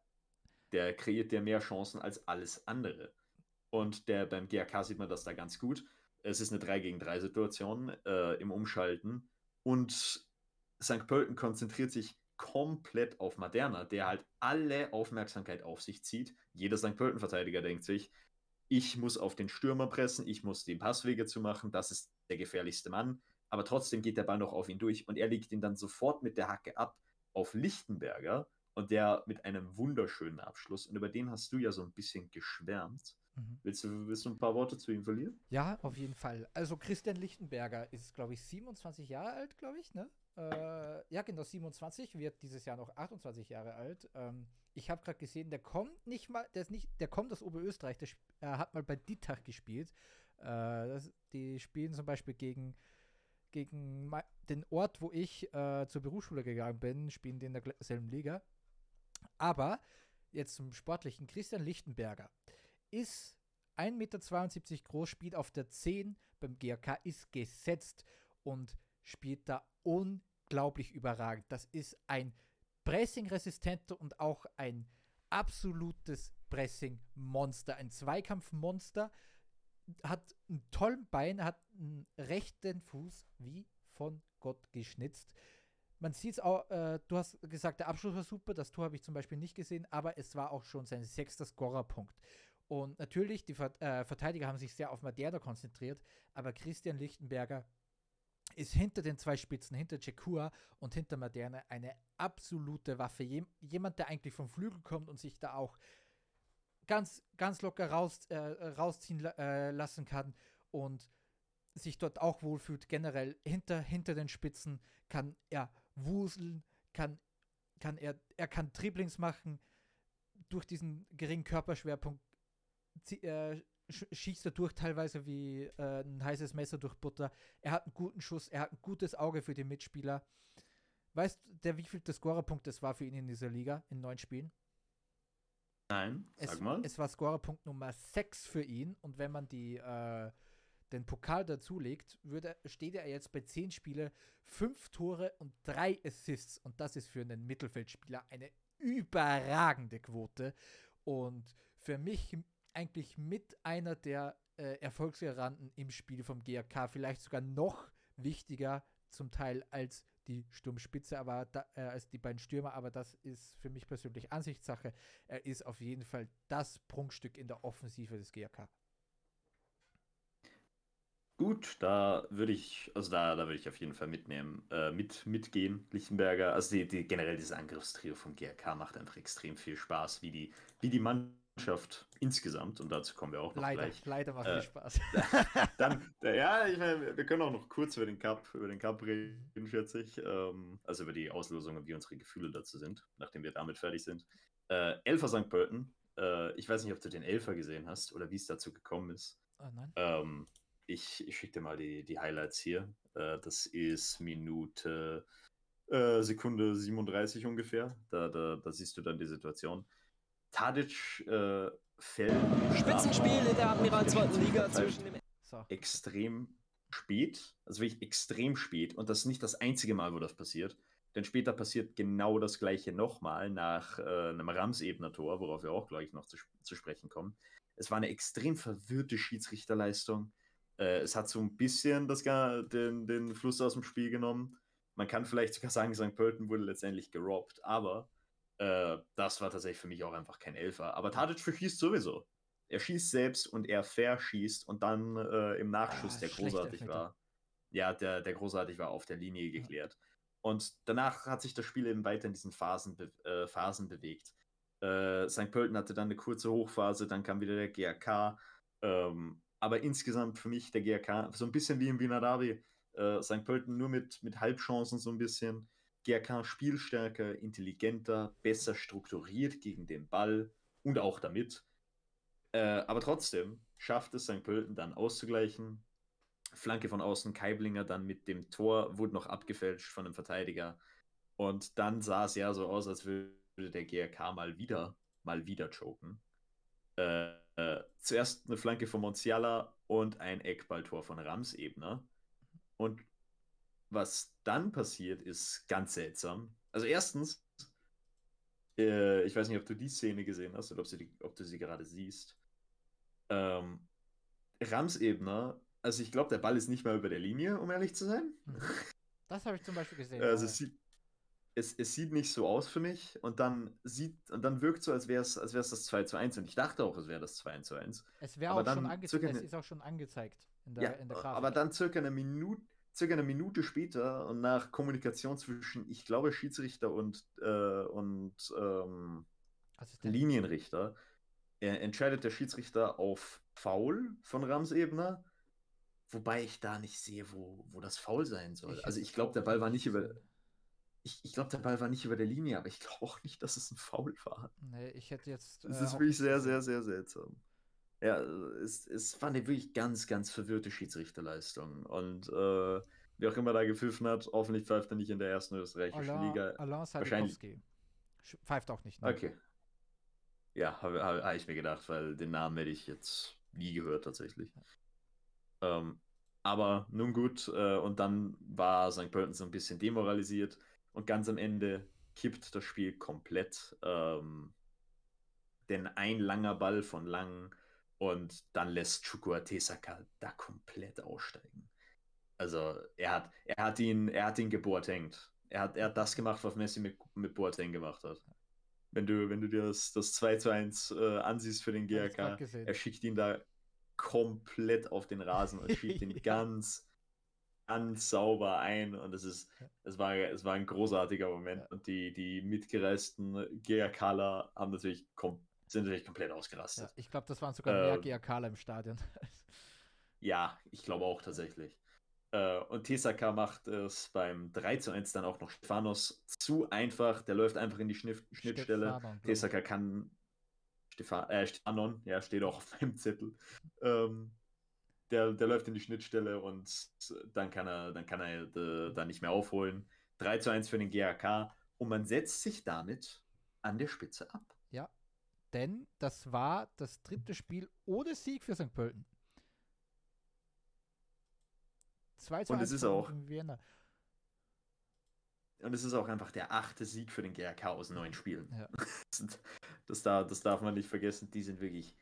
Der kreiert dir mehr Chancen als alles andere. Und der beim GRK sieht man das da ganz gut. Es ist eine 3 gegen 3 Situation äh, im Umschalten. Und St. Pölten konzentriert sich komplett auf Maderna, der halt alle Aufmerksamkeit auf sich zieht. Jeder St. Pölten-Verteidiger denkt sich, ich muss auf den Stürmer pressen, ich muss die Passwege zu machen, das ist der gefährlichste Mann. Aber trotzdem geht der Ball noch auf ihn durch und er legt ihn dann sofort mit der Hacke ab auf Lichtenberger und der mit einem wunderschönen Abschluss. Und über den hast du ja so ein bisschen geschwärmt. Mhm. Willst, du, willst du ein paar Worte zu ihm verlieren? Ja, auf jeden Fall. Also Christian Lichtenberger ist, glaube ich, 27 Jahre alt, glaube ich, ne? Äh, ja, genau, 27, wird dieses Jahr noch 28 Jahre alt. Ähm, ich habe gerade gesehen, der kommt nicht mal, der ist nicht, der kommt aus Oberösterreich, der äh, hat mal bei Dietach gespielt. Äh, das, die spielen zum Beispiel gegen, gegen den Ort, wo ich äh, zur Berufsschule gegangen bin, spielen die in derselben Liga. Aber jetzt zum Sportlichen, Christian Lichtenberger ist 1,72 Meter groß, spielt auf der 10 beim GRK, ist gesetzt und spielt da unglaublich überragend. Das ist ein Pressing-resistenter und auch ein absolutes Pressing-Monster, ein Zweikampfmonster. Hat einen tollen Bein, hat einen rechten Fuß wie von Gott geschnitzt. Man sieht es auch, äh, du hast gesagt, der Abschluss war super, das Tor habe ich zum Beispiel nicht gesehen, aber es war auch schon sein sechster Scorerpunkt. Und natürlich, die äh, Verteidiger haben sich sehr auf Madeira konzentriert, aber Christian Lichtenberger ist hinter den zwei Spitzen, hinter Chekua und hinter Moderne eine absolute Waffe. jemand, der eigentlich vom Flügel kommt und sich da auch ganz, ganz locker raus, äh, rausziehen äh, lassen kann und sich dort auch wohlfühlt. Generell hinter, hinter den Spitzen kann er wuseln, kann, kann er, er kann Dribblings machen. Durch diesen geringen Körperschwerpunkt äh, schießt er durch teilweise wie äh, ein heißes Messer durch Butter. Er hat einen guten Schuss, er hat ein gutes Auge für die Mitspieler. Weißt du, wie viel der Scorerpunkt das war für ihn in dieser Liga in neun Spielen? Nein, sag es, mal. Es war Scorerpunkt Nummer 6 für ihn und wenn man die, äh, den Pokal dazulegt, würde, steht er jetzt bei 10 Spiele, 5 Tore und 3 Assists und das ist für einen Mittelfeldspieler eine überragende Quote und für mich eigentlich mit einer der äh, Erfolgsgaranten im Spiel vom GRK, vielleicht sogar noch wichtiger zum Teil als die Sturmspitze, aber da, äh, als die beiden Stürmer, aber das ist für mich persönlich Ansichtssache. Er ist auf jeden Fall das Prunkstück in der Offensive des GRK. Gut, da würde ich, also da, da würde ich auf jeden Fall mitnehmen, äh, mit, mitgehen, Lichtenberger. Also die, die, generell dieses Angriffstrio vom GRK macht einfach extrem viel Spaß, wie die, wie die Mann Mannschaft insgesamt, und dazu kommen wir auch noch leider, gleich. Leider macht äh, Spaß. Dann, ja, ich meine, wir können auch noch kurz über den Cup, über den Cup reden, schätze ich. Ähm, also über die Auslosung und wie unsere Gefühle dazu sind, nachdem wir damit fertig sind. Äh, Elfer St. Pölten. Äh, ich weiß nicht, ob du den Elfer gesehen hast oder wie es dazu gekommen ist. Oh nein. Ähm, ich, ich schicke dir mal die, die Highlights hier. Äh, das ist Minute äh, Sekunde 37 ungefähr. Da, da, da siehst du dann die Situation. Tadic äh, fällt. Spitzenspiel in der Admiral 2. Liga zwischen dem. So. Extrem spät, also wirklich extrem spät. Und das ist nicht das einzige Mal, wo das passiert. Denn später passiert genau das gleiche nochmal nach äh, einem Ramsebner Tor, worauf wir auch gleich noch zu, zu sprechen kommen. Es war eine extrem verwirrte Schiedsrichterleistung. Äh, es hat so ein bisschen das, den, den Fluss aus dem Spiel genommen. Man kann vielleicht sogar sagen, St. Pölten wurde letztendlich gerobbt, aber äh, das war tatsächlich für mich auch einfach kein Elfer. Aber Tadic verschießt sowieso. Er schießt selbst und er verschießt und dann äh, im Nachschuss, ah, der großartig war. Ja, der, der großartig war, auf der Linie geklärt. Ja. Und danach hat sich das Spiel eben weiter in diesen Phasen, äh, Phasen bewegt. Äh, St. Pölten hatte dann eine kurze Hochphase, dann kam wieder der GRK. Ähm, aber insgesamt für mich der GRK, so ein bisschen wie im Wiener Derby, äh, St. Pölten nur mit, mit Halbchancen so ein bisschen. GRK spielstärker, intelligenter, besser strukturiert gegen den Ball und auch damit. Äh, aber trotzdem schafft es St. Pölten dann auszugleichen. Flanke von außen, Keiblinger dann mit dem Tor, wurde noch abgefälscht von einem Verteidiger. Und dann sah es ja so aus, als würde der GRK mal wieder, mal wieder choken. Äh, äh, zuerst eine Flanke von Monziala und ein Eckballtor von Ramsebner. Und was dann passiert, ist ganz seltsam. Also erstens, äh, ich weiß nicht, ob du die Szene gesehen hast oder ob, sie die, ob du sie gerade siehst. Ähm, Ramsebner, also ich glaube, der Ball ist nicht mal über der Linie, um ehrlich zu sein. Mhm. Das habe ich zum Beispiel gesehen. Also es sieht, es, es sieht nicht so aus für mich und dann sieht und dann wirkt so, als wäre es als wär's das 2 zu 1 und ich dachte auch, es wäre das 2 zu 1. es wäre auch schon angezeigt, es ist auch schon angezeigt in der, Ja, in der Grafik. aber dann circa eine Minute, circa eine Minute später und nach Kommunikation zwischen, ich glaube, Schiedsrichter und, äh, und ähm. Linienrichter, äh, entscheidet der Schiedsrichter auf Foul von Ramsebner, wobei ich da nicht sehe, wo, wo das Foul sein soll. also hätte ich glaube, der Ball war nicht über, ich, ich glaube, der Ball war nicht über der Linie, aber ich glaube auch nicht, dass es ein Foul war. Nee, ich hätte jetzt. Das äh, ist wirklich sehr, sehr, sehr seltsam. Ja, es, es war eine wirklich ganz, ganz verwirrte Schiedsrichterleistung. Und äh, wer auch immer da gepfiffen hat, hoffentlich pfeift er nicht in der ersten österreichischen Alain, Liga. Alain wahrscheinlich- Pfeift auch nicht. ne? Okay. Ja, habe hab, hab ich mir gedacht, weil den Namen hätte ich jetzt nie gehört tatsächlich. Ähm, aber nun gut, äh, und dann war St. Pölten so ein bisschen demoralisiert und ganz am Ende kippt das Spiel komplett. Ähm, denn ein langer Ball von Lang und dann lässt Chukwuatesaka da komplett aussteigen. Also er hat, er hat ihn, er hat ihn gebohrtengt. Er hat, er hat das gemacht, was Messi mit, mit Boateng gemacht hat. Wenn du, wenn du dir das, das 2 zu 1 äh, ansiehst für den GRK, er schickt ihn da komplett auf den Rasen und schiebt ihn ganz, ganz sauber ein. Und es ist, es war, es war ein großartiger Moment. Ja. Und die, die mitgereisten GRKler haben natürlich kom sind natürlich komplett ausgerastet. Ja, ich glaube, das waren sogar mehr Ähm, GAKler im Stadion. Ja, ich glaube auch tatsächlich. Äh, und Tesaka macht es beim 3 zu 1 dann auch noch Stefanos zu einfach. Der läuft einfach in die Schniff Schnittstelle. Tesaka kann. Stefan, äh, Stefanon, ja, steht auch auf meinem Zettel. Ähm, der, der läuft in die Schnittstelle und dann kann er, dann kann er äh, da nicht mehr aufholen. 3 zu 1 für den GAK und man setzt sich damit an der Spitze ab. Denn das war das dritte Spiel ohne Sieg für St. Pölten. 2 zu Und 1 es ist auch- Vienna. Und es ist auch einfach der achte Sieg für den GRK aus neun Spielen. Ja. Das, darf, das darf man nicht vergessen. Die sind wirklich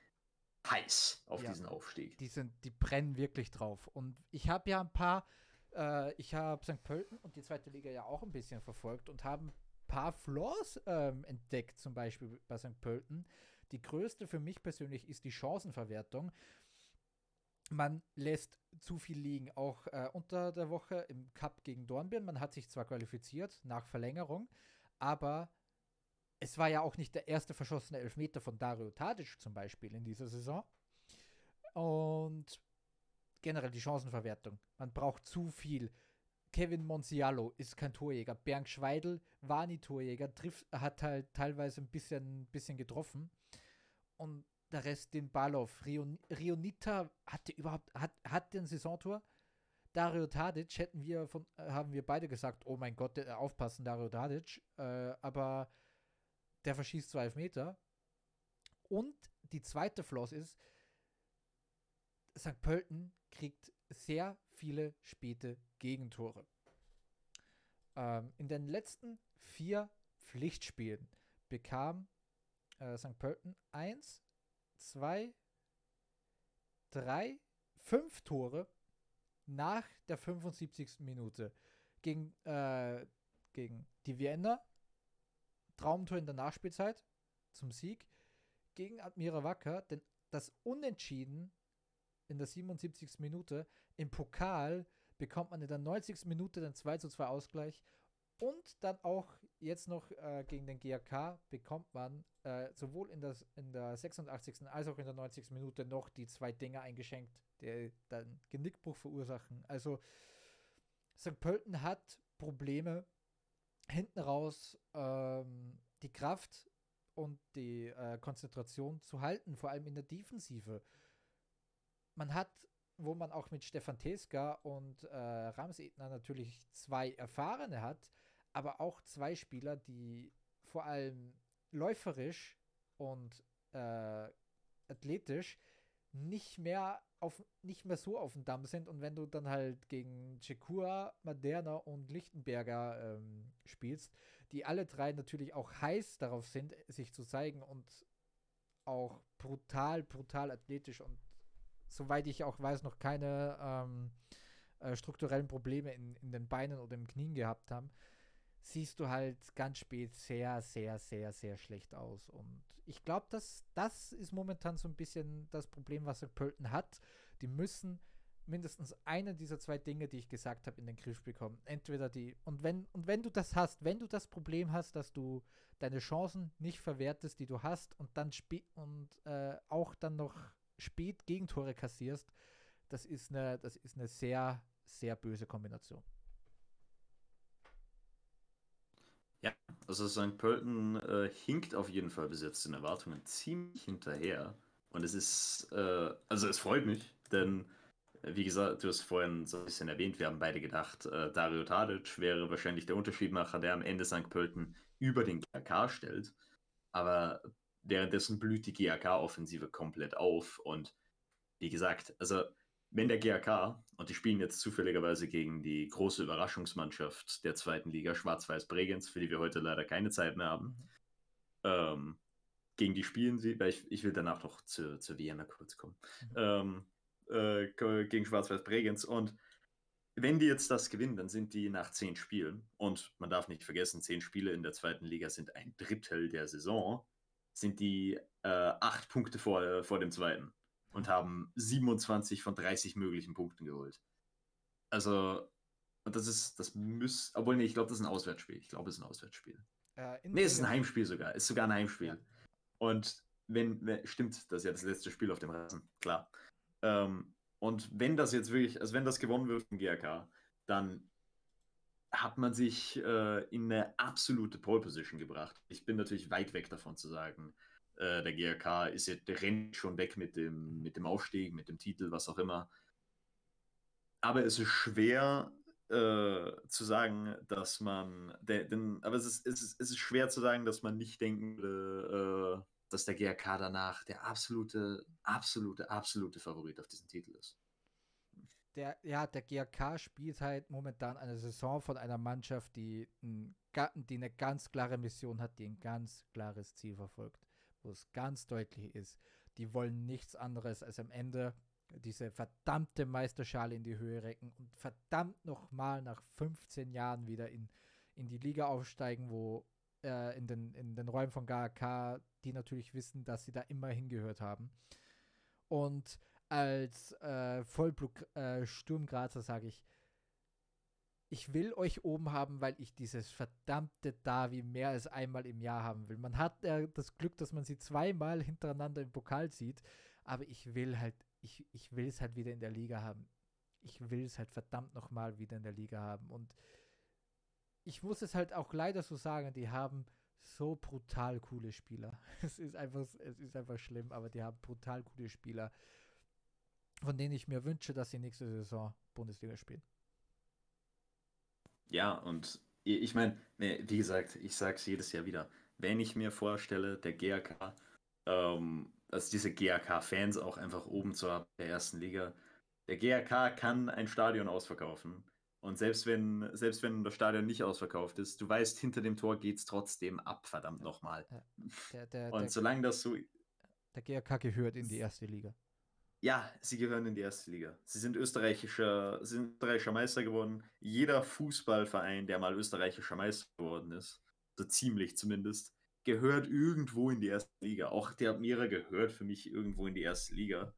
heiß auf Ja. diesen Aufstieg. Die, sind, die brennen wirklich drauf. Und ich habe ja ein paar, äh, ich habe St. Pölten und die zweite Liga ja auch ein bisschen verfolgt und habe ein paar Flaws ähm, entdeckt, zum Beispiel bei St. Pölten. Die größte für mich persönlich ist die Chancenverwertung. Man lässt zu viel liegen, auch äh, unter der Woche im Cup gegen Dornbirn. Man hat sich zwar qualifiziert nach Verlängerung, aber es war ja auch nicht der erste verschossene Elfmeter von Dario Tadic zum Beispiel in dieser Saison. Und generell die Chancenverwertung. Man braucht zu viel. Kevin Monsiallo ist kein Torjäger. Bernd Schweidel war nie Torjäger, trifft, hat halt teilweise ein bisschen, bisschen getroffen. Und der Rest den Ball auf. Rion, Rionita hatte überhaupt, hat, hat den Saisontor. Dario Tadic hätten wir von, äh, haben wir beide gesagt, oh mein Gott, der, aufpassen, Dario Tadic. Äh, aber der verschießt zwei Elfmeter. Und die zweite Floss ist, St. Pölten kriegt sehr viele späte Gegentore. Ähm, in den letzten vier Pflichtspielen bekam äh, St. Pölten eins, zwei, drei, fünf Tore nach der 75. Minute. Gegen, äh, gegen die Vienna, Traumtor in der Nachspielzeit zum Sieg. Gegen Admira Wacker, denn das Unentschieden in der 77. Minute. Im Pokal bekommt man in der 90. Minute den 2 zu 2 Ausgleich. Und dann auch jetzt noch äh, gegen den GAK bekommt man äh, sowohl in, das, in der 86. als auch in der 90. Minute noch die zwei Dinger eingeschenkt, die dann Genickbruch verursachen. Also St. Pölten hat Probleme hinten raus ähm, die Kraft und die äh, Konzentration zu halten, vor allem in der Defensive man hat, wo man auch mit Stefan Teska und äh, Ramsedner natürlich zwei Erfahrene hat, aber auch zwei Spieler, die vor allem läuferisch und äh, athletisch nicht mehr auf nicht mehr so auf dem Damm sind. Und wenn du dann halt gegen Chekua, Maderna und Lichtenberger ähm, spielst, die alle drei natürlich auch heiß darauf sind, sich zu zeigen und auch brutal, brutal athletisch und soweit ich auch weiß, noch keine ähm, äh, strukturellen Probleme in, in den Beinen oder im Knien gehabt haben, siehst du halt ganz spät sehr, sehr, sehr, sehr schlecht aus. Und ich glaube, dass das ist momentan so ein bisschen das Problem, was. Pölten hat. Die müssen mindestens eine dieser zwei Dinge, die ich gesagt habe, in den Griff bekommen. Entweder die, und wenn, und wenn du das hast, wenn du das Problem hast, dass du deine Chancen nicht verwertest, die du hast, und dann spät und äh, auch dann noch spät Gegentore kassierst, das ist eine, das ist eine sehr, sehr böse Kombination. Ja, also St. Pölten äh, hinkt auf jeden Fall bis jetzt den Erwartungen ziemlich hinterher. Und es ist, äh, also es freut mich, denn wie gesagt, du hast vorhin so ein bisschen erwähnt, wir haben beide gedacht, äh, Dario Tadic wäre wahrscheinlich der Unterschiedmacher, der am Ende St. Pölten über den GAK stellt. Aber währenddessen blüht die GAK-Offensive komplett auf. Und wie gesagt, also wenn der GAK, und die spielen jetzt zufälligerweise gegen die große Überraschungsmannschaft der zweiten Liga, Schwarz-Weiß Bregenz, für die wir heute leider keine Zeit mehr haben, mhm. ähm, gegen die spielen sie, weil ich, ich will danach noch zu, zur Vienna kurz kommen. Mhm. Ähm, äh, gegen Schwarz-Weiß Bregenz. Und wenn die jetzt das gewinnen, dann sind die nach zehn Spielen, und man darf nicht vergessen, zehn Spiele in der zweiten Liga sind ein Drittel der Saison, sind die äh, acht Punkte vor, vor dem zweiten und haben 27 von 30 möglichen Punkten geholt. Also, und das ist, das muss, obwohl, nee, ich glaube, das ist ein Auswärtsspiel. Ich glaube, es ist ein Auswärtsspiel. Äh, nee, es ist ein Heimspiel sogar. Es ist sogar ein Heimspiel. Ja. Und wenn, wenn, stimmt, das ist ja das letzte Spiel auf dem Rasen, klar. Ähm, und wenn das jetzt wirklich, also wenn das gewonnen wird vom GRK, dann hat man sich äh, in eine absolute Pole Position gebracht. Ich bin natürlich weit weg davon zu sagen, äh, der GRK ist jetzt, der rennt schon weg mit dem, mit dem Aufstieg, mit dem Titel, was auch immer. Aber es ist schwer äh, zu sagen, dass man, denn, aber es ist, es, ist, es ist schwer zu sagen, dass man nicht denken würde, äh, dass der GRK danach der absolute, absolute, absolute Favorit auf diesen Titel ist. Der, ja, der GRK spielt halt momentan eine Saison von einer Mannschaft, die, ein, die eine ganz klare Mission hat, die ein ganz klares Ziel verfolgt, wo es ganz deutlich ist, die wollen nichts anderes als am Ende diese verdammte Meisterschale in die Höhe recken und verdammt nochmal nach 15 Jahren wieder in, in die Liga aufsteigen, wo äh, in, den, in den Räumen von GAK, die natürlich wissen, dass sie da immer hingehört haben. Und als äh, Vollblut-Sturmgrazer äh, sage ich, ich will euch oben haben, weil ich dieses verdammte Davi mehr als einmal im Jahr haben will. Man hat äh, das Glück, dass man sie zweimal hintereinander im Pokal sieht, aber ich will halt, ich, ich will es halt wieder in der Liga haben. Ich will es halt verdammt nochmal wieder in der Liga haben. Und ich muss es halt auch leider so sagen, die haben so brutal coole Spieler. Es ist einfach, es ist einfach schlimm, aber die haben brutal coole Spieler, von denen ich mir wünsche, dass sie nächste Saison Bundesliga spielen. Ja, und ich meine, wie gesagt, ich sage es jedes Jahr wieder, wenn ich mir vorstelle, der GAK, ähm, also diese GAK-Fans auch einfach oben zu haben der ersten Liga, der GAK kann ein Stadion ausverkaufen und selbst wenn, selbst wenn das Stadion nicht ausverkauft ist, du weißt, hinter dem Tor geht es trotzdem ab, verdammt nochmal. Und der, solange das so. Der GRK gehört in die erste Liga. Ja, sie gehören in die erste Liga. Sie sind österreichischer, sie sind österreichischer Meister geworden. Jeder Fußballverein, der mal österreichischer Meister geworden ist, so ziemlich zumindest, gehört irgendwo in die erste Liga. Auch der Admira gehört für mich irgendwo in die erste Liga.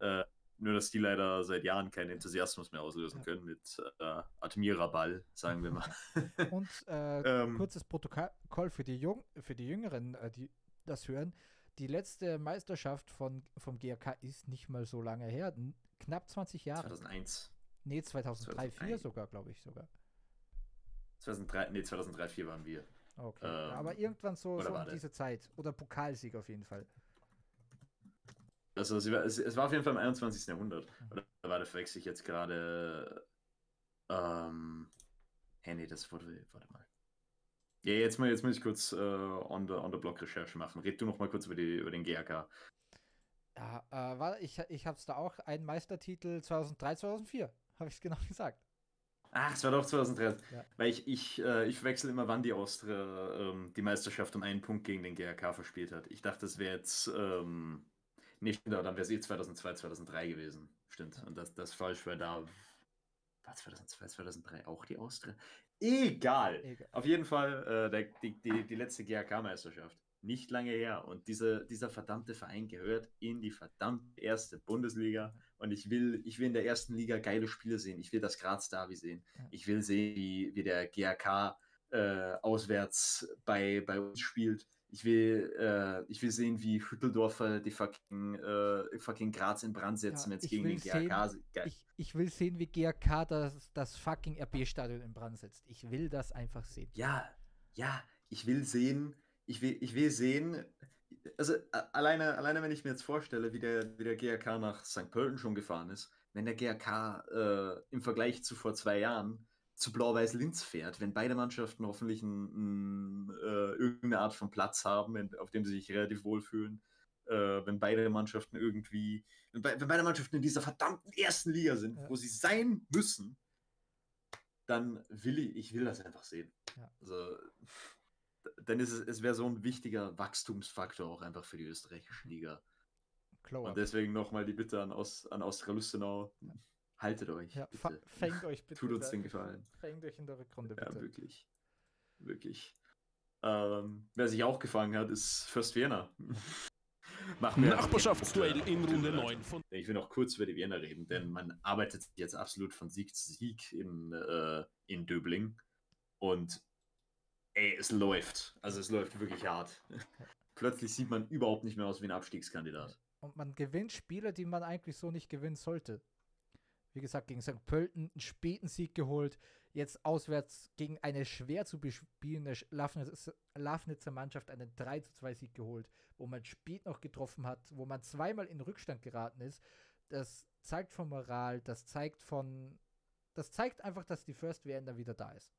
Äh, nur, dass die leider seit Jahren keinen Enthusiasmus mehr auslösen können mit äh, Admira-Ball, sagen wir mal. Und äh, ähm, kurzes Protokoll für die, Jung für die Jüngeren, äh, die das hören. Die letzte Meisterschaft von, vom GRK ist nicht mal so lange her. Knapp 20 Jahre. 2001. Nee, 2003, 2003 sogar, glaube ich sogar. 2003, nee, 2003, 2004 waren wir. Okay, ähm, aber irgendwann so, so um diese Zeit. Oder Pokalsieg auf jeden Fall. Also war, es, es, war auf jeden Fall im 21. Jahrhundert. Oder war der verwechsel ich jetzt gerade. Ähm, hey, nee, das wurde. Warte mal. Ja, jetzt, mal, jetzt muss ich kurz äh, on, the, on the Block Recherche machen. Red du noch mal kurz über, die, über den GRK. Ja, äh, war, ich, ich habe es da auch, einen Meistertitel 2003, 2004, habe ich es genau gesagt. Ach, es war doch 2013. Ja. Weil ich, ich, äh, ich verwechsel immer, wann die Austria ähm, die Meisterschaft um einen Punkt gegen den GRK verspielt hat. Ich dachte, es wäre jetzt. Ähm, aber dann wäre es eh 2002, 2003 gewesen. Stimmt. Und das, das falsch war da. War 2002, 2003 auch die Austria? Egal. Egal. Auf jeden Fall äh, der, die, die, die letzte GRK-Meisterschaft. Nicht lange her. Und diese, dieser verdammte Verein gehört in die verdammte erste Bundesliga. Und ich will, ich will in der ersten Liga geile Spiele sehen. Ich will das Graz Derby sehen. Ich will sehen, wie, wie der GRK äh, auswärts bei, bei uns spielt. Ich will, äh, ich will sehen, wie Hütteldorfer die fucking, äh, fucking Graz in Brand setzen, Ja, wenn es ich gegen will den GRK se- ge- Ich, ich will sehen, wie GRK das, das fucking RB-Stadion in Brand setzt. Ich will das einfach sehen. Ja, ja, ich will sehen, ich will, ich will sehen, also alleine, alleine wenn ich mir jetzt vorstelle, wie der, wie der GRK nach St. Pölten schon gefahren ist, wenn der GRK äh, im Vergleich zu vor zwei Jahren zu Blau-Weiß-Linz fährt, wenn beide Mannschaften hoffentlich ein, ein, äh, irgendeine Art von Platz haben, in, auf dem sie sich relativ wohlfühlen, äh, wenn beide Mannschaften irgendwie, wenn, bei, wenn beide Mannschaften in dieser verdammten ersten Liga sind, Ja. wo sie sein müssen, dann will ich, ich will das einfach sehen. Ja. Also, dann ist es, es wäre so ein wichtiger Wachstumsfaktor auch einfach für die österreichische Liga. Glow Und deswegen nochmal die Bitte an, Aus, an Austria Lustenau, haltet euch. Ja, bitte. fängt euch bitte. Tut uns den Gefallen. Fängt euch in der Rückrunde Ja, bitte. wirklich. Wirklich. Ähm, wer sich auch gefangen hat, ist Fürst Vienna. Machen wir- Nachbarschaftsduell in Runde 9 von Ich will noch kurz über die Wiener reden, denn man arbeitet jetzt absolut von Sieg zu Sieg in, äh, in Döbling. Und ey, es läuft. Also es läuft wirklich hart. Plötzlich sieht man überhaupt nicht mehr aus wie ein Abstiegskandidat. Und man gewinnt Spiele, die man eigentlich so nicht gewinnen sollte. Wie gesagt, gegen St. Pölten einen späten Sieg geholt. Jetzt auswärts gegen eine schwer zu bespielende Lafnitzer Mannschaft einen 3 zu 2 Sieg geholt, wo man spät noch getroffen hat, wo man zweimal in Rückstand geraten ist. Das zeigt von Moral, das zeigt von. Das zeigt einfach, dass die First da wieder da ist.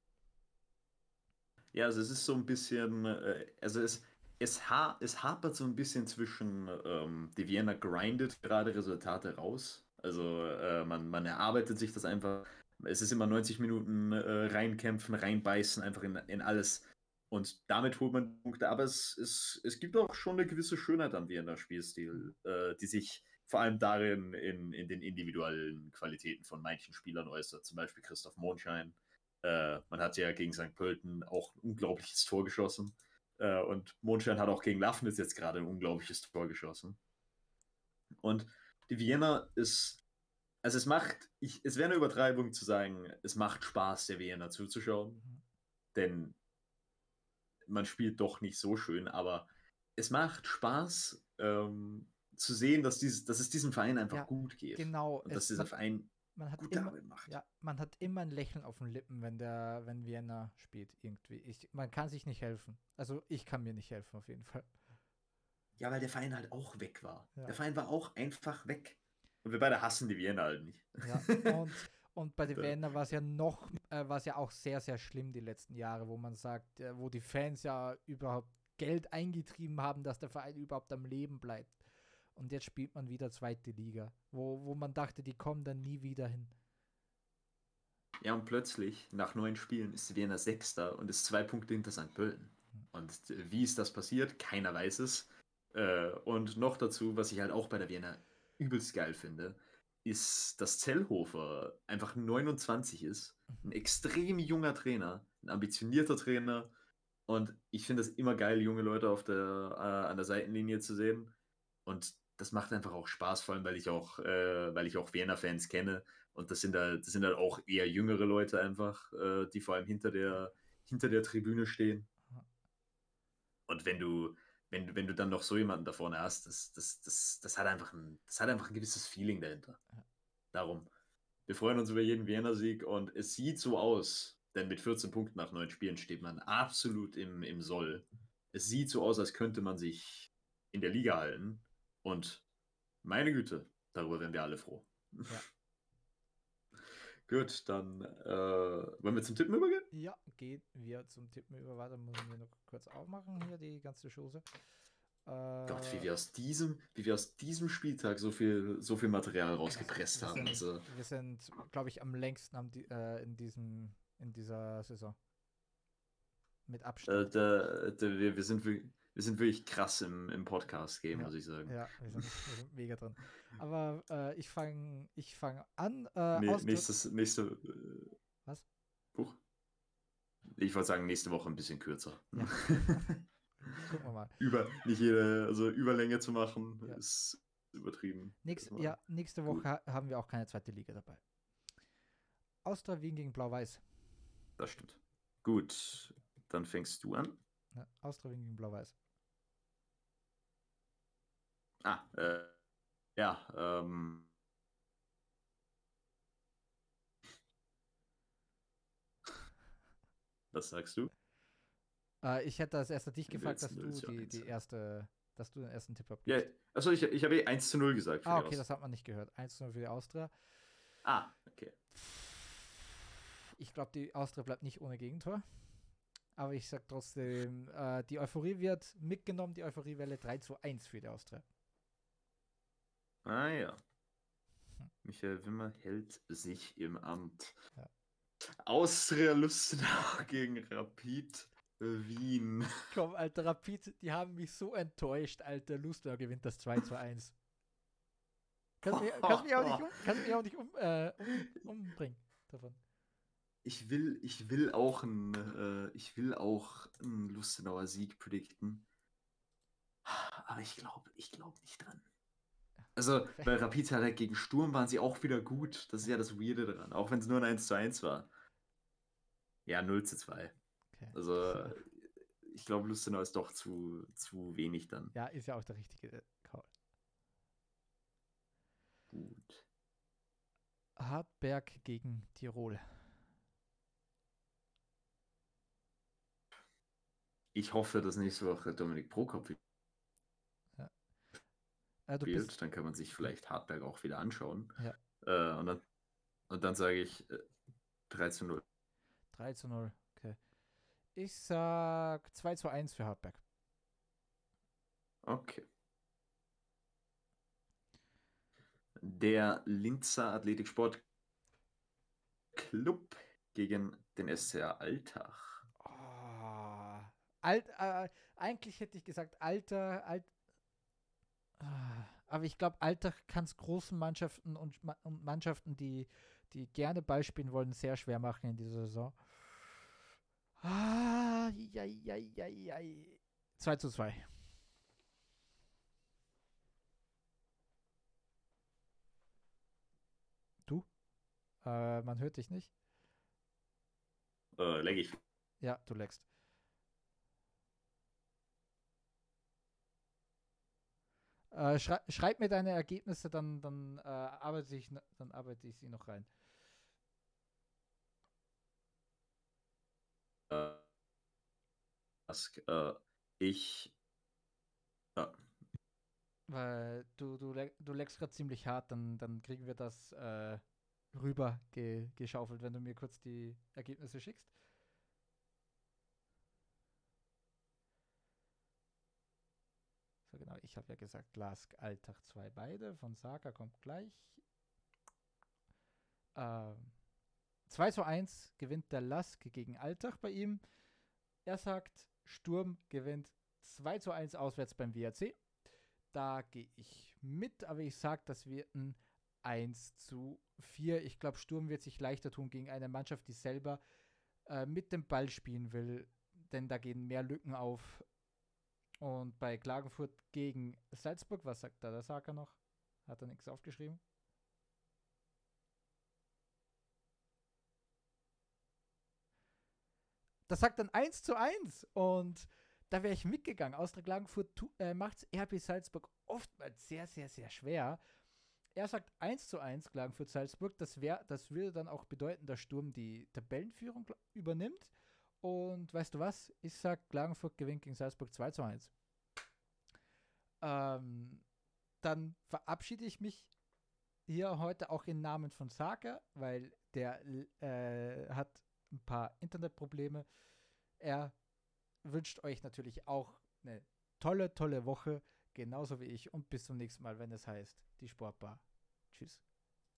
Ja, also es ist so ein bisschen, äh, also es, es, ha es hapert so ein bisschen zwischen, ähm, die Vienna grindet gerade Resultate raus. Also äh, man, man erarbeitet sich das einfach. Es ist immer 90 Minuten äh, reinkämpfen, reinbeißen, einfach in, in alles. Und damit holt man Punkte. Aber es, es, es gibt auch schon eine gewisse Schönheit am Vienna Spielstil, äh, die sich vor allem darin in, in den individuellen Qualitäten von manchen Spielern äußert. Zum Beispiel Christoph Mondschein. Äh, man hat ja gegen St. Pölten auch ein unglaubliches Tor geschossen. Äh, und Mondschein hat auch gegen Lafnitz jetzt gerade ein unglaubliches Tor geschossen. Und die Vienna ist, also es macht, ich, es wäre eine Übertreibung zu sagen, es macht Spaß, der Vienna zuzuschauen. Mhm. Denn man spielt doch nicht so schön, aber es macht Spaß ähm, zu sehen, dass, dieses, dass es diesem Verein einfach Ja, gut geht. Genau. Und dass es- dieser man, Verein man hat gute immer, Arbeit macht. Ja, man hat immer ein Lächeln auf den Lippen, wenn der, wenn Vienna spielt, irgendwie. Ich, man kann sich nicht helfen. Also ich kann mir nicht helfen, auf jeden Fall. Ja, weil der Verein halt auch weg war. Ja. Der Verein war auch einfach weg. Und wir beide hassen die Vienna halt nicht. Ja, und, und bei den. Vienna war es ja noch, äh, war es ja auch sehr, sehr schlimm die letzten Jahre, wo man sagt, äh, wo die Fans ja überhaupt Geld eingetrieben haben, dass der Verein überhaupt am Leben bleibt. Und jetzt spielt man wieder zweite Liga, wo, wo man dachte, die kommen dann nie wieder hin. Ja, und plötzlich, nach neun Spielen, ist die Vienna Sechster und ist zwei Punkte hinter St. Pölten. Und äh, wie ist das passiert? Keiner weiß es. Äh, und noch dazu, was ich halt auch bei der Vienna übelst geil finde, ist, dass Zellhofer einfach 29 ist. Ein extrem junger Trainer, ein ambitionierter Trainer. Und ich finde es immer geil, junge Leute auf der, äh, an der Seitenlinie zu sehen. Und das macht einfach auch Spaß, vor allem weil ich auch, äh, weil ich auch Vienna-Fans kenne. Und das sind halt, das sind halt auch eher jüngere Leute einfach, äh, die vor allem hinter der, hinter der Tribüne stehen. Und wenn du, wenn, du- wenn du dann noch so jemanden da vorne hast, das, das, das, das, hat einfach ein, das hat einfach ein gewisses Feeling dahinter. Darum. Wir freuen uns über jeden Vienna-Sieg und es sieht so aus, denn mit 14 Punkten nach neun Spielen steht man absolut im, im Soll. Es sieht so aus, als könnte man sich in der Liga halten. Und meine Güte, darüber wären wir alle froh. Ja. Gut, dann äh, wollen wir zum Tippen übergehen? Ja, gehen wir zum Tippen über. Warte, muss ich mir noch kurz aufmachen hier, die ganze Chose. Gott, wie Äh, wir aus diesem, wie wir aus diesem Spieltag so viel, so viel Material rausgepresst wir haben. sind, Also, wir sind glaube ich, am längsten am, äh, in, diesem, in dieser Saison. Mit äh, Abstand. da, da, wir, wir, sind, wir, sind wirklich krass im, im Podcast-Game, Ja. muss ich sagen. ja, wir sind, wir sind mega drin. Aber äh, ich fange ich fang an. Äh, Nee, nächstes, nächste. Äh, Was? Huch. Ich wollte sagen, nächste Woche ein bisschen kürzer. Ja. Gucken wir mal. Über, nicht jede, also Überlänge zu machen, Ja. ist übertrieben. Nächst, Aber ja, nächste gut. Woche ha- haben wir auch keine zweite Liga dabei. Austria Wien gegen Blau-Weiß. Das stimmt. Gut, dann fängst du an. Ja, Austria Wien gegen Blau-Weiß. Ah, äh, ja, ähm. Was sagst du? Äh, ich hätte als erster dich gefragt, dass du zu die, die erste, dass du den ersten Tipp abgibst. Ja, achso, ich, ich habe eh 1 zu 0 gesagt. ah, okay, das hat man nicht gehört. 1-0 für die Austria. Ah, okay. Ich glaube, die Austria bleibt nicht ohne Gegentor. Aber ich sag trotzdem, äh, die Euphorie wird mitgenommen, die Euphoriewelle 3 zu 1 für die Austria. Ah ja. Michael Wimmer hält sich im Amt. Ja. Austria Lustenau gegen Rapid Wien. Komm, Alter, Rapid, die haben mich so enttäuscht, Alter. Lustenau gewinnt das 2 zu 1. Kannst mich, kannst mich auch nicht, um, kannst mich auch nicht um, äh, um, umbringen davon. Ich will, ich will auch ein, äh, ich will auch einen Lustenauer Sieg predikten. Aber ich glaube, ich glaube nicht dran. Also, bei Rapid halt gegen Sturm waren sie auch wieder gut. Das ist ja das Weirde dran. Auch wenn es nur ein 1 zu 1 war. Ja, 0 zu 2. Okay. Also, ich glaube, Lustenau ist doch zu, zu wenig dann. Ja, ist ja auch der richtige Call. Gut. Hartberg gegen Tirol. Ich hoffe, dass nächste Woche Dominik Prokop Du spielt. bist, Dann kann man sich vielleicht Hartberg auch wieder anschauen. Ja. Äh, und, dann, und dann sage ich äh, 3 zu 0. 3 zu 0. Okay. Ich sag 2 zu 1 für Hartberg. Okay. Der Linzer Athletiksport Club gegen den SCR Alltag. Oh, alt, äh, eigentlich hätte ich gesagt Alter, alt. Ah, aber ich glaube, Alter kann es großen Mannschaften und, und Mannschaften, die, die gerne Ball spielen wollen, sehr schwer machen in dieser Saison. Ah, ja, ja, ja, ja. 2 zu 2. Du? Äh, man hört dich nicht. Äh, leg ich. Ja, du leckst. Äh, schrei schreib mir deine Ergebnisse, dann, dann, äh, arbeite ich, dann arbeite ich sie noch rein. Äh, das, äh, ich. Ja, Weil du, du, du leckst gerade ziemlich hart, dann, dann kriegen wir das äh, rüber ge geschaufelt, wenn du mir kurz die Ergebnisse schickst. So genau, ich habe ja gesagt, Lask, Alltag 2 beide, von Saka kommt gleich. Ähm, 2 zu 1 gewinnt der Lask gegen Alltag bei ihm. Er sagt, Sturm gewinnt 2 zu 1 auswärts beim WRC. Da gehe ich mit, aber ich sage, das wird ein 1 zu 4. Ich glaube, Sturm wird sich leichter tun gegen eine Mannschaft, die selber äh, mit dem Ball spielen will, denn da gehen mehr Lücken auf. Und bei Klagenfurt gegen Salzburg, was sagt da der Saker noch? Hat er nichts aufgeschrieben? Das sagt dann 1 zu 1 und da wäre ich mitgegangen. Austria Klagenfurt äh, macht RB Salzburg oftmals sehr, sehr, sehr schwer. Er sagt 1 zu 1 Klagenfurt Salzburg. Das, wär, das würde dann auch bedeuten, dass Sturm die Tabellenführung übernimmt. Und weißt du was? Ich sag, Klagenfurt gewinnt gegen Salzburg 2 zu 1. Ähm, dann verabschiede ich mich hier heute auch im Namen von Saka, weil der äh, hat ein paar Internetprobleme. Er wünscht euch natürlich auch eine tolle, tolle Woche, genauso wie ich. Und bis zum nächsten Mal, wenn es heißt, die Sportbar. Tschüss.